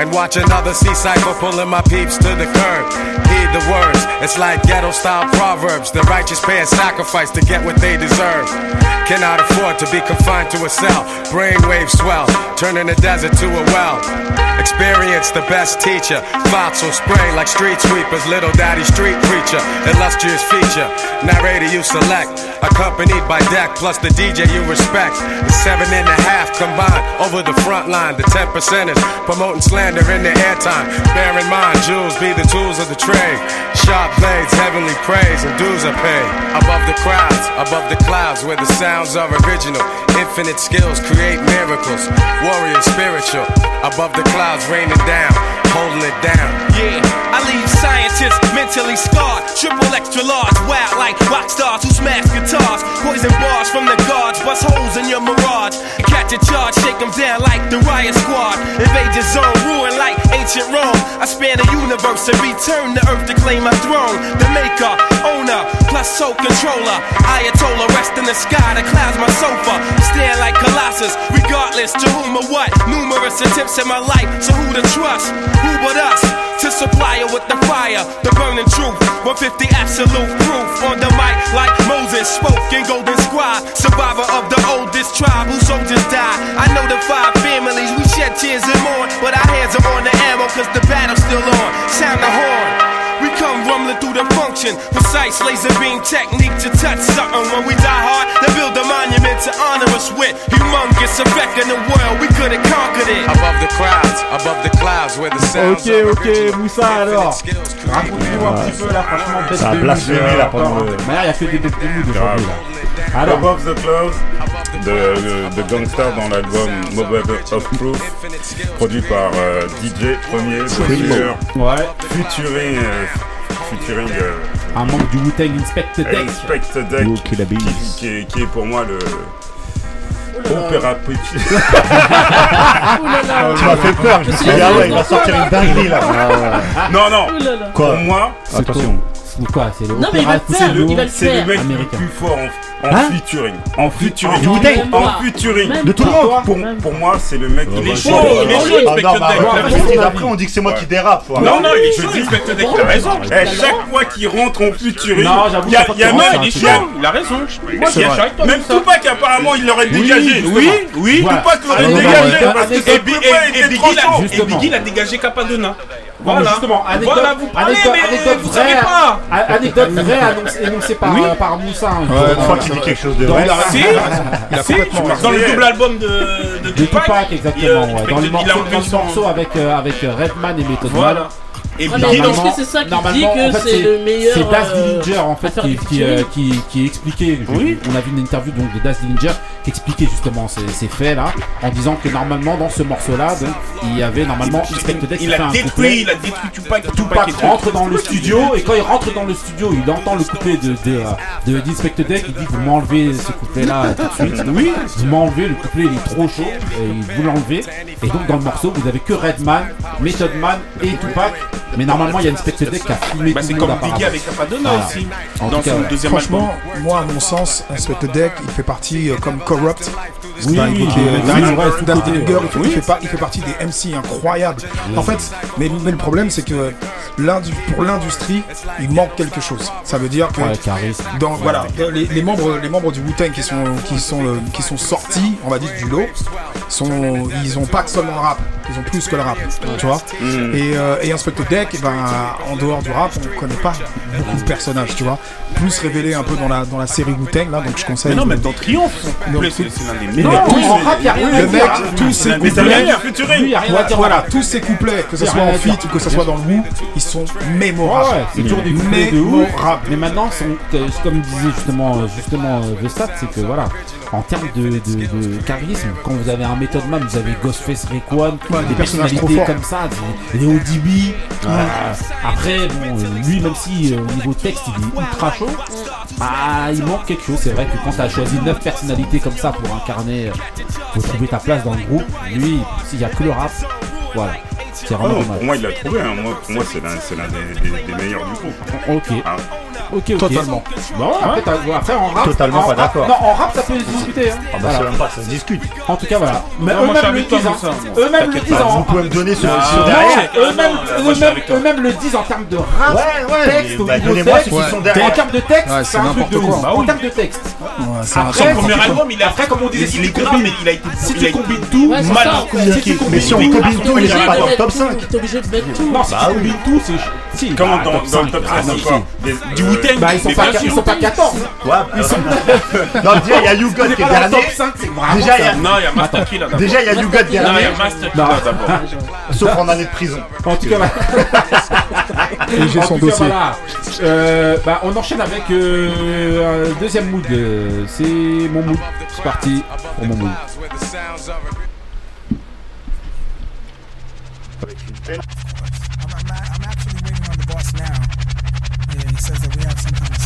And watch another sea cycle pulling my peeps to the curb. Heed the words, it's like ghetto style proverbs. The righteous pay a sacrifice to get what they deserve. Cannot afford to be confined to a cell. Brainwaves swell, turning the desert to a well. Experience the best teacher. Thoughts will spray like street sweepers. Little daddy street preacher. Illustrious feature. Narrator you select. Accompanied by deck plus the DJ you respect. The seven and a half combined over the front line. The ten percenters promoting slander in the airtime. Bear in mind, jewels be the tools of the trade. Sharp blades, heavenly praise, and dues are paid. Above the crowds, above the clouds, where the sounds are original. Infinite skills create miracles. Warrior spiritual. Above the clouds, raining down, holding it down. Yeah, I leave scientists mentally scarred. Triple extra large, wild like rock stars who smash guitars. Poison bars from the guards, bust holes in your mirage. Catch a charge, shake them down like the riot squad. Invade your zone, ruin like ancient Rome. I span the universe and return to earth to claim my throne. The maker, owner, plus soul controller. Ayatollah, rest in the sky, the clouds my sofa. Stand like Colossus, regardless to whom or what. Numerous attempts in my life, so who to trust? Who but us? To supply her with the fire, the burning truth. 150 absolute proof on the mic, like Moses spoke in Golden Squad. Survivor of the oldest tribe whose soldiers died. I know the five families, we shed tears and mourn. But our hands are on the ammo, cause the battle's still on. Sound the horn. We come rumbling through the function. Precise laser beam technique to touch something. When we die hard, they build a monument to honor us with. Humongous effect in the world, we could have conquered it. Above the crowds, above the clouds, where the sounds Ok, are ok, Moussa alors. Raconte-nous un petit peu là, franchement, bête Ça a de blasphémé, là, euh, pendant le- Mais là, il y a que des bêtes de euh, aujourd'hui là. Alors, Above the Clouds de, de Gangstar dans l'album Mobile of Proof, produit par euh, DJ Premier, Bossueur, Ouais. featuring, euh, featuring euh, un membre du Wu-Tang. Inspector Deck, Look at the qui, qui est, qui est pour moi le Opéra Puccino. Tu m'as fait peur, je me suis dit, ah ouais, il va sortir une dinguerie là. Non, non. Quoi pour moi, Attention. C'est quoi C'est le Non, mais il va le faire, il va le c'est le faire. mec américain. le plus fort en, en Hein featuring. En featuring. Du Wu-Tang. En featuring. De tout le monde Pour, pour moi, c'est le mec il est chaud. Il est chaud, Ah non, Inspector bah, Deck. après, on dit que c'est moi qui dérape. quoi. Non, non, il est chaud, Inspector Deck, a raison. Eh, chaque fois qu'il rentre en featuring, Non, j'avoue, il y a, il y a même, Non, il est il y a- chaud, il a raison. Moi, je suis avec toi, Même Moussa. Tupac, apparemment, il l'aurait dégagé. Oui, oui. Voilà. Tupac l'aurait Alors, dégagé voilà, parce que avec- son Et, Bi- papa et- et était Biggie, trop l'a- chaud. et. Biggie l'a dégagé Capadonna. Mais Voilà. justement, anecdote, Voilà, vous parlez, anecdote, mais anecdote vous vraie, savez pas. a- anecdote vraie annoncée, énoncée par, Oui. euh, par Moussa. hein, Ouais, pour, une fois euh, qu'il dit quelque chose de vrai. Si, Il a si, dans le double album de, de de Tupac, Tupac, exactement. euh, ouais. Dans le morceau avec, euh, avec euh, Redman et Method Voilà. Et mais Normalement- est-ce que c'est ça qui dit que en fait, c'est le meilleur, C'est Daz euh, Dillinger en fait qui, qui, euh, qui, qui expliquait. je- Oui. On a vu une interview donc de Daz Dillinger qui expliquait justement ces, ces faits là, en disant que normalement dans ce morceau là, donc il y avait normalement Inspector Deck qui il fait a un couplet. détruit, il a détruit Tupac. Tupac rentre dans le studio et quand il rentre dans le studio, il entend le couplet de de, Deck. Il dit vous m'enlevez ce couplet là tout de suite. Oui, vous m'enlevez le couplet, il est trop chaud. Et vous l'enlevez. Et donc dans le morceau, vous avez que Redman, Method Man et Tupac. Mais normalement, il y a Inspector Deck qui a filmé Bah, tout c'est le monde comme Biggie avec Capadonna Voilà. aussi. En Dans tout cas, son ouais. deuxième Franchement, album. moi, à mon sens, Inspector Deck, il fait partie euh, comme Corrupt. Oui, oui, il fait- partie des MC incroyables. En fait, mais, mais le problème, c'est que pour l'industrie, il manque quelque chose. Ça veut dire que Ouais, voilà les, les membres les membres du Wu-Tang qui sont qui sont euh, qui sont sortis on va dire du lot sont ils ont pas que seulement le rap ils ont plus que le rap tu vois et, euh, et Inspector Deck ben en dehors du rap on connaît pas beaucoup de personnages tu vois. Plus révélé un peu dans la dans la série Wu-Tang là donc je conseille Mais non, mais dans Triomphe, c'est l'un des non, meilleurs. tous- en rap, y a rien le mec, tous ses couplets, voilà, tous ces couplets, que ce soit en feat ou que ce soit dans le Wu, ils sont mémorables. ouais, c'est toujours des couplets de ouf. Mais maintenant, euh, comme disait justement, justement euh, The Stat, c'est que voilà, en termes de, de, de charisme, quand vous avez un Method Man, vous avez Ghostface Ouais, des des personnalités comme ça, des- ODB. euh, après, bon, euh, lui, même si euh, au niveau texte, il est ultra chaud, bah, il manque quelque chose. C'est vrai que quand tu as choisi 9 personnalités comme ça pour incarner, euh, faut trouver ta place dans le groupe. Lui, s'il n'y a que le rap, voilà. C'est vraiment dommage. pour moi, il l'a trouvé. hein. Moi, pour moi, c'est l'un c'est l'un des, des- des meilleurs du groupe. Ok. Ah, Ok, ok. Totalement. Bon, après, t'as- après, en rap. Totalement en pas rap- d'accord. Non, en rap, ça peut se discuter. Hein. Ah bah Voilà. c'est même pas, ça se discute. En tout cas, voilà. Mais Non, moi, je suis eux-mêmes le avec toi, disent. hein. Moi. Eux-mêmes le T'inquiète disent pas, en. Vous pouvez me donner non, derrière. non, Eux-mêmes non, moi, je suis eux-mêmes- avec toi. eux-mêmes le disent en termes de rap, Ouais, ouais, texte, au bah, niveau donnez-moi texte. ceux qui sont En derrière. termes de texte, Ouais, c'est c'est un truc n'importe de quoi. ouf. Bah En oui. termes de texte. C'est un Après, Son truc- premier si tu- album, il a comme on disait, il est combines- mais il a été si tu combines tout, Ouais, c'est mal ça. communiqué. Si tu Mais si on combines- combine tout, il ira pas dans le top 5. T'es obligé de mettre tout. Non, si Bah tu combines tout, c'est. Si, Comment bah, dans, le 5. top Ah, 5 si, encore si. Des- Du Wu-Tang. Bah, ils sont pas, ils sont pas 14. Ouais, bah, Ils sont non, déjà, il y a You God C'est qui est dernier. top 5, c'est vraiment Déjà, il y a- Non, il y a Master Key là d'abord. Déjà, il y a You God Non, il y dernier. a Master là d'abord. Sauf en année de prison. En tout cas, voilà. Et j'ai En son tout cas, dossier. voilà. Euh, bah, on enchaîne avec euh, un deuxième mood. C'est mon mood. C'est parti pour mon mood. I'm, I'm, he says that we have some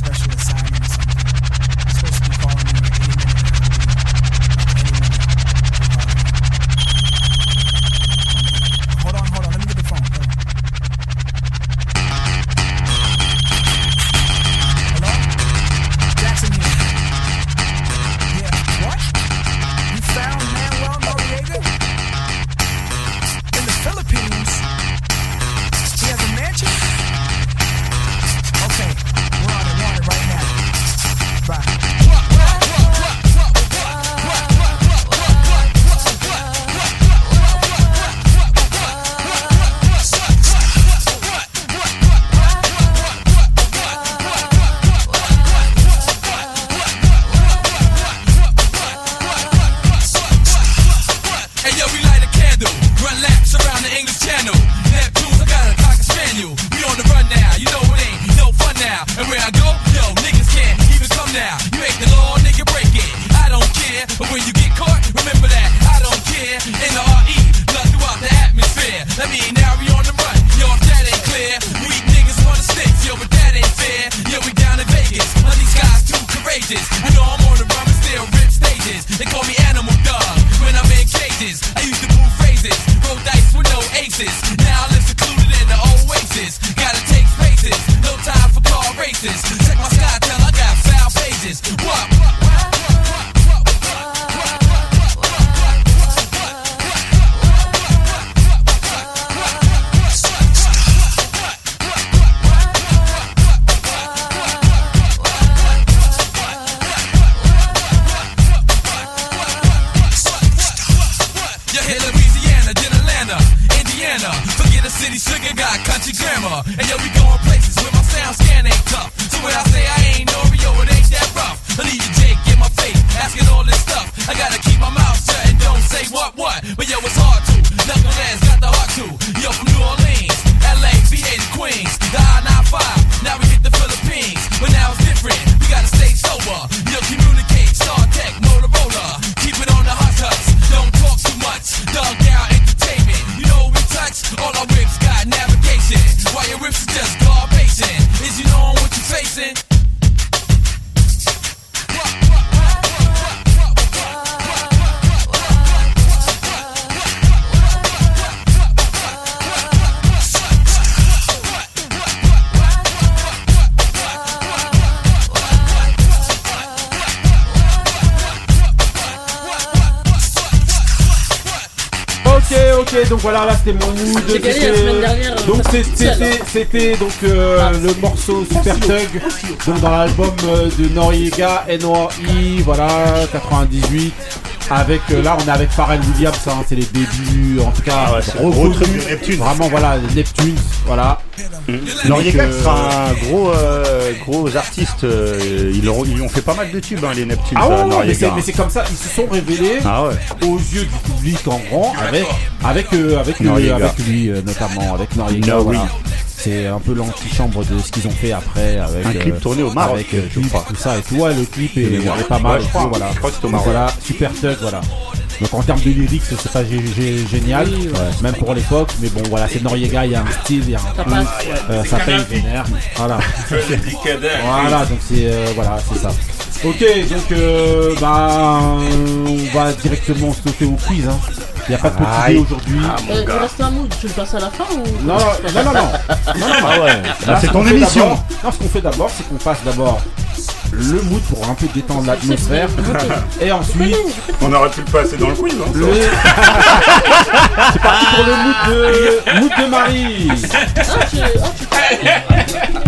c'était donc euh, le morceau Super Tug, donc dans l'album euh, de Noriega, NOI, voilà, 98. Avec euh, là, on est avec Pharrell Williams, hein, c'est les débuts, en tout cas, Ah ouais, gros truc de Neptune. Vraiment, voilà, les Neptunes, voilà. Noriega Donc, euh, sera un gros, gros artiste. ils, ont, ils ont fait pas mal de tubes, hein, les Neptunes. Ah ouais, mais Noriega. c'est- mais c'est comme ça, ils se sont révélés Ah ouais. aux yeux du public en grand avec avec avec, Noriega. avec lui notamment avec Noriega. Nori. voilà. C'est un peu l'antichambre de ce qu'ils ont fait après avec Un clip tourné au Maroc, avec, euh, je clip, crois. tout ça et tout. Ouais, le clip est, est pas mal. Ouais, je et crois. tout, voilà. Je crois que c'est au Maroc. voilà, super thug, voilà. Donc en termes de lyrics, c'est pas gé- gé- génial, Oui, ouais. même pour l'époque, mais bon voilà, c'est Noriega, il y a un style, il y a un Ça truc, euh, ça paye vénère, voilà. Voilà, donc c'est euh, voilà, c'est ça. Ok, donc euh, bah, on va directement sauter au quiz. Hein. Il n'y a pas de petit dé aujourd'hui. Euh, il reste un mood, tu le passes à la fin ou Non, non, non, non, non. non, non, non. Ah ouais, Là, c'est ce ton émission. Non, ce qu'on fait d'abord, c'est qu'on passe d'abord le mood pour un peu détendre l'atmosphère. Et ensuite, On aurait pu le passer dans le quiz. Hein, le... c'est parti pour le mood de, mood de Marie. Ah, tu, ah, tu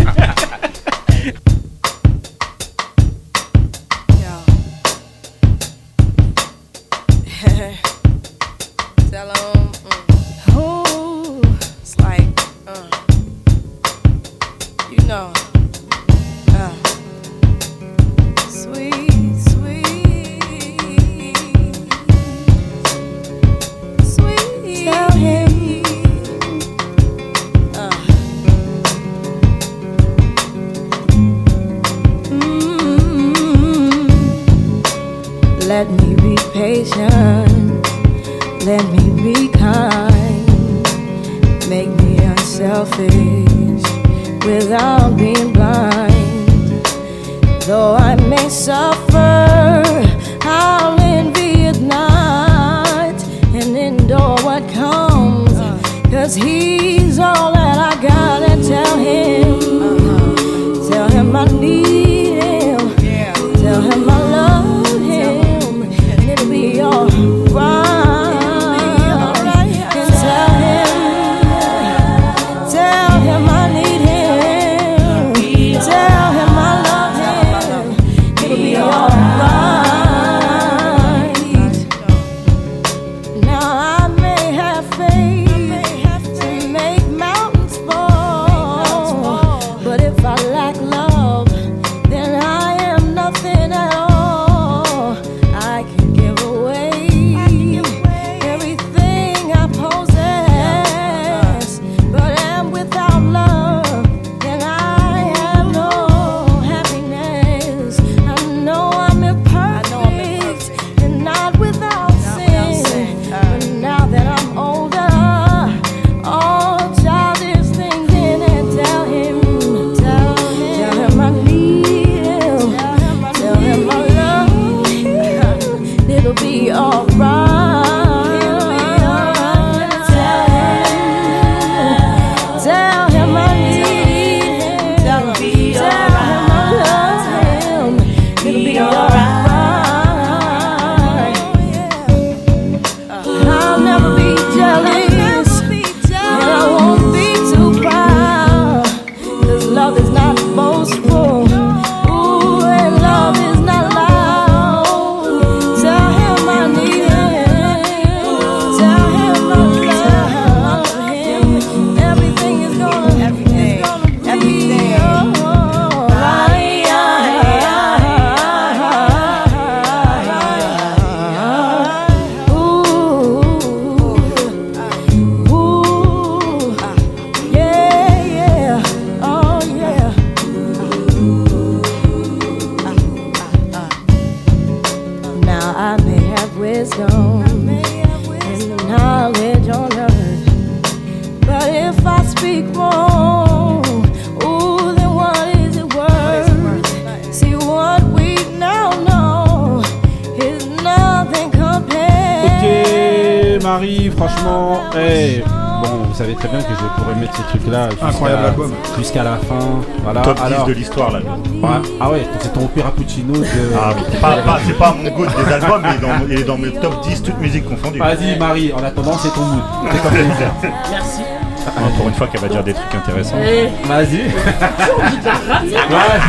de l'histoire, là. Ouais. Ah ouais, c'est ton opéra Puccino de. Ah, pas, pas- c'est pas mon goût des albums, mais il est dans, il est dans mes top 10, toutes musiques confondues. Vas-y Marie, en attendant c'est ton mood. C'est comme plaisir. Merci. Ah, Pour une fois qu'elle va dire des trucs intéressants. Eh. Vas-y.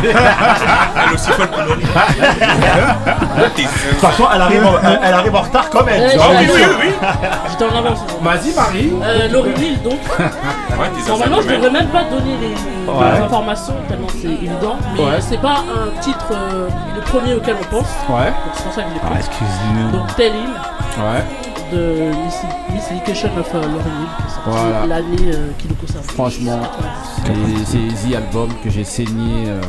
Elle aussi folle que Laurie. De toute façon, elle arrive, en, elle, elle arrive en retard quand même. Eh, Genre, oui, oui, oui. J'étais en avance. Vas-y Marie. Euh, Laurie donc. Normalement, je devrais même pas donner les, les Ouais. informations tellement c'est évident. Mais Ouais. c'est pas un titre, euh, le premier auquel on pense. Ouais. C'est pour ça que je l'ai. Ah, excuse-nous. Donc Tell Him Ouais. De Miss, Education of euh, Hill, qui est sorti Voilà. l'année euh, qui nous concerne. Franchement, c'est The Album que j'ai saigné. euh,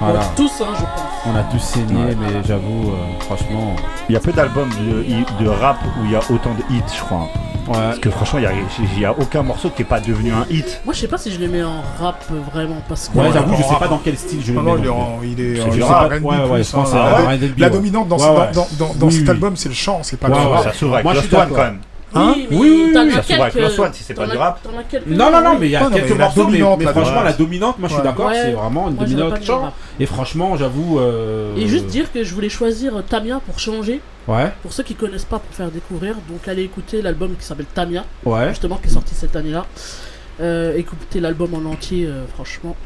voilà. On tous, hein, je pense. On a tous saigné, mais j'avoue, euh, franchement. Il y a peu d'albums de, de rap où il y a autant de hits, je crois. Parce que franchement, il y a, aucun morceau qui est pas devenu un hit. Moi, je sais pas si je les mets en rap euh, vraiment parce que. Ouais, j'avoue, je sais pas dans quel style je le Non, mets. non, il est plus. il est pas. R&B Ouais, ouais, plus, je pense que c'est Ouais. R&B, La dominante dans, Ouais, ce- ouais. dans, dans, dans Oui, cet oui. album, c'est le chant, c'est pas Ouais, le rap. Ça s'ouvre avec Moi, je Lost suis One quand même. Hein Oui, oui, oui, ça s'ouvre avec quelques- Lost One si c'est pas du rap. Non, non, non, mais il y a quelques morceaux, mais, franchement, la dominante, moi je suis d'accord, Ouais. c'est vraiment une dominante chant. rap. Et franchement, j'avoue. euh, Et juste dire que je voulais choisir euh, Tamia pour changer. Ouais. Pour ceux qui connaissent pas, pour faire découvrir. Donc allez écouter l'album qui s'appelle Tamia. Ouais. Justement, qui est sorti cette année-là. Euh, écoutez l'album en entier, euh, franchement.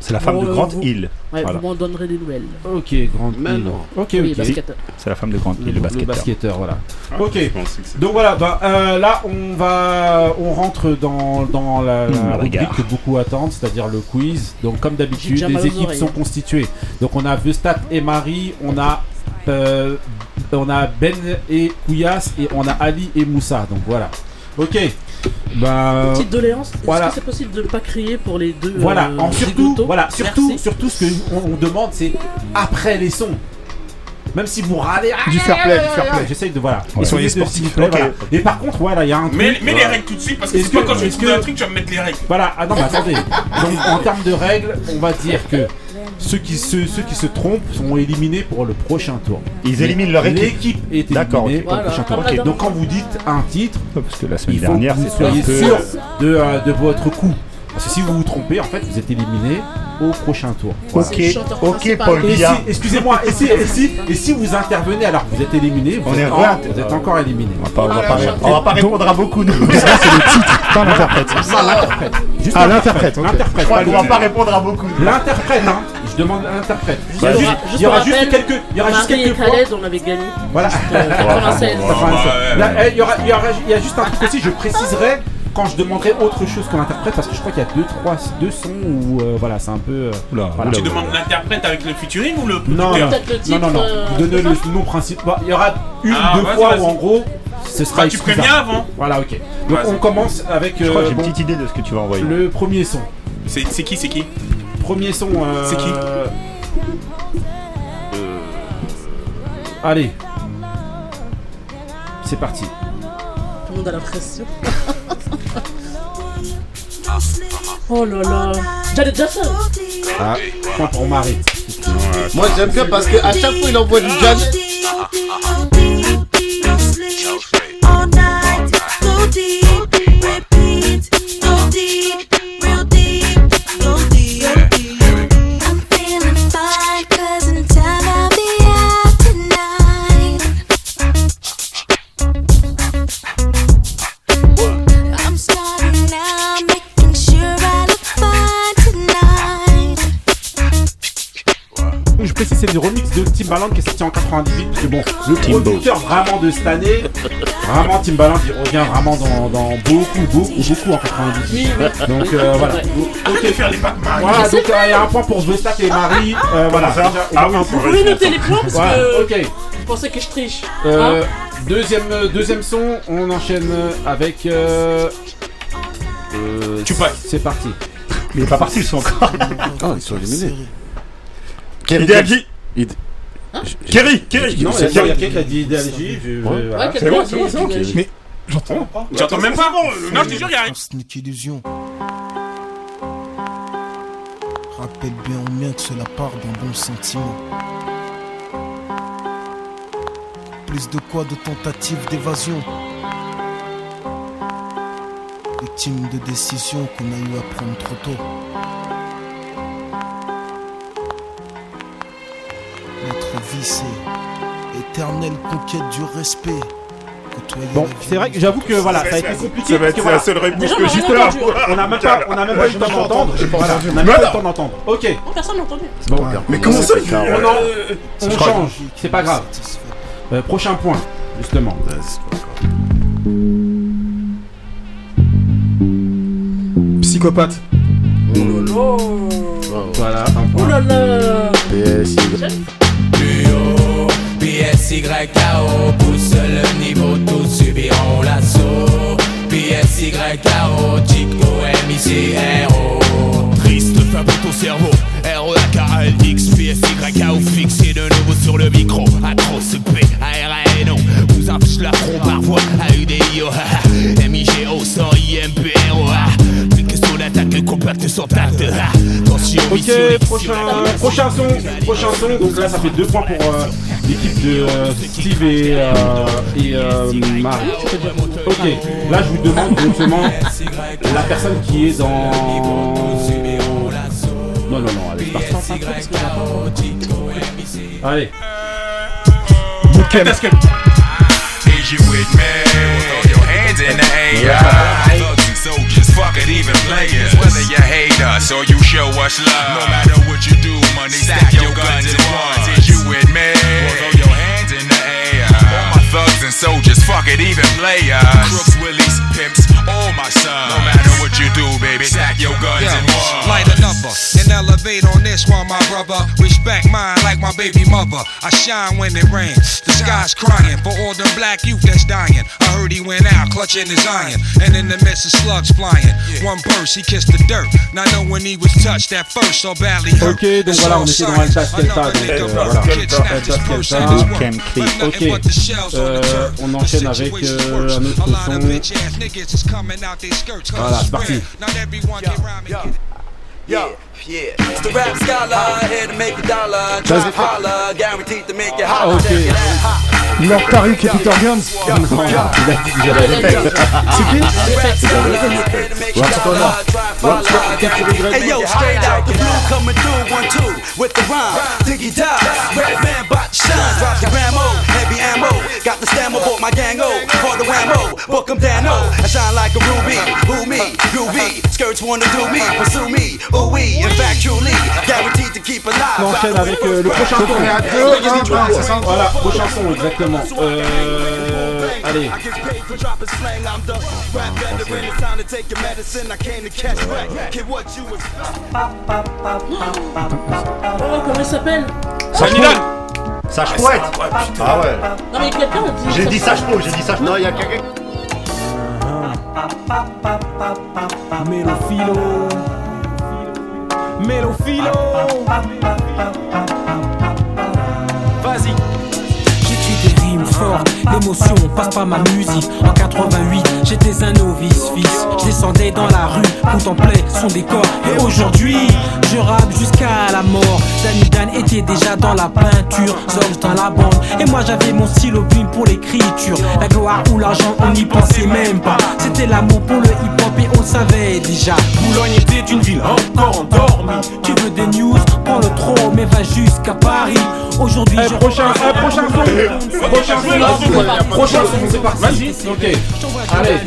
C'est la femme Bon, de euh, Grant vous- Hill. Ouais, Voilà. vous m'en donnerez des nouvelles. Ok, île. non. Ok, Oui. C'est la femme de Grant Hill, le basketteur. basketteur, voilà. Ah, ok. Donc voilà, bah, euh, là on va, on rentre dans, dans la, la Mmh, rubrique que beaucoup attendent, c'est-à-dire le quiz. Donc comme d'habitude, les équipes oreilles. sont constituées. Donc on a Vestat et Marie, on a, euh, on a Ben et Kouyas et on a Ali et Moussa. Donc voilà. Ok. Bah, Petite doléance, est-ce voilà. que c'est possible de ne pas crier pour les deux voilà, euh, en surtout, voilà, surtout, Merci. surtout ce qu'on on demande, c'est après les sons. Même si vous râlez, ah, Du fair play, du fair play. J'essaye de voilà. Ouais. Essayez Soyez sportifs. s'il vous plaît, Ok. voilà. Et par contre, voilà, il y a un truc. Mets, mets les règles tout de suite parce que c'est que- quand je vais que- un truc, tu vas me mettre les règles. Voilà, ah non, mais attendez. Donc, en termes de règles, on va dire que ceux qui se, ceux qui se trompent sont éliminés pour le prochain tour. Ils éliminent leur équipe. L'équipe est D'accord, éliminée pour le Voilà, prochain tour. Donc quand vous dites un titre, Parce que la semaine il faut dernière, vous soyez peu. sûr de, euh, de votre coup. Parce que si vous vous trompez, en fait, vous êtes éliminé au prochain tour. Ok, ok. Paul si, excusez-moi, et si, et, si, et si vous intervenez alors que vous êtes éliminé, vous, On êtes, est en- vous êtes encore éliminé. On va pas, on va pas- on va pas répondre à beaucoup, nous. C'est le titre, pas l'interprète. L'interprète. Ah, l'interprète. L'interprète, Je crois pas qu'on le va pas répondre à beaucoup. L'interprète, hein. Je demande l'interprète. Il y a Juste juste- pour- il y aura juste quelques, il y aura juste quelques fois. On avait gagné. Voilà. Euh, 96. Là, il y aura, il y aura, il y a juste un truc aussi. Je préciserai quand je demanderai autre chose que l'interprète parce que je crois qu'il y a deux, trois, deux sons où euh, voilà, c'est un peu. euh, Oula, voilà. Tu demandes l'interprète avec le featuring ou le Non, non, le non, titre, non, non. euh, Vous donnez le nom principal. Bah, Il y aura une, Ah, deux vas-y, fois vas-y. où en gros, ce sera. Bah, tu préviens avant. Voilà, ok. Donc on commence avec Je crois euh, que j'ai bon, une petite idée de ce que tu vas envoyer. le premier son. C'est c'est qui, c'est qui? Premier son. euh, C'est qui Allez. C'est parti. Tout le monde a la pression. oh là là. Janet Jackson. Ah, point pour Marie. Moi j'aime bien parce que à chaque fois il envoie du Janet. All night, go deep, repeat, go deep, real deep, c'est le remix de Timbaland qui est sorti en 98. Parce que bon, le producteur vraiment de cette année, vraiment Timbaland, il revient vraiment dans, dans beaucoup, beaucoup, beaucoup en 98. Oui, oui. Donc euh, voilà. De faire les. Voilà, donc euh, il y a un point pour Vestat et Marie. Euh, voilà. déjà, au Ah moins oui, un Vous point. pouvez noter les points parce Voilà, que ok. je pensais que je triche. Euh, Hein deuxième, euh, deuxième son, on enchaîne avec. Euh, euh, Tupac. C'est parti. Mais il est pas parti le son encore. Ah, ils sont éliminés. Idéalji. Id- Kerry, Kerry. Non, il y a- Kerry. quelqu'un qui a dit idéologie. je- je- Ouais. voilà. Ouais, C'est bon, c'est bon, dit- c'est bon. Mais j'entends pas. J'entends même pas. Non, je te jure, il y a rien. Ce n'est qu'illusion. Rappelle bien ou bien que cela part d'un bon sentiment. Plus de quoi de tentatives d'évasion. Victime de décisions qu'on a eu à prendre trop tôt. C'est éternelle conquête du respect. Bon, c'est vrai que j'avoue que voilà, ça a été compliqué. Ça va être la seule réponse que on a j'ai là. On n'a même pas, on a même pas eu le temps d'entendre. Voilà, on n'a même pas eu le temps d'entendre. Ok. Oh, personne n'a entendu. Bon, Mais comment ça on, en- on change, c'est pas grave. Euh, prochain point, justement. Psychopathe. Voilà, un point. PSYKO pousse le niveau, tous subiront l'assaut. PSYKO, Chico, MICRO. Triste fin pour ton cerveau. R-O-A-K-L-X, PSYKO fixé de nouveau sur le micro. Atroce P, A-R-A-N-O. Vous affiche la front par voix. A-U-D-I-O, M-I-G-O, Ok, prochain, prochain son, prochain son. Donc là, ça fait deux points pour euh, l'équipe de euh, Steve et, euh, et euh, Marie. Ok, là, je vous demande justement la personne qui est dans. Non, non, non, allez. Allez. You with me? Throw your hands in the air. Thugs and soldiers, fuck it, even players. Whether you hate us or you show us love. No matter what you do, money, stack your guns and run. Is you with me? Throw your hands in the air. All my thugs and soldiers, fuck it, even players. Crooks, willies, pimps, all my sons. No matter what you do, baby, stack your guns Yeah, and run. light a number and elevate on this one, my brother. Respect mine like my baby mother. I shine when it rains. The sky's crying for all them black youth that's dying. I heard he went out clutching his iron, and in the midst of slugs flying, one burst he kissed the dirt. Not knowing he was touched at first so badly hurt. Ok, donc voilà, on était dans El Taskelta. Donc euh, voilà, El Taskelta. Ok, euh, on enchaîne avec euh, un autre son coming out their skirts. Cause voilà, c'est get Yo. Yo. Yeah yeah. It's the rap scholar, here to make a dollar. Try to holler, guaranteed to make you Ah, holler. ok. Check it out. Lord Tariq et Peter Guns. Non, il a dit que j'avais répété. C'est qui Hey yo, straight out the blue, coming through one two with the rhyme. Diggy die, red man bot shine. Drop the gramo, heavy ammo. Got the stammer, bought my gang O for the whammo. Book 'em down, oh, I shine like a ruby. Who me? Groovy. Skirts wanna do me, pursue me. Ooh wee, in fact, truly guaranteed to keep alive. On enchaîne avec euh, le prochain son. on est à deux, un, un, c'est ça. Voilà, prochain son, exactement. Euh, allez. Oh, comment il s'appelle. Sage Sage poète Ah ouais. Non, mais quelqu'un on dit. J'ai dit Sage Po, j'ai dit Sage Non, il y a quelqu'un. Mélofilo Mélofilo Vas-y. J'écris des rimes fortes, l'émotion passe par ma musique. En 88, j'étais un novice fils. Je descendais dans la rue, contemplais son décor. Et aujourd'hui, je rappe jusqu'à la mort. Danny Dan était déjà dans la peinture, Zorge dans la bande. Et moi j'avais mon stylo pour l'écriture. La gloire ou l'argent, on n'y pensait même pas. C'était l'amour pour le hip-hop et on le savait déjà. Boulogne était une ville encore endormie. Tu veux des news, prends le trop, mais va jusqu'à Paris. Aujourd'hui, je prochain, eh, prochain son. Prochain son, prochain son, c'est parti. Vas-y. Ok. Allez.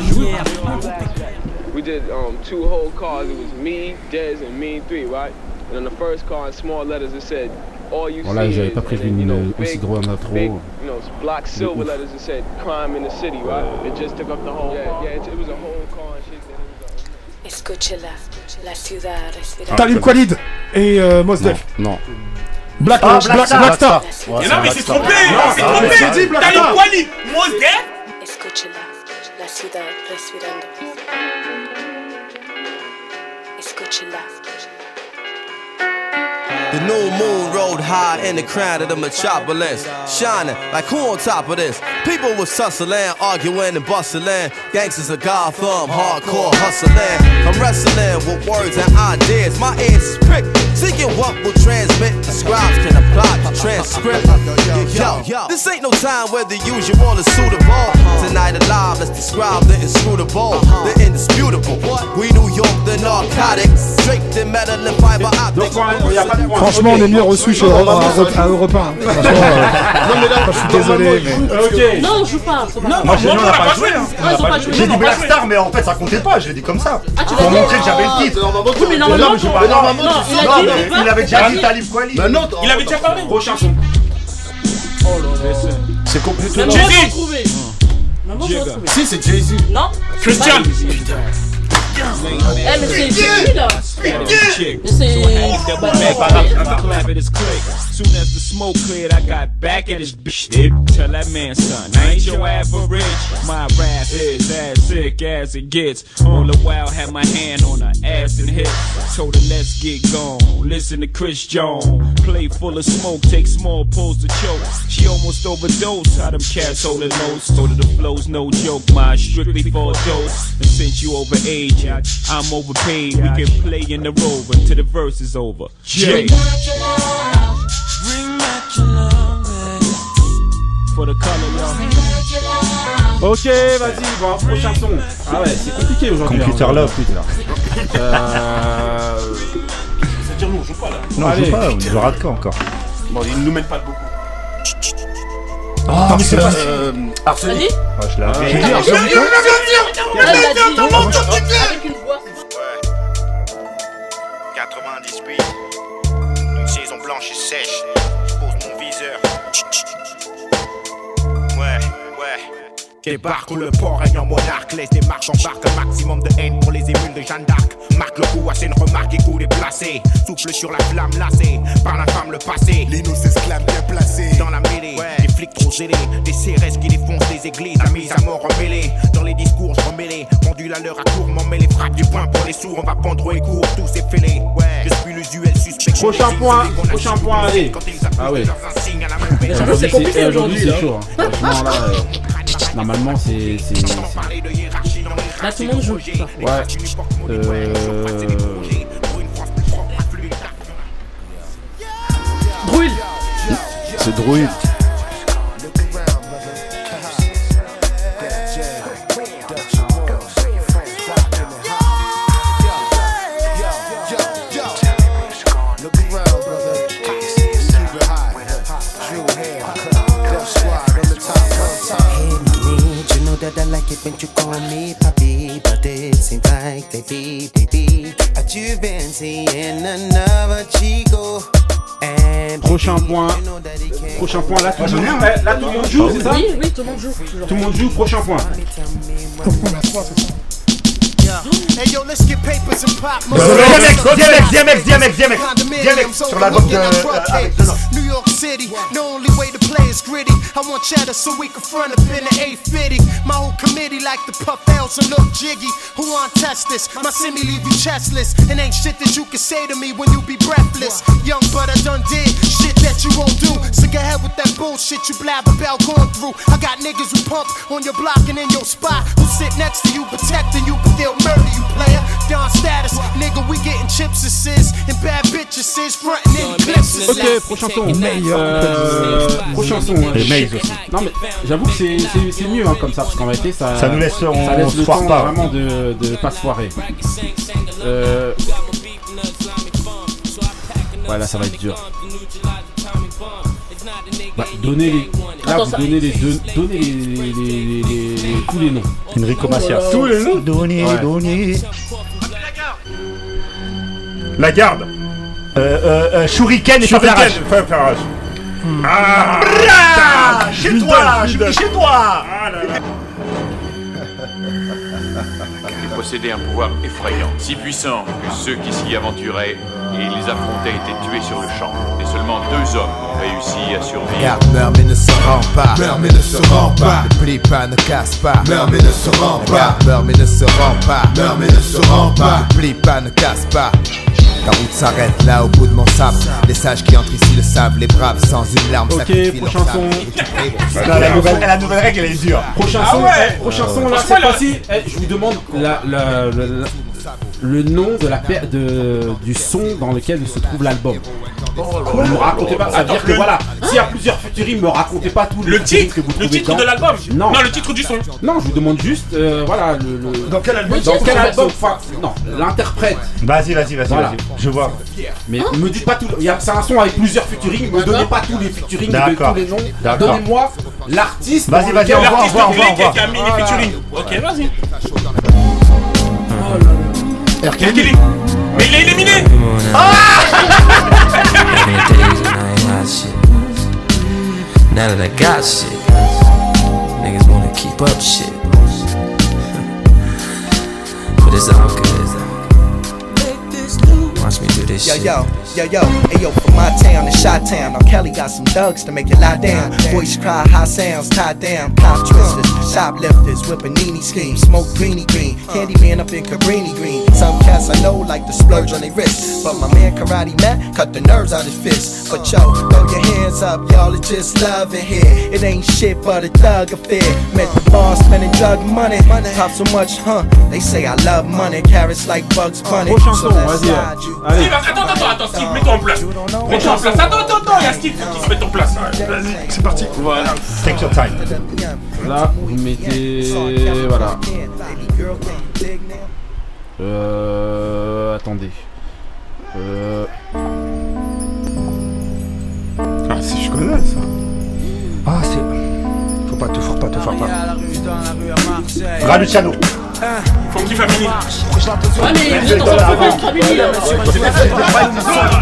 We did um, two whole cars. It was me, Dez, and me three, right? And on the first car, in small letters, it said, "All you Bon là, see." j'avais pas prévu une know, aussi big, gros intro. big, you know, black silver letters. It said, "Crime in the city," right? It just took up the whole. Yeah, yeah. It, it was a whole car and shit. Escúchela, la ciudad respira. Talib Khalid et euh, Mos Def. Non. Black, Ah, Black, Black Star. Black Star. Ouais, Et non, mais c'est trompé! C'est trompé! mais j'ai dit Black T'as Star. une quali! Mos Def? Escúchela, la ciudad respirando. Escúchela. The new moon rode high in the crown of the metropolis, shining like who on top of this? People was tussling, arguing and bustling. Gangsters of Gotham, hardcore hustling. I'm wrestling with words and ideas. My ears is pricked Seeking what will transmit, the scribes can apply the transcript. Yo, yo, this ain't no time where the usual is suitable. Tonight alive, let's describe the inscrutable, the indisputable. We New York, the narcotics, draped in metal and fiber optics. Franchement, on est mieux reçu Europe, à, à Europe 1. Franchement, euh, non mais là, je suis désolé. Non, on joue pas. moi j'ai dit on n'a pas joué. hein. Pas joué. J'ai dit Black. Star, mais en fait ça comptait pas, je l'ai dit comme ça. Ah, Pour dit montrer que j'avais le titre. Oui, mais normalement, Non, mais j'ai non, pas- mais non, normalement, non, il dit, avait déjà dit vas-y. Talib Kweli. Bah non, Il avait déjà parlé. Prochain son. c'est compliqué. Jay-Z. Si, c'est Jay-Z. Non Christian. Mais c'est c'est lui là. Mais c'est. Bah, clap at his click. Soon as the smoke cleared, I got back at his bitch. Tell that man, son, I ain't your average. My rap is as sick as it gets. All the while, had my hand on her ass and hip. Told her, let's get gone. Listen to Chris Jones. Plate full of smoke, take small pulls to choke. She almost overdosed. How them cats holding most. Told her the flow's no joke. My strictly for dose. And since you over age, I'm overpaid. We can play in the rover until the verse is over. Jay. For the color, y'all. Ok, vas-y, bon, prochain son. Ah ouais, c'est compliqué aujourd'hui. Computer hein. Love. Euh... C'est-à-dire, nous, on joue pas là. Non, on Allez. joue pas, on joue de quand encore. Bon, ils nous mettent pas beaucoup. Ah, c'est pas. Euh, Arsenic. dit Ah, je l'avais. J'ai dit Arsenic. Là, il a dit. Avec une voix. 98. Une saison blanche et sèche. Je pose mon viseur. Ouais, ouais. Débarque où le port règne en monarque. Laisse des marches en barque. Un maximum de haine pour les émules de Jeanne d'Arc. Marque le coup, assez une remarque et coup déplacé. Souffle sur la flamme lassée. Par la femme le passé. Les nous esclaves bien placés. Dans la mêlée. Des flics trop zélés. Des CRS qui défoncent les églises. La mise à mort emmêlée. Dans les discours, je remêlé. Pendule à l'heure à tour. M'en met les frappes du poing pour les sourds. On va pendre et court. Tous ces fêlés. Ouais. Je suis l'usuel suspect. Prochain point, prochain point, allez. Ah ouais. Aujourd'hui, c'est aujourd'hui, c'est chaud. hein. Franchement, là, euh, normalement, c'est. Là, tout le monde joue. Ouais. Euh... Druid. C'est Druid. That I like it when you call me papi, but it seems like baby, baby, that you've been seeing another chico. Prochain point. Prochain point, là, tout le monde, là, tout le monde joue, c'est ça Oui, oui, tout le monde joue. Tout le monde joue, prochain point. Hey yo, let's get papers and pop. DMX, DMX, DMX, DMX, DMX, sur l'album de. euh. New York City, the only way to play is gritty. I want cheddar so we can front up in the 850. My whole committee like the puff else and look jiggy. Who want test this? My semi leave you chestless. And ain't shit that you can say to me when you be breathless. Young but I done did shit that you won't do. Sick ahead with that bullshit you blab about going through. I got niggas who pump on your block and in your spot. Who sit next to you protecting you but they'll murder you player. Don status, nigga we getting chips and sis and bad bitches sis frontin' in clips and Ok, prochain son. Euh, prochain son. hein. Et Maze aussi. Non mais j'avoue que c'est- c'est c'est mieux hein, comme ça parce qu'en réalité ça, Ça nous laisse- on- ça laisse on se le foire temps pas. vraiment de, de pas se foirer. Euh, ouais là ça va être dur. Bah, donnez les. Là Attends, vous ça- donnez les deux. Donnez les, les- les- les- les- tous les noms. Enrico Macias. Tous les noms. Donnez, Ouais. donnez. La garde. Euh, euh, euh, Shuriken et Shuriken. Ah Ah, Chez Judel, toi, je Judel. suis chez toi. possédait un pouvoir effrayant, si puissant que ceux qui s'y aventuraient et les affrontaient étaient tués sur le champ. Et seulement deux hommes ont réussi à survivre. Regarde, meurs mais ne se rend pas. Meurs mais ne se rend pas. Ne plie pas, ne casse pas. Meurs mais ne se rend pas. Regarde, meurs mais ne se rend pas. Meurs mais ne se rend pas. Ne plie pas, ne casse pas. La route s'arrête là au bout de mon sable. Les sages qui entrent ici le savent, les braves sans une larme Ok, prochain son. Ça. Non, la nouvelle, la nouvelle règle, elle est dure. Prochain Ah son, ouais eh, prochain son là, cette fois-ci, eh, je vous demande la, la, la- la- le nom de la paire de, du son dans lequel se trouve l'album. Ne me racontez pas, ça veut dire que le- voilà, s'il y a plusieurs featuring, me racontez pas tous les Le titre que vous Le titre de l'album Non. Non, le titre du son. Non, je vous demande juste, euh, voilà, le, le- Dans quel album Dans quel album enfin, Non, l'interprète. Vas-y, vas-y, vas-y, Voilà. vas-y. Je vois. Mais me dites pas tout. il y a- C'est un son avec plusieurs featuring. Ne donnez pas tous les featuring de D'accord. tous les noms. D'accord. Donnez-moi l'artiste. Vas-y, vas-y, lequel- au revoir, au L'artiste revoir, au revoir, public au qui a mis les Voilà. featuring. Ok, vas-y. R. Kelly. Mais il est éliminé Now that I got shit, niggas wanna keep up shit. But it's all good. Watch me do this Yo, shit. yo, yo, yo, hey yo, from my town to Shot Town. Now Kelly got some thugs to make it lie down. Voice cry, high sounds, tied down. Cop twisters, shoplifters, with panini schemes. Smoke greeny green, candy man up in Cabrini green. Some cats I know like to splurge on their wrist. But my man Karate Matt cut the nerves out his fist. But yo, throw your hands up, y'all, it's just love in here. It ain't shit but a thug affair. Met the boss, spending drug money. Money. Pop so much, huh? They say I love money, carrots like Bugs Bunny. Prochain So son, let's vas-y. slide you. Allez. Attends, attends, attends, Steve, mets-toi en place. Mets-toi en place. Attends, attends, attends, il y a Steve qui se met en place. Vas-y, c'est parti. Voilà. Take your time. Là, vous mettez. Voilà. Euh. Attendez. Euh. Ah, si je connais ça. Ah, c'est. Faut pas te faire pas te faire pas. Raluciano. Raluciano. Funky Family. Ouais, mais vous êtes dans.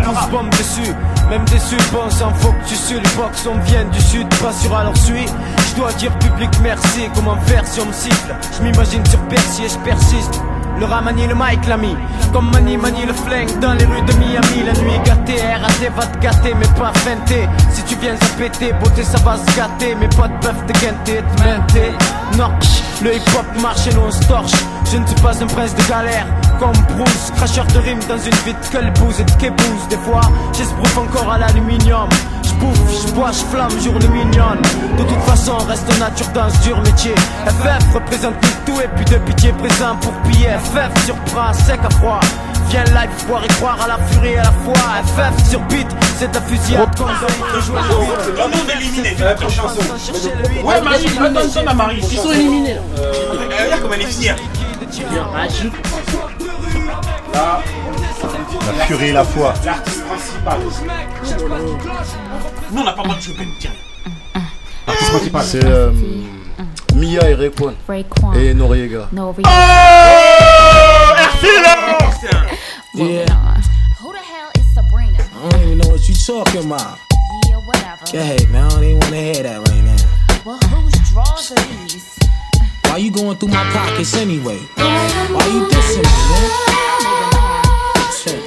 Tous bombes dessus, même déçu, sang faut que tu sues Les box on vient du sud, pas sur alors suis Je dois dire public merci, comme un version me siffle Je m'imagine sur Percy et je persiste le ramani le mic l'ami. Comme Mani manie le flingue dans les rues de Miami. La nuit gâtée, RAT va te gâter mais pas feinter Si tu viens à péter, beauté ça va se gâter. Mais pas de bœuf de quinté, de menté Norch, le hip hop marche et nous on se torche. Je ne suis pas un prince de galère Comme Bruce, cracheur de rimes dans une vie de bouse et de kébouse Des fois, j'esbrouffe encore à l'aluminium je bouffe, je bois, je flamme, journée mignonne De toute façon, reste nature dans ce dur métier FF représente tout, tout et puis de pitié présent pour piller FF surprend, sec à froid Viens live, voir et croire à la furie et à la foi FF sur beat, c'est ta fusillade Tout le monde éliminé. prochain son. Ouais, Marie, donne, donne, donne à Marie. Ils sont éliminés là. Regarde comme elle est fière. Bien. Là. La furie et la foi. L'artiste principal. Nous, on n'a pas le droit de choper. Tiens. L'artiste principal. C'est euh, Mia et Rayquan. Et Noriega. Noriega. Yeah. Who the hell is Sabrina? I don't even know what you talking about. Yeah, whatever. Go ahead, man. I don't even want to hear that right now. Well, whose drawers are these? Why you going through my pockets anyway? Why you dissing me, man? Shit.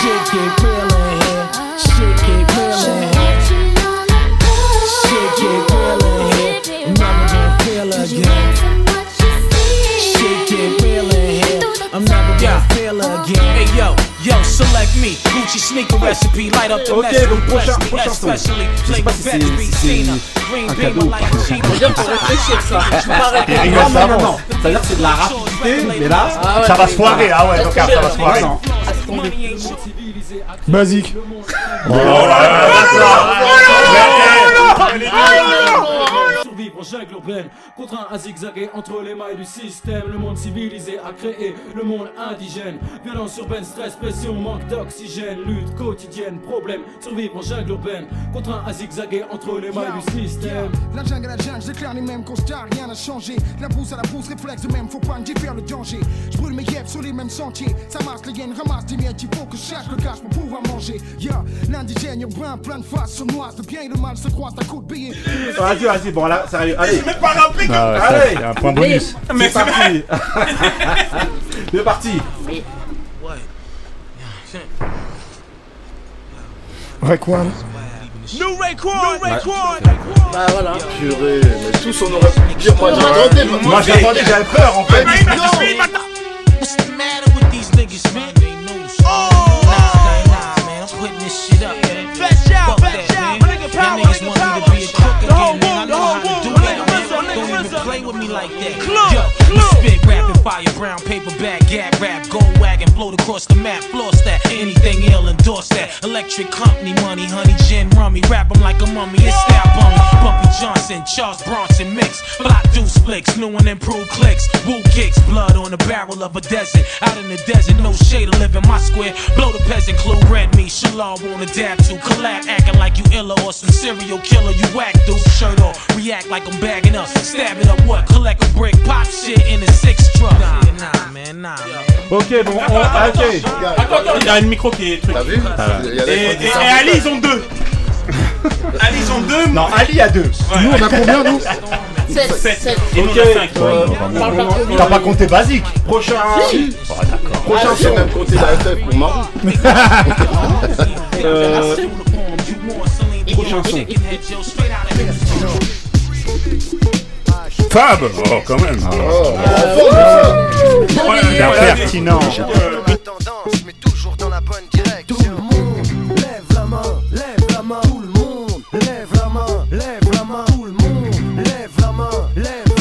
Shit get me. Gucci sneaker recipe, light up the Ok, mess. donc prochain, son. Je sais pas si c'est un Beamer cadeau ou like pas. a cheap Regarde, faut réfléchir ça. Je peux pas répondre. Et Non, non, non, récemment. non. C'est-à-dire que c'est de la rapidité, mais là. Ah ouais, Ça va se foirer, ah ouais, donc ça va se foirer. Non, Basique. Oh là là, jungle urbaine, contraint à zigzaguer entre les mailles du système. Le monde civilisé a créé le monde indigène. Violence urbaine, stress, pression, manque d'oxygène, lutte quotidienne, problème. Survivre en jungle urbaine, contraint à zigzaguer entre les mailles du système. La jungle à la jungle, j'éclaire les mêmes constats, rien n'a changé. La bouse à la bouse, réflexe de même, faut pas me faire le danger. Je brûle mes yeux sur les mêmes sentiers. Ça marche, les hyènes ramassent des miettes, il faut que chaque le cache pour pouvoir manger. Yeah, l'indigène urbain, plein de faces sournoises. Le bien et le mal se croisent à coups de billets. Vas-y, vas-y, bon là, sérieux. Allez. C'est même pas. Ah un point bonus. C'est parti. C'est parti. Rayquan. New Raekwon, Raekwon. Bah voilà. Purée, mais tous on aurait pu le dire. Moi j'attendais. moi. Moi j'attendais, j'avais peur en fait. What's the matter with these niggas, man? They know shit. Oh, nah, man. I'm putting this shit up, man. Fetch out, fetch out. Nigga power, nigga power. With me like that. Yo, spit rapid fire, brown paper bag, gag rap, go wagon, float across the map, floss that. Anything ill, endorse that. Electric company money, honey, gin, rummy, rap 'em like a mummy. It's style bummy. Bumpy Johnson, Charles Bronson mix. Block deuce flicks, new and improved clicks. Woo kicks, blood on the barrel of a desert. Out in the desert, no shade to live in my square. Blow the peasant clue, red meat, shalom wanna dab to. Collab acting like you illa or some serial killer. You whack dude, shirt off, react like I'm bagging up. Stab it up, what? Collect a brick, pop shit in a six truck. Nah, nah, man, nah, man. Ok, bon, on, ah, ok. Attends, attends, il y a un micro qui est truc. T'as vu Il y a des Et. Ali, ils ont deux. Ali, ils ont deux. Non, Ali a deux. Nous, on a combien, nous 7, 7. Et nous, Ok, euh, pas. T'as compté basique prochain. Si. Oh, d'accord. Prochain Ah, son. même compté la FF pour. Euh, prochain son. Fab Oh, quand même Ouais, Bien ouais, pertinent. tendance, mais toujours dans la bonne direction. Tout le monde lève la main, lève la main. Tout le monde lève la main, lève la main. Tout le monde lève la main, lève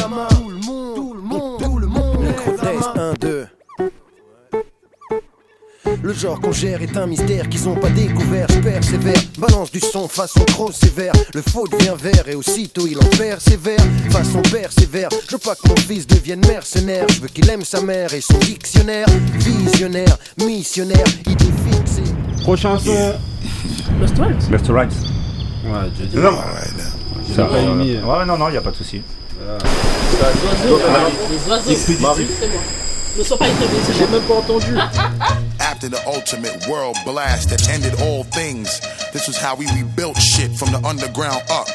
Le genre qu'on gère est un mystère qu'ils ont pas découvert. Je persévère, balance du son façon trop sévère. Le faux devient vert et aussitôt il en persévère. Façon persévère, je veux pas que mon fils devienne mercenaire. Je veux qu'il aime sa mère et son dictionnaire. Visionnaire, missionnaire, idée fixée. Prochain son. Lost World. Left to right. Ouais, j'ai dit. Non, pas euh, mis. Ouais, non, non, y a pas de souci. Les oiseaux. Les oiseaux. C'est bon. Ne sois pas étonné, j'ai même pas entendu. After the ultimate world blast that ended all things, this was how we rebuilt shit from the underground up.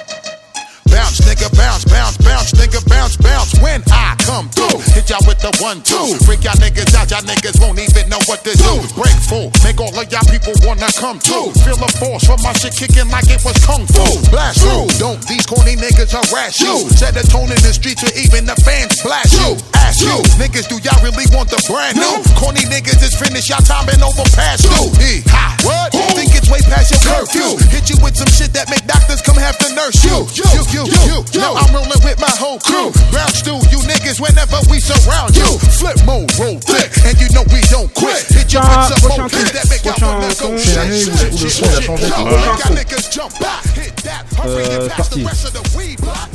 Bounce, nigga, bounce, bounce, bounce, nigga, bounce, bounce. When I come through, hit y'all with the one, two. Freak y'all niggas out, y'all niggas won't even know what to do. Break full, make all of y'all people wanna come through. Feel the force from my shit kicking like it was kung fu. Blast through, don't these corny niggas harass you. Set the tone in the streets where even the fans blast you. Ask you, niggas, do y'all really want the brand new? Corny niggas is finished, y'all time and over past you. E, ha, what? Think it's way past your curfew. Hit you with some shit that make doctors come have to nurse you. You, you, you, you. Now I'm rolling with my whole crew. Ground stew, you niggas, whenever we surround you. Flip mode, roll thick, and you know we don't quit. Hit you with some more hits that make y'all wanna go shit, où le shit, son il a shit. changé. Yo, quoi. make y'all niggas jump back, hit that, hurry and pass the parti. rest of the weed block.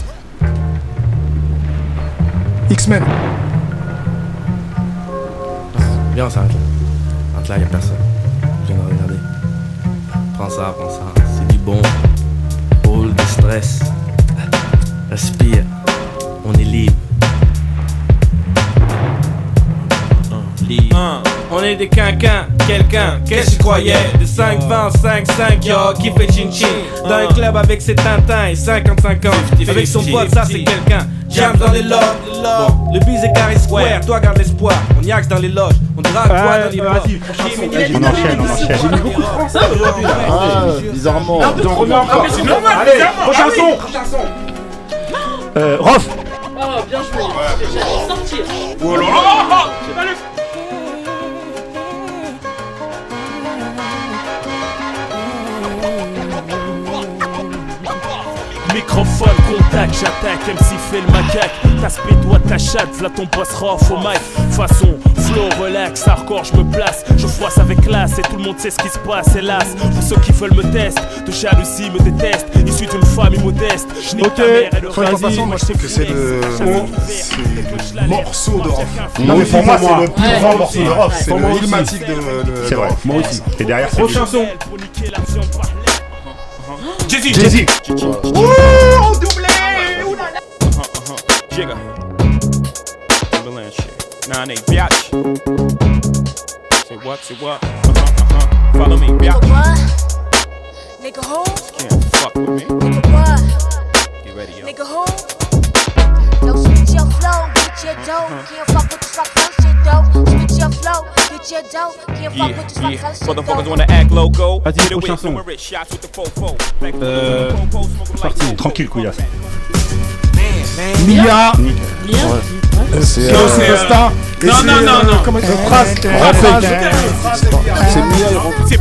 X-Men. Viens, on s'arrête là. Là, y'a personne. Je viens de regarder. Prends ça, prends ça. C'est du bon. Roule de stress. Respire. On est libre. On est des quinquins, quelqu'un, qu'est-ce que tu croyais De 5, 20, 5, 5, yo, qui fait chin chin. Dans un club avec ses tintins et 55 ans. Avec son pote, ça c'est quelqu'un. Jam dans les loges, bon, le bise est carré square, toi garde l'espoir. On y axe dans les loges, on drague quoi Ouais, dans les. On enchaîne, on enchaîne. J'ai mis beaucoup de français aujourd'hui. Ah, bizarrement. Allez, bizarrement. prochain son. Euh, Rof Ah, bien joué. J'allais sortir. Oh là là Microphone, contact, j'attaque, MC fait le macaque T'aspect toi ta chatte, v'là ton boss rough au mic Façon, flow, relax, hardcore, je me place Je foisse avec classe et tout le monde sait ce qui se passe, hélas Pour ceux qui veulent me tester, de jalousie me détestent Issu d'une famille modeste, je nique Ok. ta mère et passant, moi je trouve que c'est le, le morceau de. Non, mais pour moi, c'est le plus Ouais. grand morceau de Rof. C'est le aussi. ilmatique de, de- C'est de vrai. Moi aussi. Et derrière, c'est Prochain son. Jay-Z, Jay-Z. Ouh, doublé Oulala Jigga. Timberland shit. Nah, they biatch. Say what, say what? Uh-huh, uh-huh. Follow me, biatch. What? Nigga who? Can't fuck with me. Nigga what? Get ready, yo. Nigga who? Yo, switch your flow, get your dough. Can't fuck with this fuck shit though. Switch your flow, get your dough. Can't fuck with this Yeah, yeah. fuck shit Motherfuckers wanna act loco. Vas-y, prochain son. Euh, parti. Tranquille, couillasse. Mia. C'est Kilo euh, Non, c'est, non, non, euh, non. Comment il Phrase. C'est Mia C'est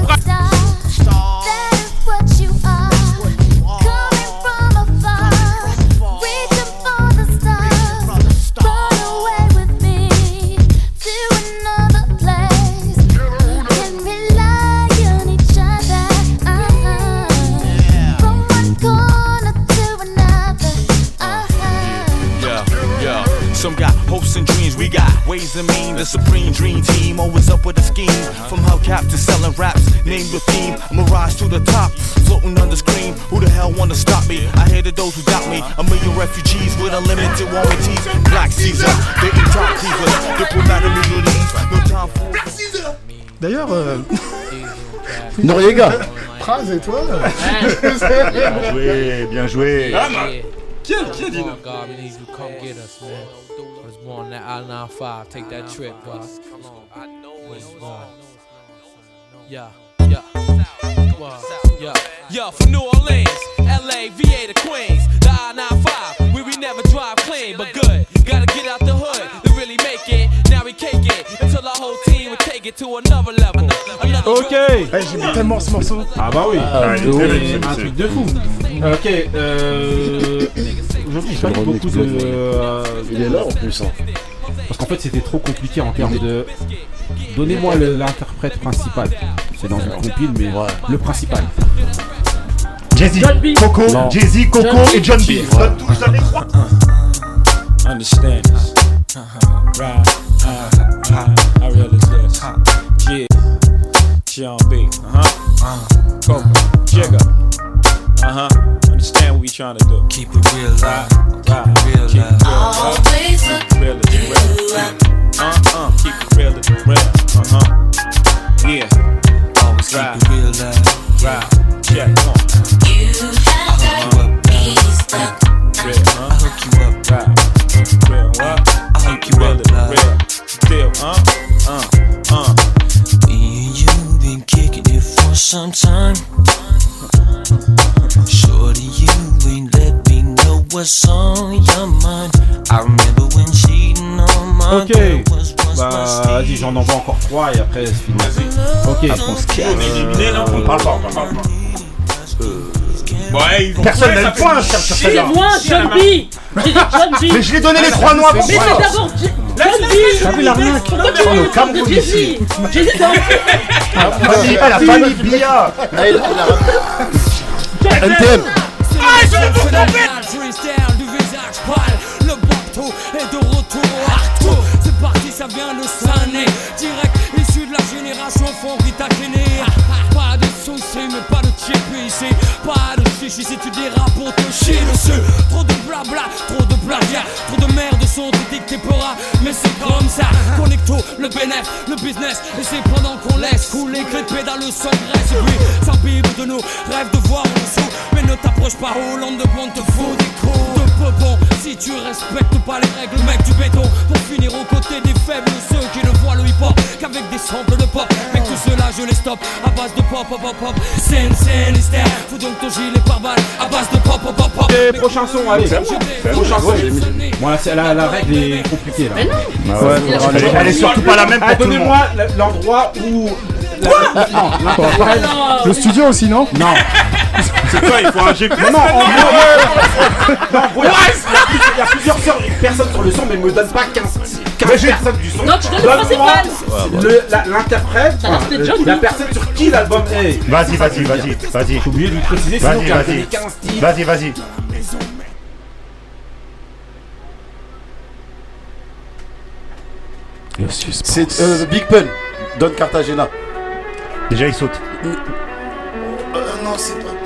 ways and mean. The supreme dream team, always up with a scheme. From hubcap to selling raps, name the theme. I'm a rise to the top, floating on the screen. Who the hell wanna stop me? I hated those who doubt me. A million refugees with unlimited warranties. Black Caesar, they eat top divas. Diplomat in Middle East, no time for. D'ailleurs, euh... Noriega. Phrase et toi Bien joué, bien joué. Ah, bah. Qui a, qui a dit Come on, God, we need you to come get us, man. I was born in that I-95. Take that trip, God. Come on. I know it's Yeah, yeah. Wow. Yeah. Yo, from New Orleans, LA, VA to Queens, the I-95, where we never drive clean, but good. Gotta get out Ok J'aime tellement ce morceau. Ah bah oui, Ah, C'est terrible, un truc de fou. Ok, euh... Aujourd'hui, j'ai pas remix beaucoup de euh, Il est là en plus. hein. Parce qu'en fait, c'était trop compliqué en termes de... Donnez-moi l'interprète principal. C'est dans une compile, mais le principal. Jay-Z. Coco. Jay-Z, Coco John B. et John B. Understand. Right. Uh, uh, I realize this. Yeah. John B. Uh huh. Coco. Jigga. Uh huh. Understand what we trying to do. Keep it real Right. loud. Right. Keep it real Keep loud. it real. Keep it real. Keep it real. Uh uh. Keep it real. Keep it real. Uh huh. Yeah. Always keep Right. it real loud. Right. Check. Come on. Huh? Uh, uh. Me and you been kicking it for some time. Shorty, you ain't let me know what's on your mind. I remember when cheating on my Ok, girl was once bah vas-y, j'en envoie encore 3 et après c'est fini. Ok, On est éliminé, non On parle pas, on parle pas. Ouais, ils ont Personne n'a ça le fait- point sur sur C'est celle-là. moi, John B. J'ai dit John B. Mais je l'ai donné les trois noms avant Mais c'est toi. d'abord J- John B. T'as vu l'arnaque On est au Cameroun ici. Famille- ah, la famille Bia. Là, il- il a- NTM. Phénoménal, freestyle du visage pâle Le bateau est de retour au C'est parti, ça vient de Sané Direct issu de la génération Fonrita Pas de soucis, mais pas de chip ici Pas de chichi si tu dérapes pour te chier dessus Trop de blabla, trop de plagiat Trop de merde sont dictés pora Mais c'est comme ça Connecto, le bénéf, le business. Et c'est pendant qu'on laisse couler que les pédales s'engraissent Et puis s'imbibe de nous, rêve de voir en dessous ne t'approche pas Hollande de bon te faut des coups de peu bon Si tu respectes pas les règles mec du béton Pour finir aux côtés des faibles Ceux qui ne voient le hip hop qu'avec des samples de pop Mais tout cela je les stoppe à base de pop pop pop pop Scène scène hystère Fous donc ton gilet par balle à base de pop pop pop pop Ok, prochain son, allez. Prochain son. Bon, là, la, la règle est compliquée là. Mais non. Ah ouais, a elle, est- surtout pas la même Ah, pour tout le monde. Donnez-moi l'endroit où. La- non, l'interprète. Le studio aussi, non Non. C'est quoi Il faut un GP Non, non, en gros, non, en gros, il y a- il y a plusieurs personnes sur le son, mais me donne pas 15, 15 personnes du son. Non, tu donnes le Donne-moi principal. le- la- l'interprète, Ça enfin, le- la personne sur qui l'album est. Vas-y, vas-y, vas-y, vas-y. J'ai oublié de lui préciser, sinon Vas-y, vas-y. donné 15 titres. Vas-y, vas-y. C'est euh, Big Pun. Don Cartagena. Déjà, il saute. pas.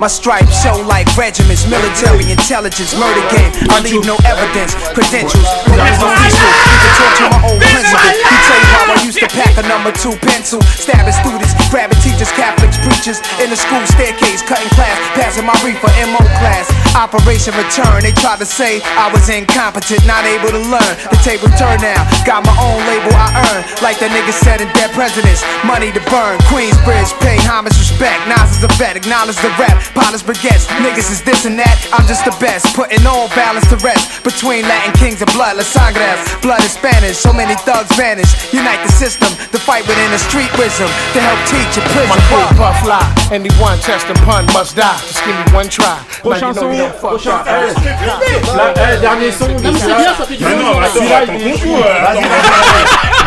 My stripes show like regiments, military intelligence, murder game. I leave no evidence, credentials, police official. You can talk to my old principal. He tell you how I used to pack a number two pencil, stabbing students, grabbing teachers, Catholics, preachers in the school staircase, cutting class, passing my reefer MO class. Operation Return, they tried to say I was incompetent, not able to learn. The table turned now, got my own label I earn, like the nigga said in Dead Presidents. Money to burn, Queensbridge, pay homage, respect. Nas is a vet, acknowledge the rap. Pilots, baguettes, niggas is this and that. I'm just the best, putting all balance to rest between Latin kings and blood. Las Sangras, blood is Spanish, so many thugs vanish. Unite the system, the fight within the street wisdom to help teach a prison. My crew buff lie. Anyone test and pun must die. Just give me one try. Prochain Now you know son, you don't fuck prochain. up. la- dernier son. Non, mais c'est bien, ça fait du Mais bien. non, attends, Celui-là, attends, il est Coco, fou, attends,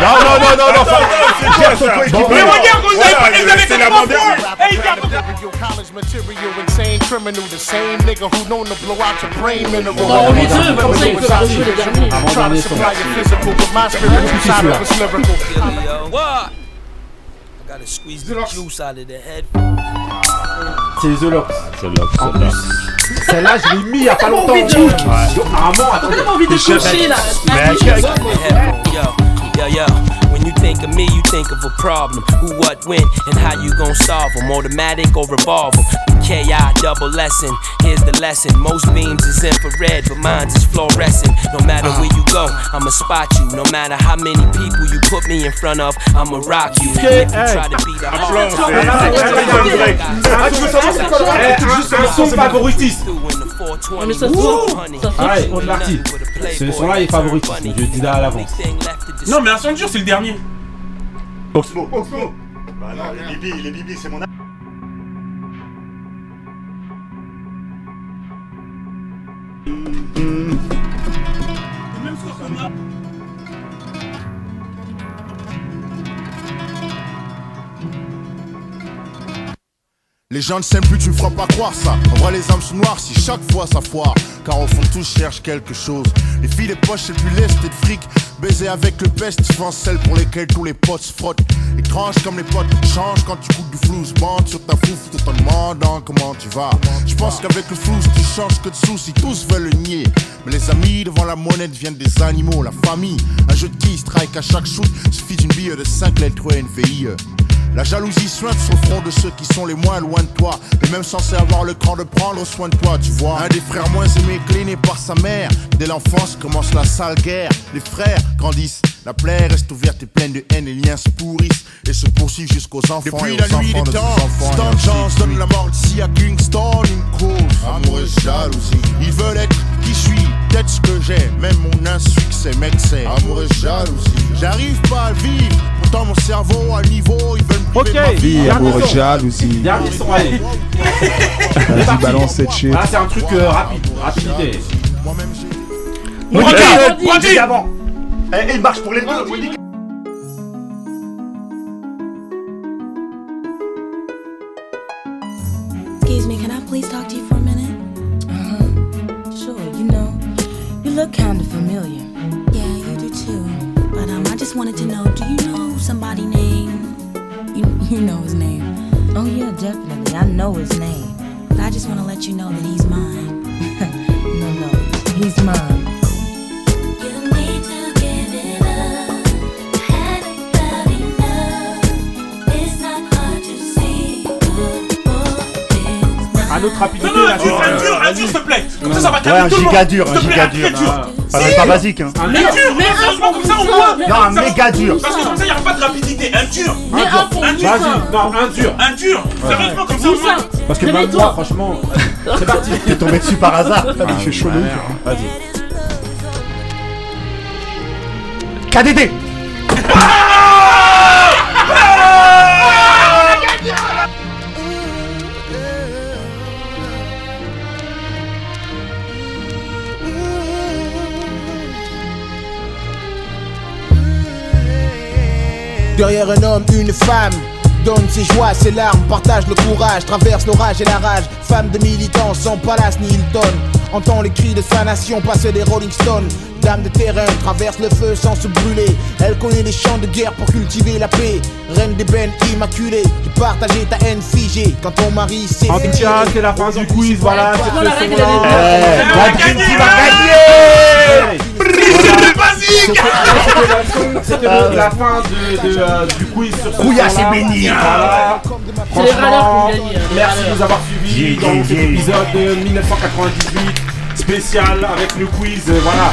Non, non, non, non, non, faut- Pierre, Coco, équipe. Mais regarde, vous avez pas les avez c'est la tellement bande-dernière. fort. Eh, il vient Material, college material, insane criminal, the same nigga who known to blow out your brain mineral. Non, lui deux, comme ça, il peut pas rejouer les derniers. Try to supply your physical, but my spiritual side it's lyrical. What? I gotta squeeze the juice out of the head. C'est The Locks. Locks. celle-là, je l'ai mis il y a pas longtemps. T'as tellement envie de coucher là. Yo, yo. When you think of me, you think of a problem. Who, what, when, and how you gon' solve them. Automatic or revolver. KI double lesson. Here's the lesson. Most beams is infrared, but mine's is fluorescent. No matter uh. where you go, I'ma spot you. No matter how many people you put me in front of, I'ma rock you. Ok, If you hey. try to be the Applause. hardest- ah, tu veux savoir c'est quoi le rap Juste un son favoritiste. Non, mais ça se voit. Ça se voit. Ouais, on est parti. Ce son-là est favoritiste. Je dis là à l'avance. Non, mais un son dur, c'est le dernier. Oxmo, Oxmo. Bah non, les bibis, les bibis, c'est mon Les gens ne s'aiment plus, tu me feras pas croire ça. En vrai, les âmes sont noires si chaque fois ça foire. Car au fond, tous cherchent quelque chose. Les filles, les poches, c'est plus lest de fric. Baiser avec le peste, souvent celles pour lesquelles tous les potes se frottent. Étrange comme les potes changent quand tu coupes du flou. Bande sur ta fouf tout en demandant comment tu vas. Je pense qu'avec le flou, tu changes que de soucis. Tous veulent le nier. Mais les amis devant la monnaie deviennent des animaux. La famille, un jeu de qui strike à chaque shoot. Suffit d'une bille de 5 lettres ou une VIE. La jalousie sointe sur front de ceux qui sont les moins loin de toi. Mais même censés avoir le cran de prendre soin de toi, tu vois. Un des frères moins aimés, cliné par sa mère. Dès l'enfance commence la sale guerre. Les frères grandissent. La plaie reste ouverte et pleine de haine. Les liens se pourrissent et se poursuivent jusqu'aux enfants. Depuis et la aux nuit enfants des de temps. Stan de donne la mort ici à Kingston une cause. Amour et jalousie. Ils veulent être qui je suis, peut-être ce que j'ai, même mon insuccès, mec, c'est amour et jalousie. J'arrive pas à le vivre, pourtant mon cerveau à niveau, ils veulent me priver de ma Ok, vie. dernier amour et son. jalousie. Dernier son, allez. Vas-y, balance cette shit. Ah, c'est un truc euh, rapide, rapidité. Monica, Monica, Monica, avant. Eh, il marche pour les deux, Monica. Excuse me, can I please talk to you for a minute? Uh-huh. Sure, you know, you look kind of familiar. Yeah, you do too. But um, I just wanted to know, do you know somebody named? You, you know his name. Oh yeah, definitely. I know his name. But I just want to let you know that he's mine. no, no, he's mine. Un autre rapidité. Non, non, là, un dur, c'est- un dur, un dur, s'il te plaît. Comme ça, ça va Ouais, calmer un tout le monde. giga dur, un giga un dur. Ah, pas, basique, hein. Un Mais dur. mais sérieusement, comme ça, on voit. Non, un méga dur. Parce que comme ça, il n'y aura pas de rapidité. Un dur. Un dur. Un dur. Vas-y, non, un dur. Un dur. Sérieusement, comme ça, on voit. Parce que même moi, franchement, c'est parti. T'es tombé dessus par hasard. Il fait chaud. Vas-y. KDD. Derrière un homme, une femme. Donne ses joies, ses larmes, partage le courage, traverse l'orage et la rage. Femme de militants sans palace ni Hilton. Entend les cris de sa nation passer des Rolling Stones. Dame de terrain, traverse le feu sans se brûler. Elle connaît les champs de guerre pour cultiver la paix. Reine des bennes immaculée, tu partageais ta haine figée. Quand ton mari s'est En tout cas, c'est la fin du quiz, voilà. c'est ce la règle, Eh, bien. la Dream Team a gagné C'était la fin de, de, euh, du quiz sur ce Couillasse son-là. et béni, hein. C'est Franchement, hein, merci de nous avoir suivis dans cet épisode de 1998 spécial avec le quiz. euh, Voilà.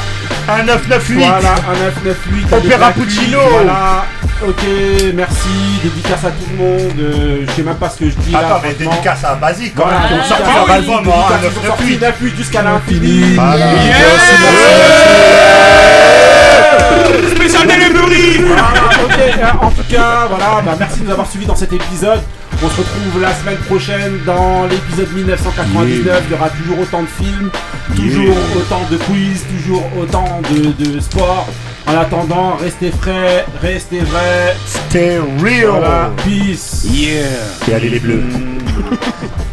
Un 998. Voilà, un 998. Opéra Puccino. Voilà. Ok, merci. Dédicace à tout le monde. euh, je sais même pas ce que je dis là. Attends, mais franchement. dédicace à Basique quand Voilà, même. Dédicace sorti album en dédicace, un ont sorti 998. 9-8 jusqu'à l'infini. Voilà. Spécial Delivery. Voilà, ok, en tout cas, voilà, bah, merci de nous avoir suivis dans cet épisode. On se retrouve la semaine prochaine dans l'épisode 1999. Il y aura toujours autant de films, toujours autant de quiz, toujours autant de, de sport. En attendant, restez frais, restez vrais. Stay real. Voilà, peace. Yeah. Et allez les bleus.